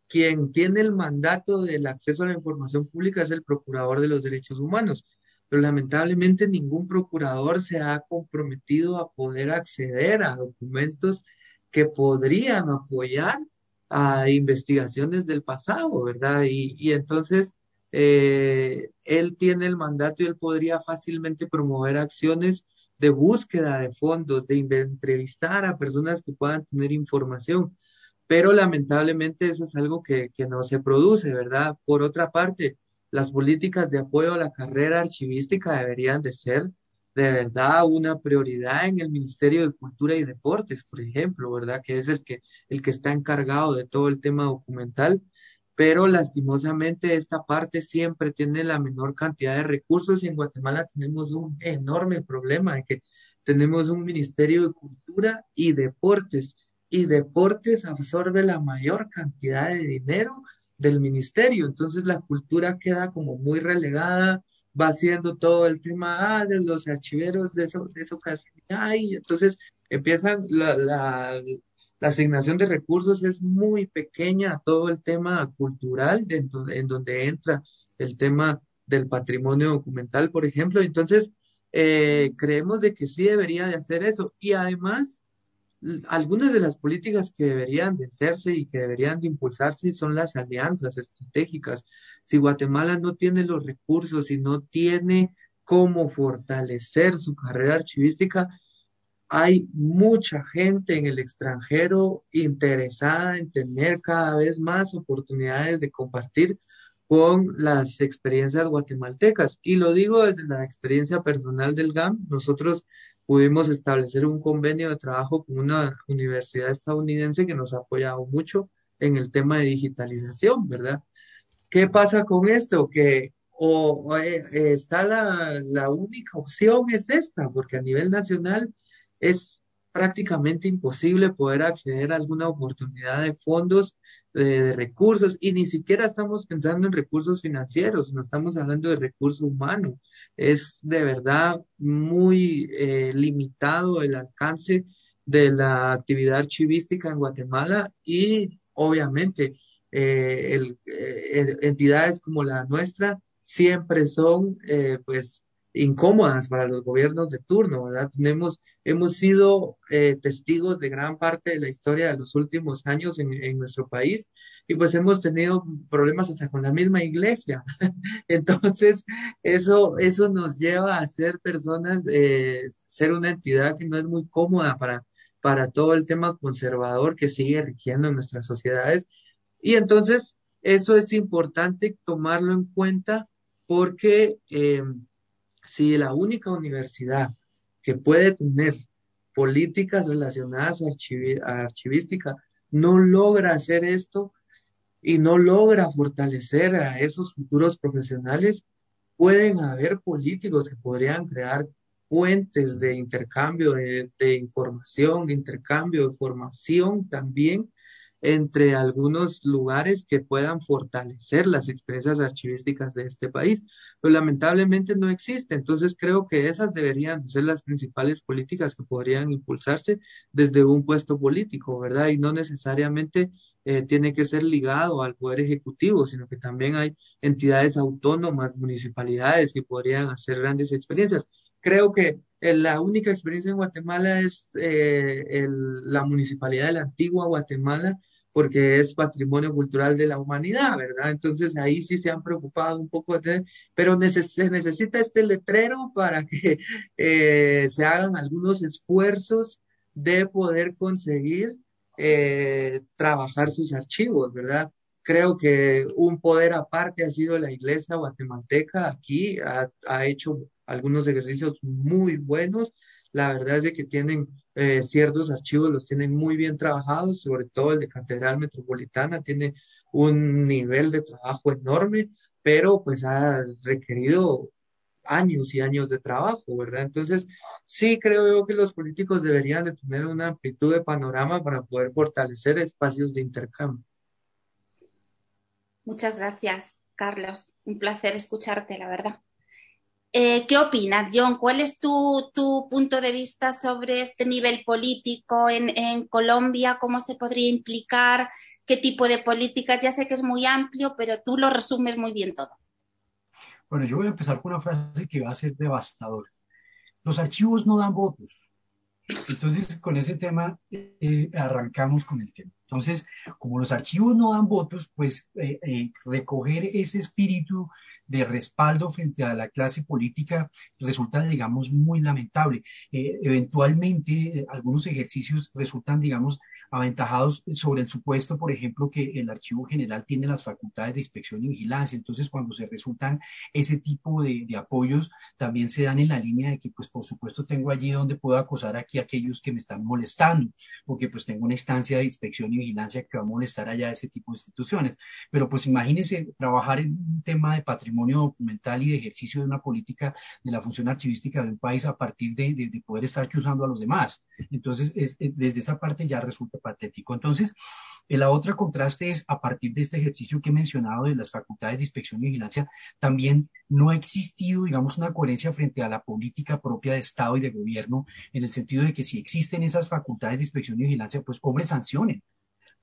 quien tiene el mandato del acceso a la información pública es el Procurador de los Derechos Humanos, pero lamentablemente ningún procurador se ha comprometido a poder acceder a documentos que podrían apoyar a investigaciones del pasado, ¿verdad? Y, y entonces eh, él tiene el mandato y él podría fácilmente promover acciones de búsqueda de fondos, de entrevistar a personas que puedan tener información, pero lamentablemente eso es algo que, que no se produce, ¿verdad? Por otra parte, las políticas de apoyo a la carrera archivística deberían de ser de verdad una prioridad en el Ministerio de Cultura y Deportes, por ejemplo, ¿verdad? Que es el que, el que está encargado de todo el tema documental, pero lastimosamente esta parte siempre tiene la menor cantidad de recursos. Y en Guatemala tenemos un enorme problema de que tenemos un Ministerio de Cultura y Deportes y Deportes absorbe la mayor cantidad de dinero del ministerio, entonces la cultura queda como muy relegada, va haciendo todo el tema ah, de los archiveros de eso, de eso casi hay, entonces empiezan la, la, asignación de recursos es muy pequeña a todo el tema cultural en donde entra el tema del patrimonio documental, por ejemplo, entonces eh, creemos de que sí debería de hacer eso. Y además algunas de las políticas que deberían de hacerse y que deberían de impulsarse son las alianzas estratégicas. Si Guatemala no tiene los recursos y no tiene cómo fortalecer su carrera archivística, hay mucha gente en el extranjero interesada en tener cada vez más oportunidades de compartir con las experiencias guatemaltecas. Y lo digo desde la experiencia personal del GAM. Nosotros pudimos establecer un convenio de trabajo con una universidad estadounidense que nos ha apoyado mucho en el tema de digitalización, ¿verdad? ¿Qué pasa con esto? Que o, eh, está la, la única opción es esta, porque a nivel nacional es prácticamente imposible poder acceder a alguna oportunidad de fondos de, recursos y ni siquiera estamos pensando en recursos financieros, no estamos hablando de recurso humano. Es de verdad muy eh, limitado el alcance de la actividad archivística en Guatemala y obviamente eh, eh, entidades como la nuestra siempre son pues incómodas para los gobiernos de turno, ¿verdad? Tenemos, hemos sido eh, testigos de gran parte de la historia de los últimos años en, en, nuestro país y pues hemos tenido problemas hasta con la misma iglesia. Entonces, eso, eso nos lleva a ser personas, eh, ser una entidad que no es muy cómoda para, para todo el tema conservador que sigue rigiendo en nuestras sociedades. Y entonces, eso es importante tomarlo en cuenta porque... Eh, si la única universidad que puede tener políticas relacionadas a, archivística no logra hacer esto y no logra fortalecer a esos futuros profesionales, pueden haber políticos que podrían crear puentes de intercambio de, información, de intercambio de formación también entre algunos lugares que puedan fortalecer las experiencias archivísticas de este país, pero lamentablemente no existe. Entonces creo que esas deberían ser las principales políticas que podrían impulsarse desde un puesto político, ¿verdad? Y no necesariamente eh, tiene que ser ligado al poder ejecutivo, sino que también hay entidades autónomas, municipalidades que podrían hacer grandes experiencias. Creo que la única experiencia en Guatemala es eh, la municipalidad de la antigua Guatemala, porque es patrimonio cultural de la humanidad, ¿verdad? Entonces ahí sí se han preocupado un poco de, pero se necesita este letrero para que eh, se hagan algunos esfuerzos de poder conseguir eh, trabajar sus archivos, ¿verdad? Creo que un poder aparte ha sido la iglesia guatemalteca aquí, ha, ha hecho algunos ejercicios muy buenos. La verdad es de que tienen eh, ciertos archivos, los tienen muy bien trabajados, sobre todo el de Catedral Metropolitana tiene un nivel de trabajo enorme, pero pues ha requerido años y años de trabajo, ¿verdad? Entonces, sí creo yo que los políticos deberían de tener una amplitud de panorama para poder fortalecer espacios de intercambio. Muchas gracias, Carlos. Un placer escucharte, la verdad. Eh, ¿Qué opinas, John? ¿Cuál es tu, punto de vista sobre este nivel político en, Colombia? ¿Cómo se podría implicar? ¿Qué tipo de políticas? Ya sé que es muy amplio, pero tú lo resumes muy bien todo. Bueno, yo voy a empezar con una frase que va a ser devastadora. Los archivos no dan votos. Entonces, con ese tema eh, arrancamos con el tema. Entonces, como los archivos no dan votos, pues eh, recoger ese espíritu de respaldo frente a la clase política resulta, digamos, muy lamentable. Eh, eventualmente, eh, algunos ejercicios resultan, digamos, aventajados sobre el supuesto, por ejemplo, que el archivo general tiene las facultades de inspección y vigilancia. Entonces, cuando se resultan ese tipo de, apoyos, también se dan en la línea de que, pues, por supuesto, tengo allí donde puedo acosar aquí a aquellos que me están molestando, porque pues tengo una instancia de inspección y vigilancia que va a molestar allá ese tipo de instituciones. Pero pues imagínense trabajar en un tema de patrimonio documental y de ejercicio de una política de la función archivística de un país a partir de, de, poder estar chuzando a los demás. Entonces, es, desde esa parte ya resulta patético. Entonces, la otra contraste es, a partir de este ejercicio que he mencionado de las facultades de inspección y vigilancia, también no ha existido, digamos, una coherencia frente a la política propia de Estado y de gobierno, en el sentido de que si existen esas facultades de inspección y vigilancia, pues hombre, sancionen.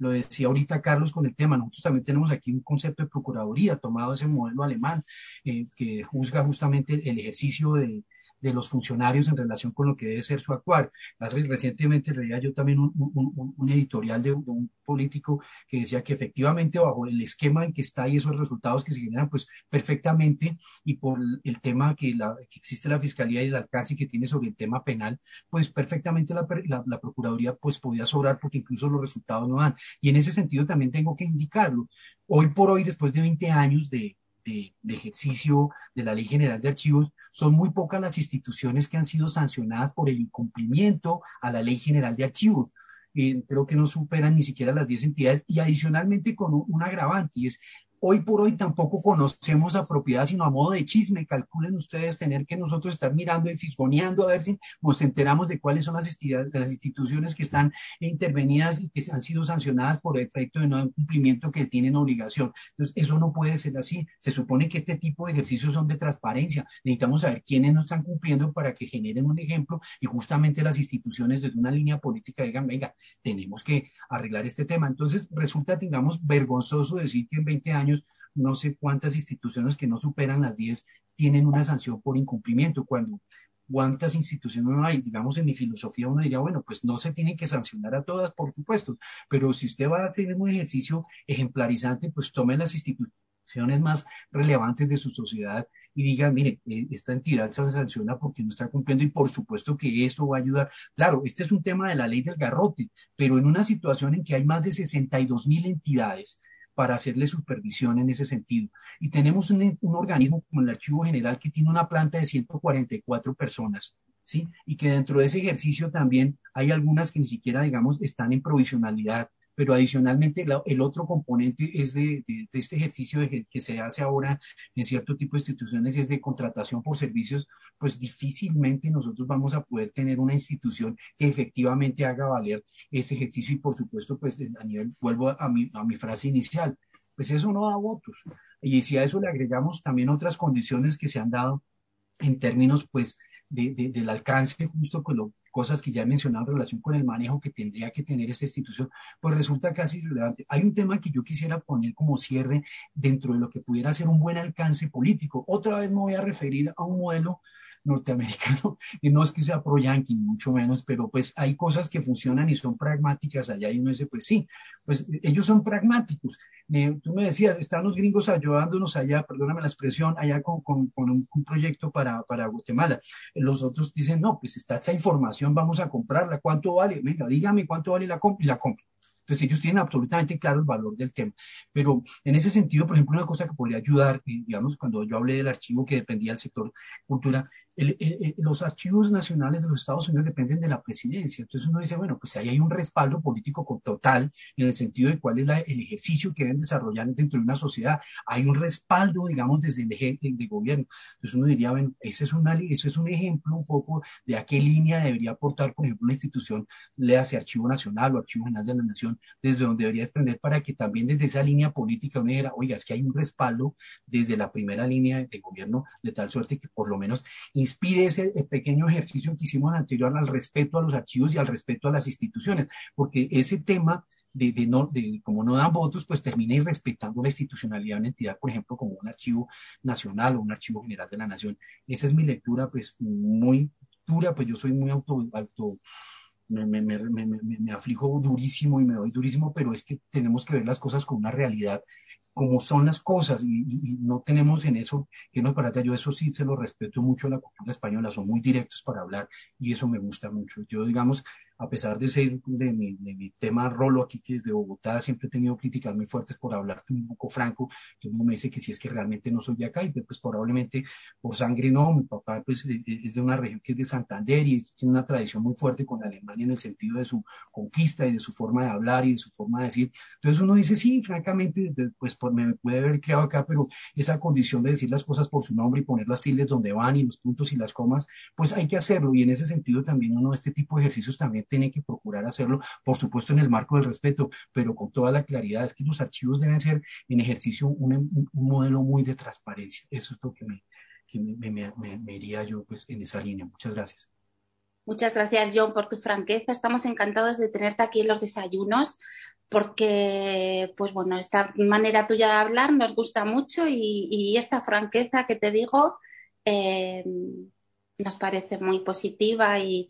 Lo decía ahorita Carlos con el tema, nosotros también tenemos aquí un concepto de procuraduría tomado ese modelo alemán eh, que juzga justamente el ejercicio de, de los funcionarios en relación con lo que debe ser su actuar. Recientemente leía yo también un, editorial de, un político que decía que efectivamente bajo el esquema en que está y esos resultados que se generan, pues perfectamente y por el tema que, la, que existe la Fiscalía y el alcance que tiene sobre el tema penal, pues perfectamente la, la, Procuraduría pues podía sobrar porque incluso los resultados no dan. Y en ese sentido también tengo que indicarlo. Hoy por hoy, después de 20 años de, de, ejercicio de la Ley General de Archivos, son muy pocas las instituciones que han sido sancionadas por el incumplimiento a la Ley General de Archivos. Eh, creo que no superan ni siquiera las 10 entidades y adicionalmente con un, un agravante y es Hoy por hoy tampoco conocemos a propiedad, sino a modo de chisme. Calculen ustedes tener que nosotros estar mirando y fisgoneando a ver si nos enteramos de cuáles son las, instituciones que están intervenidas y que han sido sancionadas por efecto de no cumplimiento que tienen obligación. Entonces, eso no puede ser así. Se supone que este tipo de ejercicios son de transparencia. Necesitamos saber quiénes no están cumpliendo para que generen un ejemplo y justamente las instituciones desde una línea política digan, venga, tenemos que arreglar este tema. Entonces, resulta, digamos, vergonzoso decir que en 20 años no sé cuántas instituciones que no superan las 10 tienen una sanción por incumplimiento, cuando cuántas instituciones no hay. Digamos, en mi filosofía uno diría, bueno, pues no se tienen que sancionar a todas, por supuesto, pero si usted va a tener un ejercicio ejemplarizante, pues tome las instituciones más relevantes de su sociedad y diga, mire, eh, esta entidad se sanciona porque no está cumpliendo y por supuesto que esto va a ayudar. Claro, este es un tema de la ley del garrote, pero en una situación en que hay más de 62 mil entidades, para hacerle supervisión en ese sentido. Y tenemos un, organismo como el Archivo General que tiene una planta de 144 personas, ¿sí? Y que dentro de ese ejercicio también hay algunas que ni siquiera, digamos, están en provisionalidad pero adicionalmente el otro componente es de, este ejercicio que se hace ahora en cierto tipo de instituciones es de contratación por servicios, pues difícilmente nosotros vamos a poder tener una institución que efectivamente haga valer ese ejercicio y por supuesto, pues a nivel, vuelvo a mi, a mi frase inicial, pues eso no da votos. Y si a eso le agregamos también otras condiciones que se han dado en términos, pues, del alcance justo con las cosas que ya he mencionado en relación con el manejo que tendría que tener esta institución, pues resulta casi irrelevante. Hay un tema que yo quisiera poner como cierre dentro de lo que pudiera ser un buen alcance político. Otra vez me voy a referir a un modelo norteamericano, y no es que sea pro-yankee, mucho menos, pero pues hay cosas que funcionan y son pragmáticas allá y uno dice, pues sí, pues ellos son pragmáticos. tú me decías, están los gringos ayudándonos allá, perdóname la expresión, allá con, con, un, proyecto para, para Guatemala. Los otros dicen, no, pues está esa información, vamos a comprarla, ¿cuánto vale? Venga, dígame cuánto vale la compra y la compra. Entonces ellos tienen absolutamente claro el valor del tema. Pero en ese sentido, por ejemplo, una cosa que podría ayudar, digamos, cuando yo hablé del archivo que dependía del sector cultura, los archivos nacionales de los Estados Unidos dependen de la presidencia. Entonces uno dice, bueno, pues ahí hay un respaldo político total en el sentido de cuál es el ejercicio que deben desarrollar dentro de una sociedad. Hay un respaldo, digamos, desde el eje de gobierno. Entonces uno diría, bueno, ese es, una, eso es un ejemplo un poco de a qué línea debería aportar, por ejemplo, una institución, le hace Archivo Nacional o Archivo General de la Nación, desde donde debería desprender para que también desde esa línea política uno diga, oiga, es que hay un respaldo desde la primera línea de gobierno, de tal suerte que por lo menos inspire ese pequeño ejercicio que hicimos anterior al respeto a los archivos y al respeto a las instituciones, porque ese tema de, de, no, de como no dan votos, pues termina irrespetando la institucionalidad de una entidad, por ejemplo, como un archivo nacional o un archivo general de la nación. Esa es mi lectura, pues muy dura, pues yo soy muy auto, me, me, me, aflijo durísimo y me doy durísimo, pero es que tenemos que ver las cosas con una realidad como son las cosas y, no tenemos en eso que nos parata. Yo eso sí se lo respeto mucho a la cultura española, son muy directos para hablar y eso me gusta mucho. Yo, digamos, a pesar de ser de mi, de mi tema rolo aquí, que es de Bogotá, siempre he tenido críticas muy fuertes por hablar un poco franco. El mundo me dice que si es que realmente no soy de acá, y pues probablemente por sangre no. Mi papá pues e, e, es de una región que es de Santander y tiene una tradición muy fuerte con Alemania en el sentido de su conquista y de su forma de hablar y de su forma de decir. Entonces uno dice, sí, francamente, pues me puede haber creado acá, pero esa condición de decir las cosas por su nombre y poner las tildes donde van y los puntos y las comas, pues hay que hacerlo. Y en ese sentido también uno, este tipo de ejercicios también tiene que procurar hacerlo, por supuesto en el marco del respeto, pero con toda la claridad. Es que los archivos deben ser en ejercicio un, modelo muy de transparencia. Eso es lo que me, que me, iría yo pues, en esa línea. Muchas gracias. Muchas gracias, John, por tu franqueza. Estamos encantados de tenerte aquí en los desayunos porque, pues bueno, esta manera tuya de hablar nos gusta mucho y, esta franqueza que te digo eh, nos parece muy positiva y,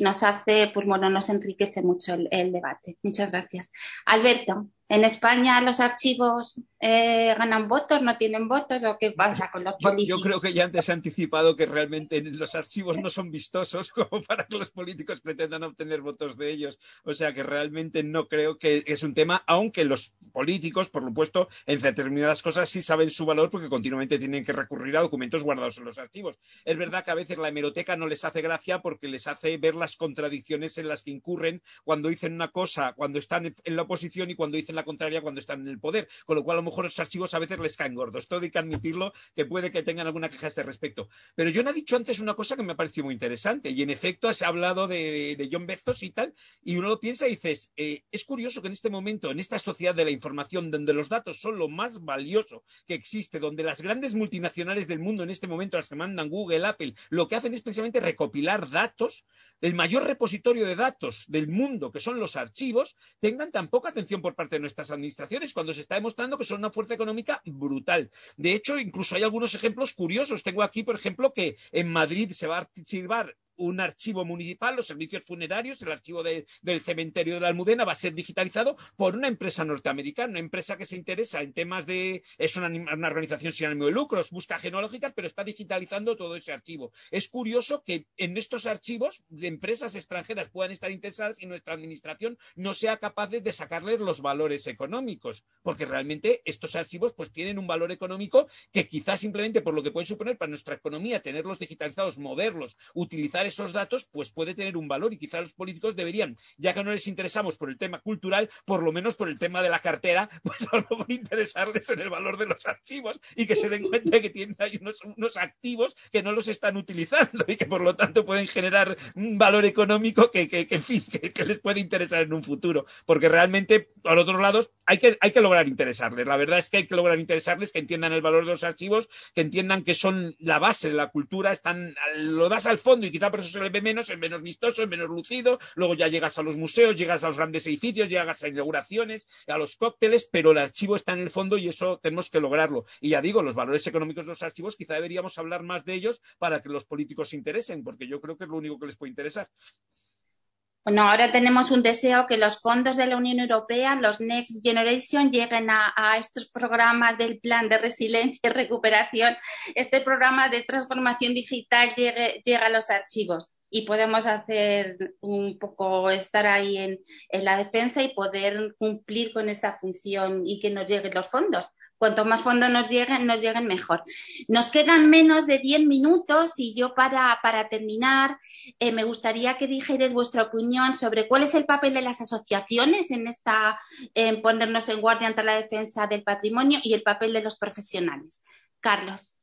nos hace, pues bueno, nos enriquece mucho el debate. Muchas gracias. Alberto, en España los archivos eh, ganan votos, no tienen votos o qué pasa con los políticos. Yo, creo que ya antes he anticipado que realmente los archivos no son vistosos como para que los políticos pretendan obtener votos de ellos. O sea que realmente no creo que es un tema, aunque los políticos, por supuesto, en determinadas cosas sí saben su valor porque continuamente tienen que recurrir a documentos guardados en los archivos. Es verdad que a veces la hemeroteca no les hace gracia porque les hace ver las contradicciones en las que incurren cuando dicen una cosa, cuando están en la oposición y cuando dicen contraria cuando están en el poder, con lo cual a lo mejor los archivos a veces les caen gordos. Todo hay que admitirlo, que puede que tengan alguna queja a este respecto. Pero no he dicho antes una cosa que me ha parecido muy interesante, y en efecto se ha hablado de, John Bezos y tal, y uno lo piensa y dices, eh, es curioso que en este momento, en esta sociedad de la información, donde los datos son lo más valioso que existe, donde las grandes multinacionales del mundo en este momento, las que mandan Google, Apple, lo que hacen es precisamente recopilar datos, el mayor repositorio de datos del mundo, que son los archivos, tengan tan poca atención por parte de nuestras administraciones cuando se está demostrando que son una fuerza económica brutal. De hecho, incluso hay algunos ejemplos curiosos. Tengo aquí, por ejemplo, que en Madrid se va a archivar un archivo municipal, los servicios funerarios, el archivo del cementerio de la Almudena va a ser digitalizado por una empresa norteamericana, una empresa que se interesa en temas de, es una, organización sin ánimo de lucros, busca genealógicas, pero está digitalizando todo ese archivo. Es curioso que en estos archivos de empresas extranjeras puedan estar interesadas y nuestra administración no sea capaz de, sacarles los valores económicos, porque realmente estos archivos pues tienen un valor económico que quizás simplemente por lo que pueden suponer para nuestra economía, tenerlos digitalizados, moverlos, utilizar esos datos, pues puede tener un valor y quizá los políticos deberían, ya que no les interesamos por el tema cultural, por lo menos por el tema de la cartera, pues a lo interesarles en el valor de los archivos y que se den cuenta que tienen ahí unos, unos activos que no los están utilizando y que por lo tanto pueden generar un valor económico que, que, que, que les puede interesar en un futuro. Porque realmente, por otros lados, hay que, hay que lograr interesarles. La verdad es que hay que lograr interesarles, que entiendan el valor de los archivos, que entiendan que son la base de la cultura, están, lo das al fondo y quizá por eso se les ve menos, es menos vistoso, es menos lucido. Luego ya llegas a los museos, llegas a los grandes edificios, llegas a inauguraciones, a los cócteles, pero el archivo está en el fondo y eso tenemos que lograrlo. Y ya digo, los valores económicos de los archivos, quizá deberíamos hablar más de ellos para que los políticos se interesen, porque yo creo que es lo único que les puede interesar. Bueno, ahora tenemos un deseo que los fondos de la Unión Europea, los Next Generation, lleguen a, estos programas del Plan de Resiliencia y Recuperación. Este programa de transformación digital llegue, llegue a los archivos y podemos hacer un poco, estar ahí en, en la defensa y poder cumplir con esta función y que nos lleguen los fondos cuanto más fondos nos lleguen, nos lleguen mejor. Nos quedan menos de 10 minutos y yo para, para terminar eh, me gustaría que dijerais vuestra opinión sobre cuál es el papel de las asociaciones en esta en ponernos en guardia ante la defensa del patrimonio y el papel de los profesionales. Carlos.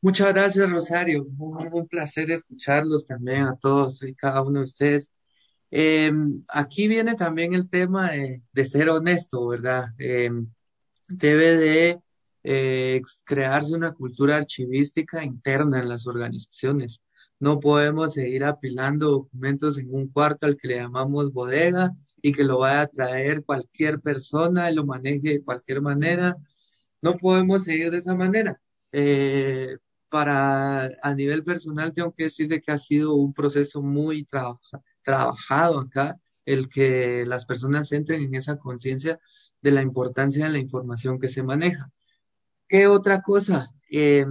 Muchas gracias, Rosario. Un placer escucharlos también a todos y cada uno de ustedes. Eh, aquí viene también el tema de, de ser honesto, ¿verdad? Eh, debe de eh, crearse una cultura archivística interna en las organizaciones. No podemos seguir apilando documentos en un cuarto al que le llamamos bodega y que lo vaya a traer cualquier persona y lo maneje de cualquier manera. No podemos seguir de esa manera. Eh, para a nivel personal tengo que decirle que ha sido un proceso muy trabajado trabajado acá el que las personas entren en esa conciencia de la importancia de la información que se maneja. ¿Qué otra cosa? Eh,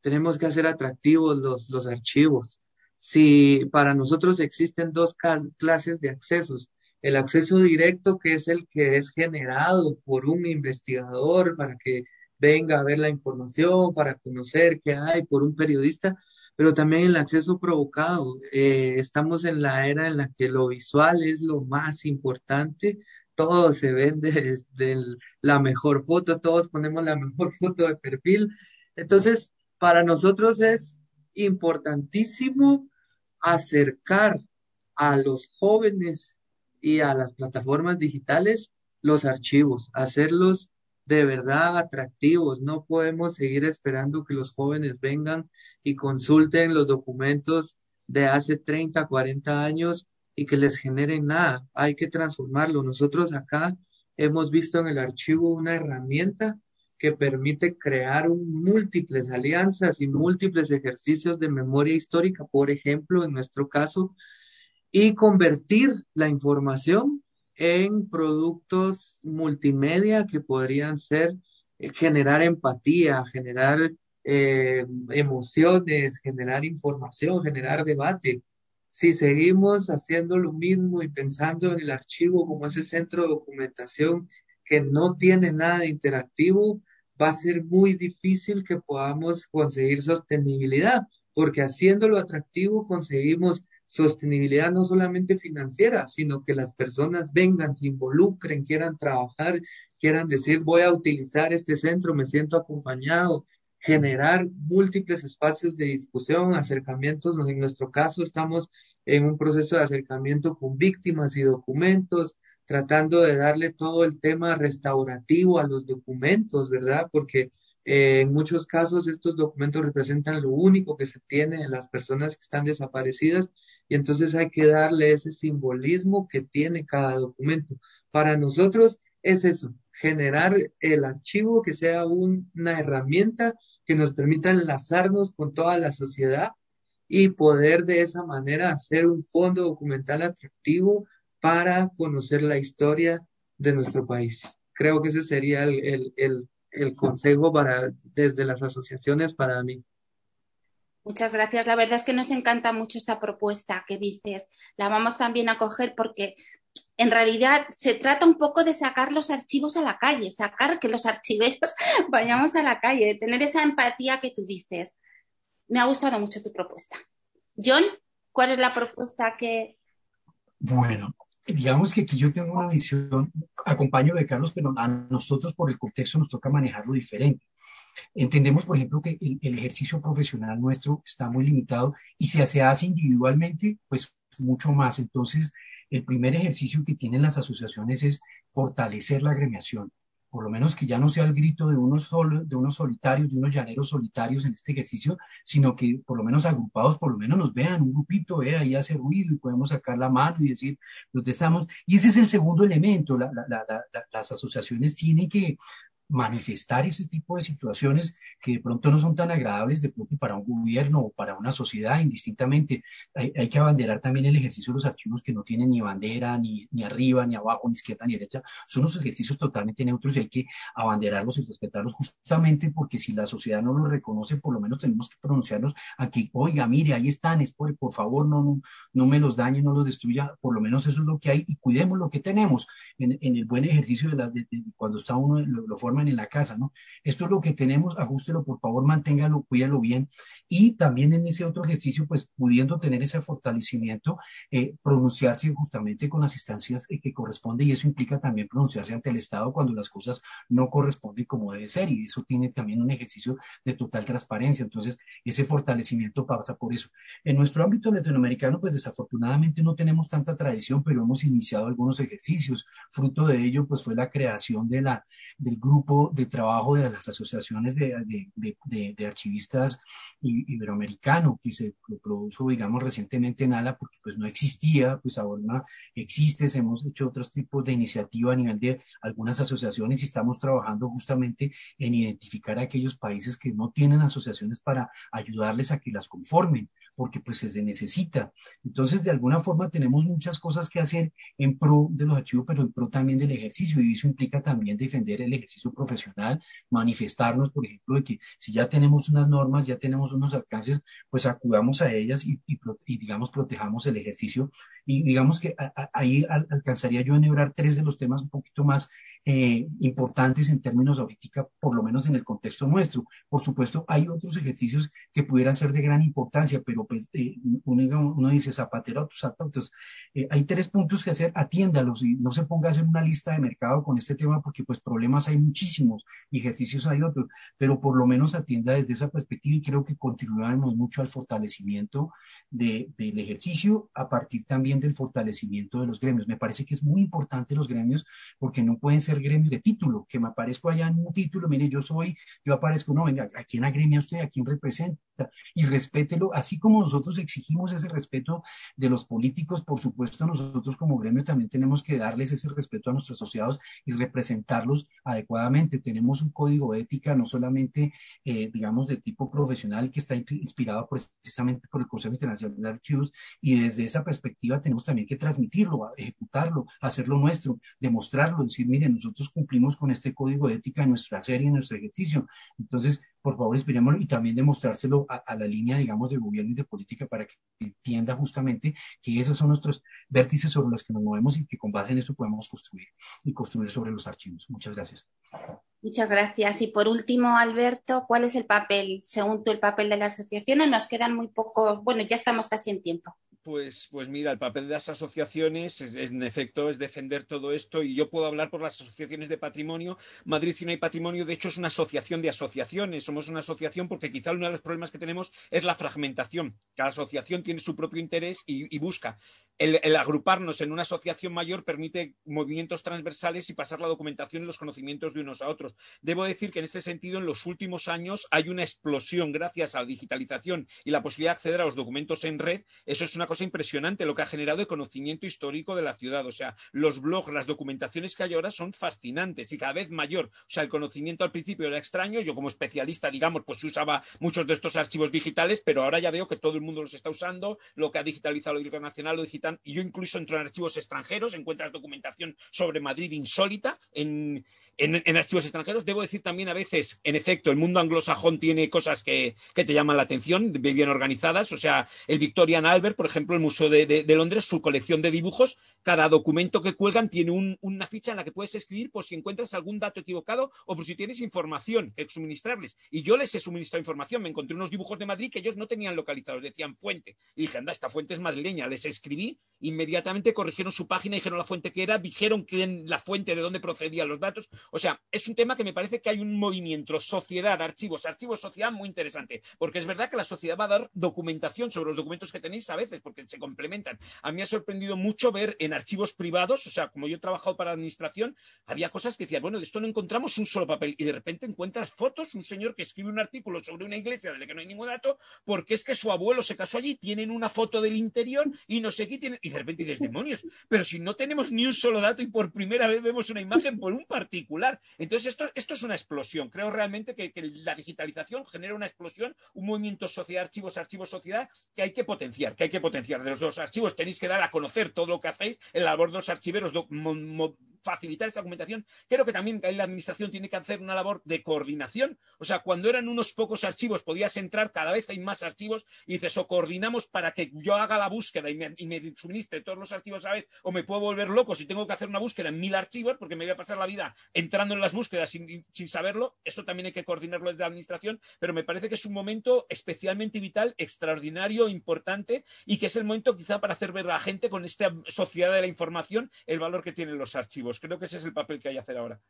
tenemos que hacer atractivos los, los archivos. Si para nosotros existen dos clases de accesos, el acceso directo, que es el que es generado por un investigador para que venga a ver la información, para conocer qué hay, por un periodista, pero también el acceso provocado. Eh, estamos en la era en la que lo visual es lo más importante. Todo se vende desde la mejor foto, todos ponemos la mejor foto de perfil. Entonces, para nosotros es importantísimo acercar a los jóvenes y a las plataformas digitales los archivos, hacerlos de verdad atractivos. No podemos seguir esperando que los jóvenes vengan y consulten los documentos de hace 30, 40 años y que les generen nada. Hay que transformarlo. Nosotros acá hemos visto en el archivo una herramienta que permite crear múltiples alianzas y múltiples ejercicios de memoria histórica, por ejemplo, en nuestro caso, y convertir la información en productos multimedia que podrían ser eh, generar empatía, generar eh, emociones, generar información, generar debate. Si seguimos haciendo lo mismo y pensando en el archivo como ese centro de documentación que no tiene nada de interactivo, va a ser muy difícil que podamos conseguir sostenibilidad, porque haciéndolo atractivo conseguimos sostenibilidad no solamente financiera, sino que las personas vengan, se involucren, quieran trabajar, quieran decir, voy a utilizar este centro, me siento acompañado, generar múltiples espacios de discusión, acercamientos. En nuestro caso estamos en un proceso de acercamiento con víctimas y documentos, tratando de darle todo el tema restaurativo a los documentos, ¿verdad? Porque eh, en muchos casos estos documentos representan lo único que se tiene de las personas que están desaparecidas y entonces hay que darle ese simbolismo que tiene cada documento. Para nosotros es eso, generar el archivo que sea un, una herramienta que nos permita enlazarnos con toda la sociedad y poder de esa manera hacer un fondo documental atractivo para conocer la historia de nuestro país. Creo que ese sería el, el, el, el consejo para, desde las asociaciones para mí. Muchas gracias. La verdad es que nos encanta mucho esta propuesta que dices. La vamos también a coger porque en realidad se trata un poco de sacar los archivos a la calle, sacar que los archiveros vayamos a la calle, de tener esa empatía que tú dices. me ha gustado mucho tu propuesta. John, ¿cuál es la propuesta que... Bueno, digamos que aquí yo tengo una visión, acompaño de Carlos, pero a nosotros por el contexto nos toca manejarlo diferente. Entendemos, por ejemplo, que el, ejercicio profesional nuestro está muy limitado y si se hace individualmente, pues mucho más. Entonces, el primer ejercicio que tienen las asociaciones es fortalecer la agremiación por lo menos que ya no sea el grito de unos, solo, de unos solitarios, de unos llaneros solitarios en este ejercicio, sino que por lo menos agrupados, por lo menos nos vean, un grupito, eh, ahí hace ruido y podemos sacar la mano y decir, protestamos. Y ese es el segundo elemento, la, la, la, las asociaciones tienen que manifestar ese tipo de situaciones que de pronto no son tan agradables de pronto para un gobierno o para una sociedad, indistintamente. Hay, hay, que abanderar también el ejercicio de los archivos que no tienen ni bandera, ni, ni arriba, ni abajo, ni izquierda, ni derecha. Son los ejercicios totalmente neutros y hay que abanderarlos y respetarlos justamente porque si la sociedad no los reconoce, por lo menos tenemos que pronunciarnos aquí, oiga, mire, ahí están, es por, por favor, no, no, no me los dañe, no los destruya, por lo menos eso es lo que hay y cuidemos lo que tenemos en, en el buen ejercicio de, la, cuando está uno, lo, lo forma en la casa, ¿no? Esto es lo que tenemos, ajustelo, por favor, manténgalo, cuídalo bien. Y también en ese otro ejercicio, pues pudiendo tener ese fortalecimiento, eh, pronunciarse justamente con las instancias eh, que corresponde y eso implica también pronunciarse ante el Estado cuando las cosas no corresponden como debe ser y eso tiene también un ejercicio de total transparencia. Entonces, ese fortalecimiento pasa por eso. En nuestro ámbito latinoamericano, pues desafortunadamente no tenemos tanta tradición, pero hemos iniciado algunos ejercicios. Fruto de ello, pues fue la creación de la, del grupo de trabajo de las asociaciones de, de, de, archivistas iberoamericano que se produjo, digamos, recientemente en ALA, porque pues no existía, pues ahora existe, hemos hecho otros tipos de iniciativa a nivel de algunas asociaciones y estamos trabajando justamente en identificar a aquellos países que no tienen asociaciones para ayudarles a que las conformen, porque pues se necesita. Entonces, de alguna forma tenemos muchas cosas que hacer en pro de los archivos, pero en pro también del ejercicio, y eso implica también defender el ejercicio profesional, manifestarnos, por ejemplo, de que si ya tenemos unas normas, ya tenemos unos alcances, pues acudamos a ellas y, y, y digamos, protejamos el ejercicio. Y digamos que a, a, ahí al, alcanzaría yo a enhebrar tres de los temas un poquito más eh, importantes en términos ahorita, por lo menos en el contexto nuestro. Por supuesto, hay otros ejercicios que pudieran ser de gran importancia, pero pues eh, uno, uno, dice zapatero a tus zapatos. Eh, hay tres puntos que hacer, atiéndalos y no se ponga a hacer una lista de mercado con este tema porque pues problemas hay muchísimos y ejercicios hay otros, pero por lo menos atienda desde esa perspectiva y creo que contribuiremos mucho al fortalecimiento de, del ejercicio a partir también del fortalecimiento de los gremios. Me parece que es muy importante los gremios porque no pueden ser gremios de título, que me aparezco allá en un título, mire, yo soy, yo aparezco, no, venga, ¿a quién agremia usted? ¿A quién representa? Y respételo, así como nosotros exigimos ese respeto de los políticos, por supuesto, nosotros como gremio también tenemos que darles ese respeto a nuestros asociados y representarlos adecuadamente. Tenemos un código de ética, no solamente, eh, digamos, de tipo profesional, que está inspirado precisamente por el Consejo Internacional de Archivos, y desde esa perspectiva tenemos también que transmitirlo, ejecutarlo, hacerlo nuestro, demostrarlo, decir, miren, nosotros cumplimos con este código de ética en nuestra serie, en nuestro ejercicio. Entonces, por favor, esperémoslo y también demostrárselo a, la línea, digamos, de gobierno y de política para que entienda justamente que esos son nuestros vértices sobre los que nos movemos y que con base en esto podemos construir y construir sobre los archivos. Muchas gracias. Muchas gracias. Y por último, Alberto, ¿cuál es el papel, según tú, el papel de la asociación? Nos quedan muy pocos, bueno, ya estamos casi en tiempo. Pues, pues mira, el papel de las asociaciones, es, es, en efecto, es defender todo esto y yo puedo hablar por las asociaciones de patrimonio. Madrid Cine y Patrimonio, de hecho, es una asociación de asociaciones. Somos una asociación porque quizá uno de los problemas que tenemos es la fragmentación. Cada asociación tiene su propio interés y busca. El, el, agruparnos en una asociación mayor permite movimientos transversales y pasar la documentación y los conocimientos de unos a otros. Debo decir que en este sentido, en los últimos años hay una explosión gracias a la digitalización y la posibilidad de acceder a los documentos en red. Eso es una cosa impresionante lo que ha generado de conocimiento histórico de la ciudad. O sea, los blogs, las documentaciones que hay ahora son fascinantes y cada vez mayor. O sea, el conocimiento al principio era extraño. Yo como especialista, digamos, pues usaba muchos de estos archivos digitales, pero ahora ya veo que todo el mundo los está usando. Lo que ha digitalizado Biblioteca Nacional lo digitaliza Y yo incluso entro en archivos extranjeros, encuentras documentación sobre Madrid insólita en, en, archivos extranjeros. Debo decir también a veces, en efecto, el mundo anglosajón tiene cosas que, te llaman la atención, bien organizadas. O sea, el Victorian Albert, por ejemplo, el Museo de, Londres, su colección de dibujos, cada documento que cuelgan tiene una ficha en la que puedes escribir por si encuentras algún dato equivocado o por si tienes información que suministrarles. Y yo les he suministrado información. Me encontré unos dibujos de Madrid que ellos no tenían localizados, decían fuente. Y dije, anda, esta fuente es madrileña. Les escribí, inmediatamente corrigieron su página, dijeron la fuente que era, dijeron que la fuente de dónde procedían los datos. O sea, es un tema que me parece que hay un movimiento, sociedad, archivos, archivos, sociedad muy interesante, porque es verdad que la sociedad va a dar documentación sobre los documentos que tenéis a veces, porque se complementan. A mí me ha sorprendido mucho ver en archivos privados, o sea, como yo he trabajado para administración, había cosas que decían, bueno, de esto no encontramos un solo papel, y de repente encuentras fotos, un señor que escribe un artículo sobre una iglesia de la que no hay ningún dato, porque es que su abuelo se casó allí, tienen una foto del interior y no sé qué tienen, y de repente demonios, pero si no tenemos ni un solo dato y por primera vez vemos una imagen por un particular, entonces, esto, esto es una explosión. Creo realmente que, la digitalización genera una explosión, un movimiento sociedad, archivos, archivos, sociedad, que hay que potenciar, que hay que potenciar. De los dos archivos tenéis que dar a conocer todo lo que hacéis, el labor de los archiveros, facilitar esa documentación. Creo que también la administración tiene que hacer una labor de coordinación. O sea, cuando eran unos pocos archivos, podías entrar, cada vez hay más archivos, y dices, o coordinamos para que yo haga la búsqueda y me, y me suministre todos los archivos a la vez, o me puedo volver loco si tengo que hacer una búsqueda en mil archivos, porque me voy a pasar la vida entrando en las búsquedas sin, sin saberlo. Eso también hay que coordinarlo desde la administración, pero me parece que es un momento especialmente vital, extraordinario, importante, y que es el momento quizá para hacer ver a la gente con esta sociedad de la información el valor que tienen los archivos. Creo que ese es el papel que hay que hacer ahora.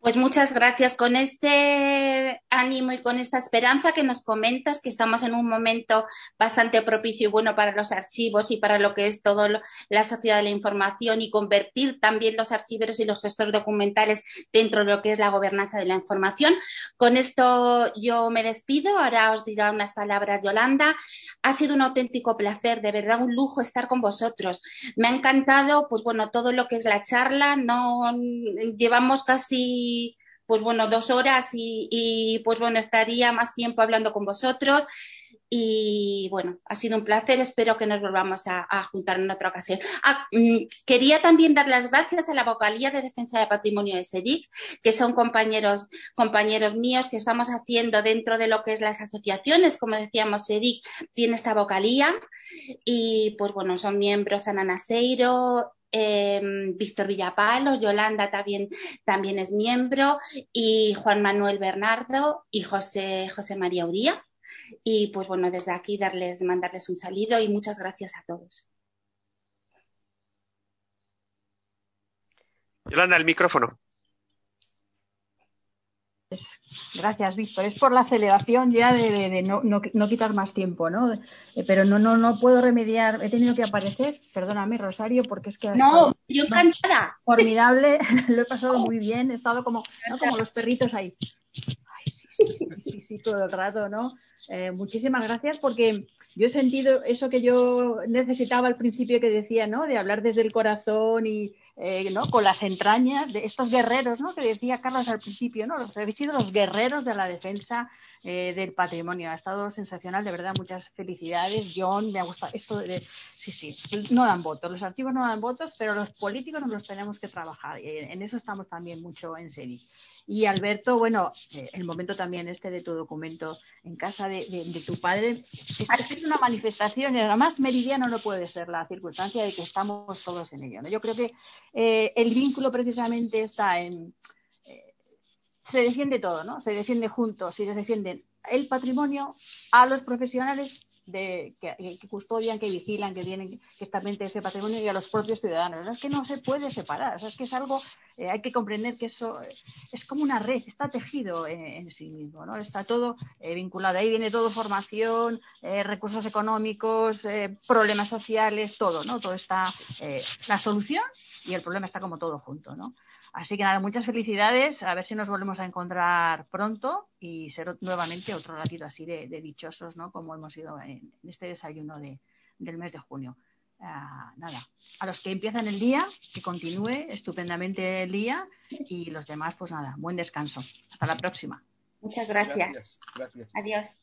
Pues muchas gracias. Con este ánimo y con esta esperanza que nos comentas, que estamos en un momento bastante propicio y bueno para los archivos y para lo que es toda la sociedad de la información y convertir también los archiveros y los gestores documentales dentro de lo que es la gobernanza de la información. Con esto yo me despido. Ahora os dirá unas palabras Yolanda. Ha sido un auténtico placer, de verdad un lujo estar con vosotros. Me ha encantado, pues bueno, todo lo que es la charla. No llevamos casi pues bueno, dos horas y, pues bueno, estaría más tiempo hablando con vosotros. Y bueno, ha sido un placer. Espero que nos volvamos a, juntar en otra ocasión. Ah, mm, quería también dar las gracias a la vocalía de Defensa de Patrimonio de SEDIC, que son compañeros, compañeros míos que estamos haciendo dentro de lo que es las asociaciones. Como decíamos, SEDIC tiene esta vocalía y pues bueno, son miembros Ana Naseiro, Em, Víctor Villapalos, Yolanda también, también es miembro, y Juan Manuel Bernardo y José, José María Uría. Y pues bueno, desde aquí darles, mandarles un saludo y muchas gracias a todos. Yolanda, el micrófono. Gracias, Víctor. Es por la aceleración ya de, no, quitar más tiempo, ¿no? Eh, pero no, no, no puedo remediar. He tenido que aparecer, perdóname, Rosario, porque es que. No, yo encantada. Formidable, lo he pasado muy bien. He estado como, como los perritos ahí. Ay, sí, sí, sí, todo el rato, ¿no? Eh, muchísimas gracias porque yo he sentido eso que yo necesitaba al principio que decía, ¿no? De hablar desde el corazón y, eh, ¿no? con las entrañas de estos guerreros, ¿no? que decía Carlos al principio, ¿no? los, habéis sido los guerreros de la defensa eh, del patrimonio. Ha estado sensacional, de verdad, muchas felicidades. John, me ha gustado esto de... Sí, sí, no dan votos, los archivos no dan votos, pero los políticos nos los tenemos que trabajar. En eso estamos también mucho en serie. Y Alberto, bueno, eh, el momento también este de tu documento en casa de, tu padre, es, es una manifestación y además meridiano no puede ser la circunstancia de que estamos todos en ello. ¿no? Yo creo que eh, el vínculo precisamente está en... Eh, se defiende todo, ¿no? Se defiende juntos y se defienden el patrimonio a los profesionales de, que, custodian, que vigilan, que tienen que estar ese patrimonio y a los propios ciudadanos. Es que no se puede separar, es que es algo, eh, hay que comprender que eso es como una red, está tejido en, sí mismo, ¿no? está todo eh, vinculado. Ahí viene todo, formación, eh, recursos económicos, problemas sociales, todo, ¿no? Todo está, la solución y el problema está como todo junto, ¿no? Así que nada, muchas felicidades. A ver si nos volvemos a encontrar pronto y ser nuevamente otro ratito así de, dichosos, ¿no? Como hemos ido en, este desayuno del mes de junio. Ah, nada, a los que empiezan el día, que continúe estupendamente el día y los demás, pues nada, buen descanso. Hasta la próxima. Muchas gracias. Adiós.